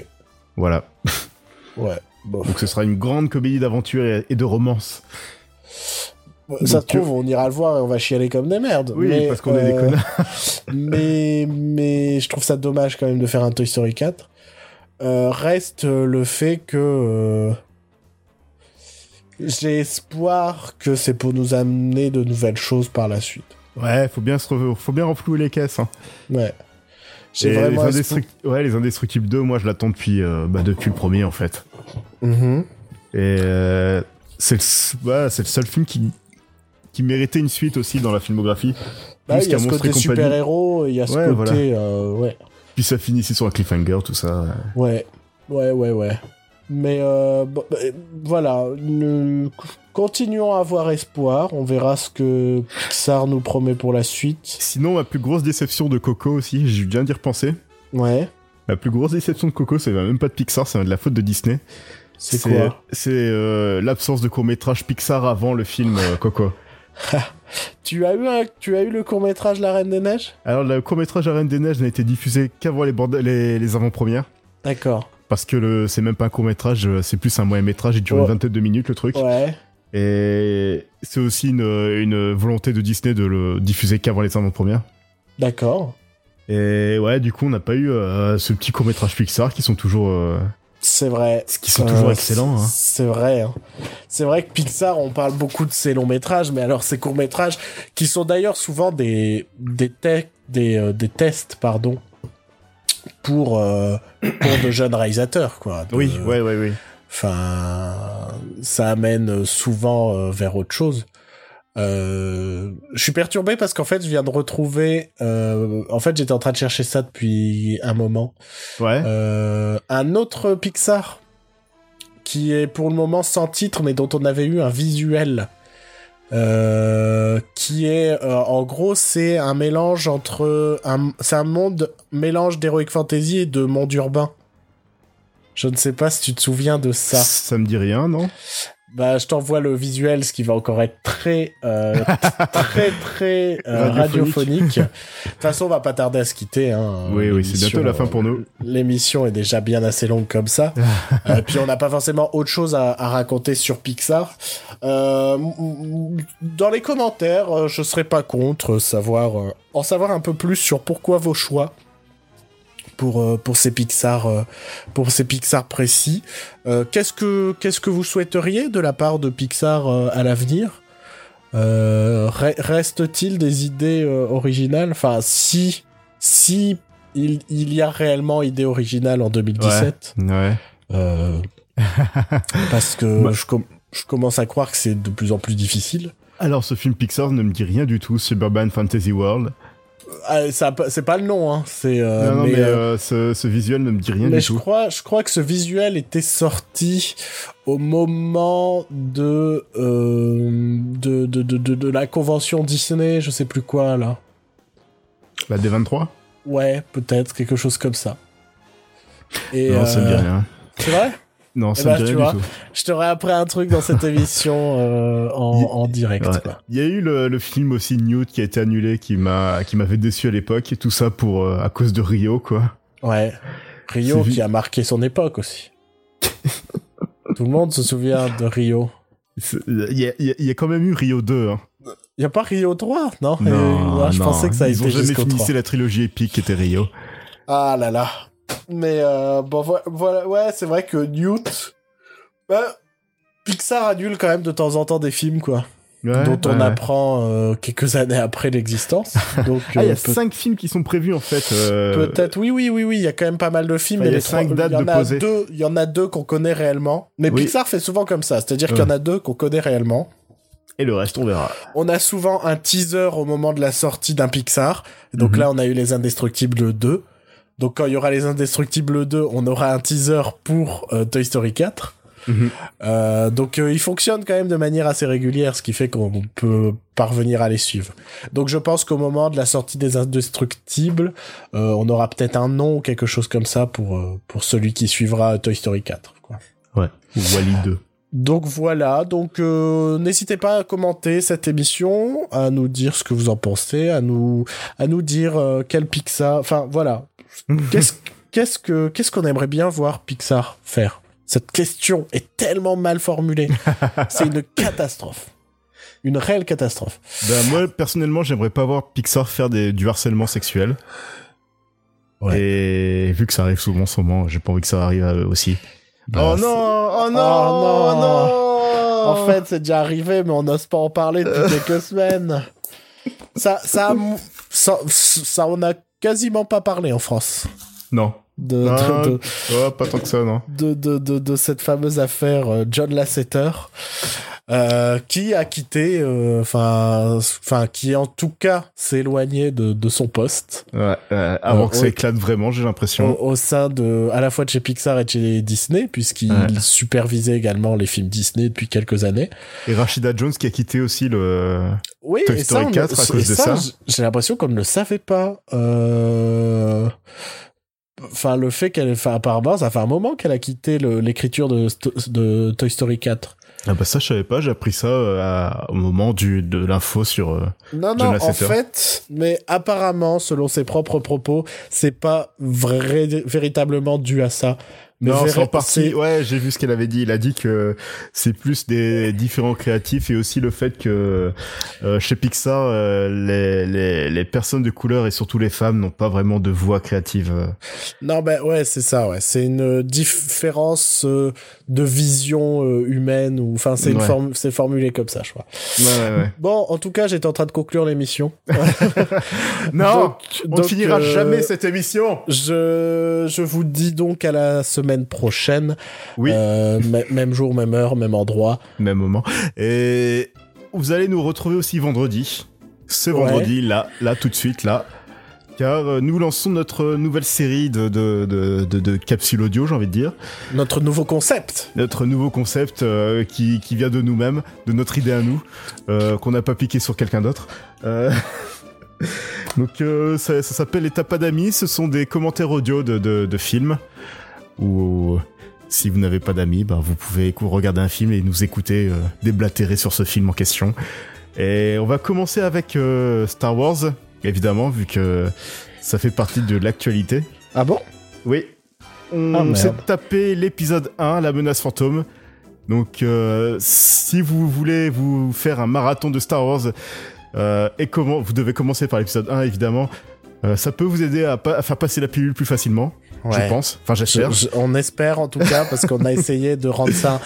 Voilà. ouais. Donc ce sera une grande comédie d'aventure et, et de romance. Ça se trouve, on ira le voir et on va chialer comme des merdes. Oui, Mais, parce qu'on est des euh, connards. mais, mais je trouve ça dommage quand même de faire un Toy Story 4. Euh, reste le fait que euh, j'ai espoir que c'est pour nous amener de nouvelles choses par la suite. Ouais, faut bien se re- faut bien renflouer les caisses. Hein. Ouais. J'ai Et vraiment les. Indestruct- ouais, les Indestructibles 2, moi je l'attends depuis, euh, bah, depuis le premier en fait. Mhm. Et euh, c'est le, c'est le seul film qui, qui méritait une suite aussi dans la filmographie. Bah, il y a ce côté super-héros, il y a ce Ouais, côté... voilà. euh, ouais. Puis ça finissait sur un cliffhanger, tout ça. Ouais, ouais, ouais, ouais. Mais euh, bah, voilà, continuons à avoir espoir. On verra ce que Pixar nous promet pour la suite. Sinon, ma plus grosse déception de Coco aussi, j'ai viens d'y repenser. Ouais, Ma plus grosse déception de Coco, c'est même pas de Pixar, c'est de la faute de Disney. c'est quoi? C'est euh, l'absence de court-métrage Pixar avant le film euh, Coco. tu as, eu un, tu as eu le court-métrage La Reine des Neiges? Alors, le court-métrage La Reine des Neiges n'a été diffusé qu'avant les, bandes- les, les avant-premières. D'accord. Parce que le, c'est même pas un court-métrage, euh, c'est plus un moyen-métrage, il dure Ouais. une vingtaine de minutes le truc. Ouais, Et c'est aussi une, une volonté de Disney de le diffuser qu'avant les avant-premières. d'accord. Et ouais, du coup, on n'a pas eu euh, ce petit court-métrage Pixar qui sont toujours, euh, C'est vrai. qui sont Euh, toujours excellents. Hein. C'est vrai. hein. C'est vrai que Pixar, on parle beaucoup de ses longs métrages, mais alors ces courts métrages, qui sont d'ailleurs souvent des des, te- des, euh, des tests, pardon, pour euh, pour de jeunes réalisateurs, quoi. De- Oui, ouais, ouais, ouais. Enfin, ça amène souvent euh, vers autre chose. Euh, je suis perturbé parce qu'en fait, je viens de retrouver. euh, en fait, j'étais en train de chercher ça depuis un moment. Ouais. Euh, un autre Pixar qui est pour le moment sans titre, mais dont on avait eu un visuel. Qui est en gros c'est un mélange entre un c'est un monde mélange d'heroic fantasy et de monde urbain. Je ne sais pas si tu te souviens de ça. Ça me dit rien, non? Bah, je t'envoie le visuel, ce qui va encore être très, euh, très, très euh, Radiophonique. De toute façon, on va pas tarder à se quitter. Hein. Oui, oui, c'est bientôt la fin pour nous. euh, L'émission est déjà bien assez longue comme ça. Euh, puis on n'a pas forcément autre chose à, à raconter sur Pixar. Euh, dans les commentaires, euh, je serais pas contre savoir, euh, en savoir un peu plus sur pourquoi vos choix pour euh, pour ces Pixar euh, pour ces Pixar précis. Euh, qu'est-ce que qu'est-ce que vous souhaiteriez de la part de Pixar à l'avenir? Euh, re- Reste-t-il des idées originales? Enfin, si si il, il y a réellement idée originale en 2017, Ouais. euh, parce que Bah. je, com- je commence à croire que c'est de plus en plus difficile. Alors, ce film Pixar ne me dit rien du tout, Suburban Fantasy World. Ah, c'est pas le nom, hein. C'est euh, non, non, mais, mais, euh, euh, ce, ce visuel ne me dit rien Mais du je tout. crois, je crois que ce visuel était sorti au moment de, euh, de, de, de, de, la convention Disney, je sais plus quoi, là. La D23 Ouais, peut-être, quelque chose comme ça. Et, Non, ça me dit rien. C'est vrai? Non, eh ça ben, me dit tu rien vois. du tout. Je t'aurais appris un truc dans cette émission euh, en, Il- en direct, Ouais. quoi. Il y a eu le, le film aussi Newt qui a été annulé, qui m'a qui m'avait déçu à l'époque, et tout ça pour euh, à cause de Rio, quoi. Ouais. Rio C'est qui a marqué son époque aussi. Tout le monde se souvient de Rio. C'est- Il y a, il y a- il y a quand même eu Rio 2. Hein. Y a pas Rio 3 Non, Non, je non, pensais que ça Ils ont été jamais jusqu'au fini 3. la trilogie épique qui était Rio. Ah là là. Mais euh, bon, vo- voilà, ouais, c'est vrai que Newt. Bah, Pixar annule quand même de temps en temps des films, quoi. Ouais, dont on apprend euh, quelques années après l'existence. Donc Ah, il y euh, a peut- cinq films qui sont prévus en fait. euh, peut-être, oui, oui, oui, oui, il y a quand même pas mal de films. Enfin, il y a les trois- dates y en de a posées. deux, il y en a deux qu'on connaît réellement. Mais Oui. Pixar fait souvent comme ça, c'est-à-dire qu'il y en a deux qu'on connaît réellement. Et le reste, on verra. On a souvent un teaser au moment de la sortie d'un Pixar. Donc Mhm. là, on a eu les Indestructibles 2. Donc quand il y aura les Indestructibles 2, on aura un teaser pour euh, Toy Story 4. Mhm. Euh, donc euh, il fonctionne quand même de manière assez régulière, ce qui fait qu'on peut parvenir à les suivre. Donc je pense qu'au moment de la sortie des Indestructibles, euh, on aura peut-être un nom ou quelque chose comme ça pour euh, pour celui qui suivra Toy Story 4. Quoi. Ouais. Ou Wally 2. Donc voilà, donc euh, n'hésitez pas à commenter cette émission, à nous dire ce que vous en pensez, à nous à nous dire euh, quel Pixar, enfin voilà, qu'est-ce qu'est-ce que qu'est-ce qu'on aimerait bien voir Pixar faire? Cette question est tellement mal formulée, c'est une catastrophe, une réelle catastrophe. Ben, moi, personnellement, j'aimerais pas voir Pixar faire des, du harcèlement sexuel. Ouais. Et vu que ça arrive souvent moment, j'ai pas envie que ça arrive aussi. Bah, oh non, oh non, Oh non. non. En fait, c'est déjà arrivé, mais on n'ose pas en parler depuis quelques semaines. Ça, ça, ça, ça, on a quasiment pas parlé en France. non. de, Ah, de, de, Oh, pas tant que ça, non. de, de, de, de cette fameuse affaire euh, John Lasseter, euh, qui a quitté, euh, enfin, enfin, qui en tout cas s'est éloigné de, de son poste Ouais, ouais, avant Euh, que ça éclate vraiment, j'ai au, l'impression. au sein de, à la fois de chez Pixar et de chez Disney, puisqu'il Ouais. supervisait également les films Disney depuis quelques années. Et Rashida Jones qui a quitté aussi le. Oui, Toy et Story ça, on- 4 à cause de ça. J'ai l'impression qu'on ne le savait pas. Euh... Enfin, le fait qu'elle, enfin, apparemment, ça fait un moment qu'elle a quitté l'écriture de, de Toy Story 4. Ah bah ça, je savais pas, j'ai appris ça euh, à- au moment du, de l'info sur. euh, Non, non, en fait, mais apparemment, selon ses propres propos, c'est pas vrai, véritablement dû à ça. Mais non, c'est en partie. Ouais, j'ai vu ce qu'elle avait dit. Il a dit que c'est plus des différents créatifs et aussi le fait que euh, chez Pixar, euh, les, les, les personnes de couleur et surtout les femmes n'ont pas vraiment de voix créative. Non, ben ouais, c'est ça, ouais. C'est une différence euh, de vision euh, humaine, ou enfin, c'est Ouais. forme, c'est formulé comme ça, je crois. Ouais, ouais, ouais. Bon, en tout cas, j'étais en train de conclure l'émission. non, Donc- on donc, finira euh, jamais cette émission. Je, je vous dis donc à la semaine prochaine. Oui, Euh, même jour, même heure, même endroit. même moment. Et vous allez nous retrouver aussi vendredi. Ce Ouais. vendredi, là, là, tout de suite, là. Car euh, nous lançons notre nouvelle série de, de, de, de, de capsules audio, j'ai envie de dire. Notre nouveau concept. notre nouveau concept euh, qui, qui vient de nous-mêmes, de notre idée à nous, euh, qu'on n'a pas piqué sur quelqu'un d'autre. Euh, Donc ça, ça s'appelle Les Tapas d'amis, ce sont des commentaires audio de films, où si vous n'avez pas d'amis, bah, vous pouvez regarder un film et nous écouter euh, déblatérer sur ce film en question. Et on va commencer avec euh, Star Wars, évidemment, vu que ça fait partie de l'actualité. Ah bon? Oui. On Ah, s'est tapé l'épisode 1, la menace fantôme. Donc, euh, si vous voulez vous faire un marathon de Star Wars, euh, et comment vous devez commencer par l'épisode 1, évidemment. Euh, ça peut vous aider à, pa- à faire passer la pilule plus facilement, je pense. Enfin, j'espère. Je- je- on espère en tout cas parce qu'on a essayé de rendre ça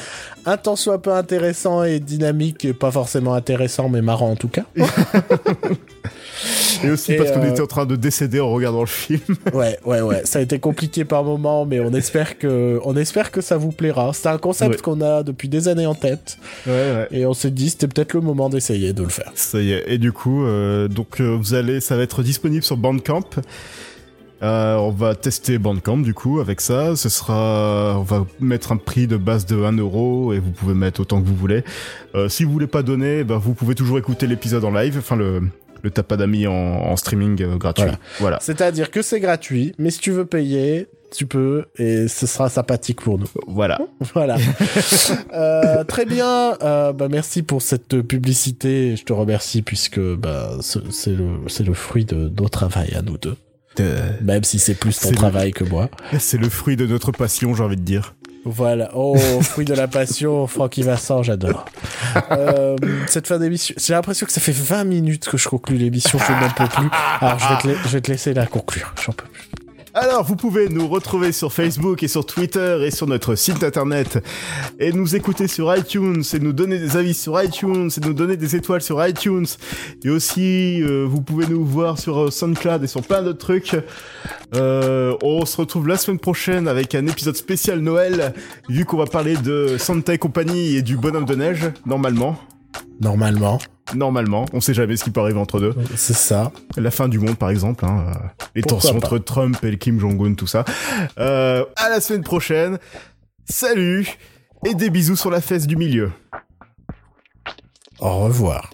un tant soit peu intéressant et dynamique et pas forcément intéressant mais marrant en tout cas. Et aussi Et, parce qu'on euh, était en train de décéder en regardant le film. Ouais, ouais, ouais. Ça a été compliqué par moments, mais on espère que, on espère que ça vous plaira. C'est un concept Ouais. qu'on a depuis des années en tête, ouais, ouais. et on s'est dit c'était peut-être le moment d'essayer de le faire. Ça y est. Et du coup, euh, donc euh, vous allez, ça va être disponible sur Bandcamp. Euh, on va tester Bandcamp du coup avec ça. Ce sera, on va mettre un prix de base de 1 euro et vous pouvez mettre autant que vous voulez. Euh, si vous voulez pas donner, ben, vous pouvez toujours écouter l'épisode en live, enfin le le tapas d'amis en, en streaming euh, gratuit. Voilà. Voilà. C'est-à-dire que c'est gratuit, mais si tu veux payer, tu peux, et ce sera sympathique pour nous. Voilà. Voilà. Euh, très bien. Euh, bah, merci pour cette publicité. Je te remercie puisque bah, ce- c'est le, c'est le fruit de nos travail à nous deux. Euh, Même si c'est plus ton le- travail que moi. C'est le fruit de notre passion, j'ai envie de dire. Voilà. Oh, fruit de la passion, Francky Vincent, j'adore. Euh, cette fin d'émission, j'ai l'impression que ça fait 20 minutes que je conclue l'émission, je n'en peux plus. Alors, je vais, te la- je vais te laisser la conclure. J'en peux plus. Alors, vous pouvez nous retrouver sur Facebook et sur Twitter et sur notre site internet et nous écouter sur iTunes et nous donner des avis sur iTunes et nous donner des étoiles sur iTunes. Et aussi, euh, vous pouvez nous voir sur euh, SoundCloud et sur plein d'autres trucs. Euh, on se retrouve la semaine prochaine avec un épisode spécial Noël, vu qu'on va parler de Santa et compagnie et du bonhomme de neige, normalement. Normalement. Normalement, on sait jamais ce qui peut arriver entre deux. C'est ça. La fin du monde, par exemple, hein, euh, les Pourquoi tensions pas. entre Trump et le Kim Jong-un, tout ça. Euh, à la semaine prochaine. Salut et des bisous sur la fesse du milieu. Au revoir.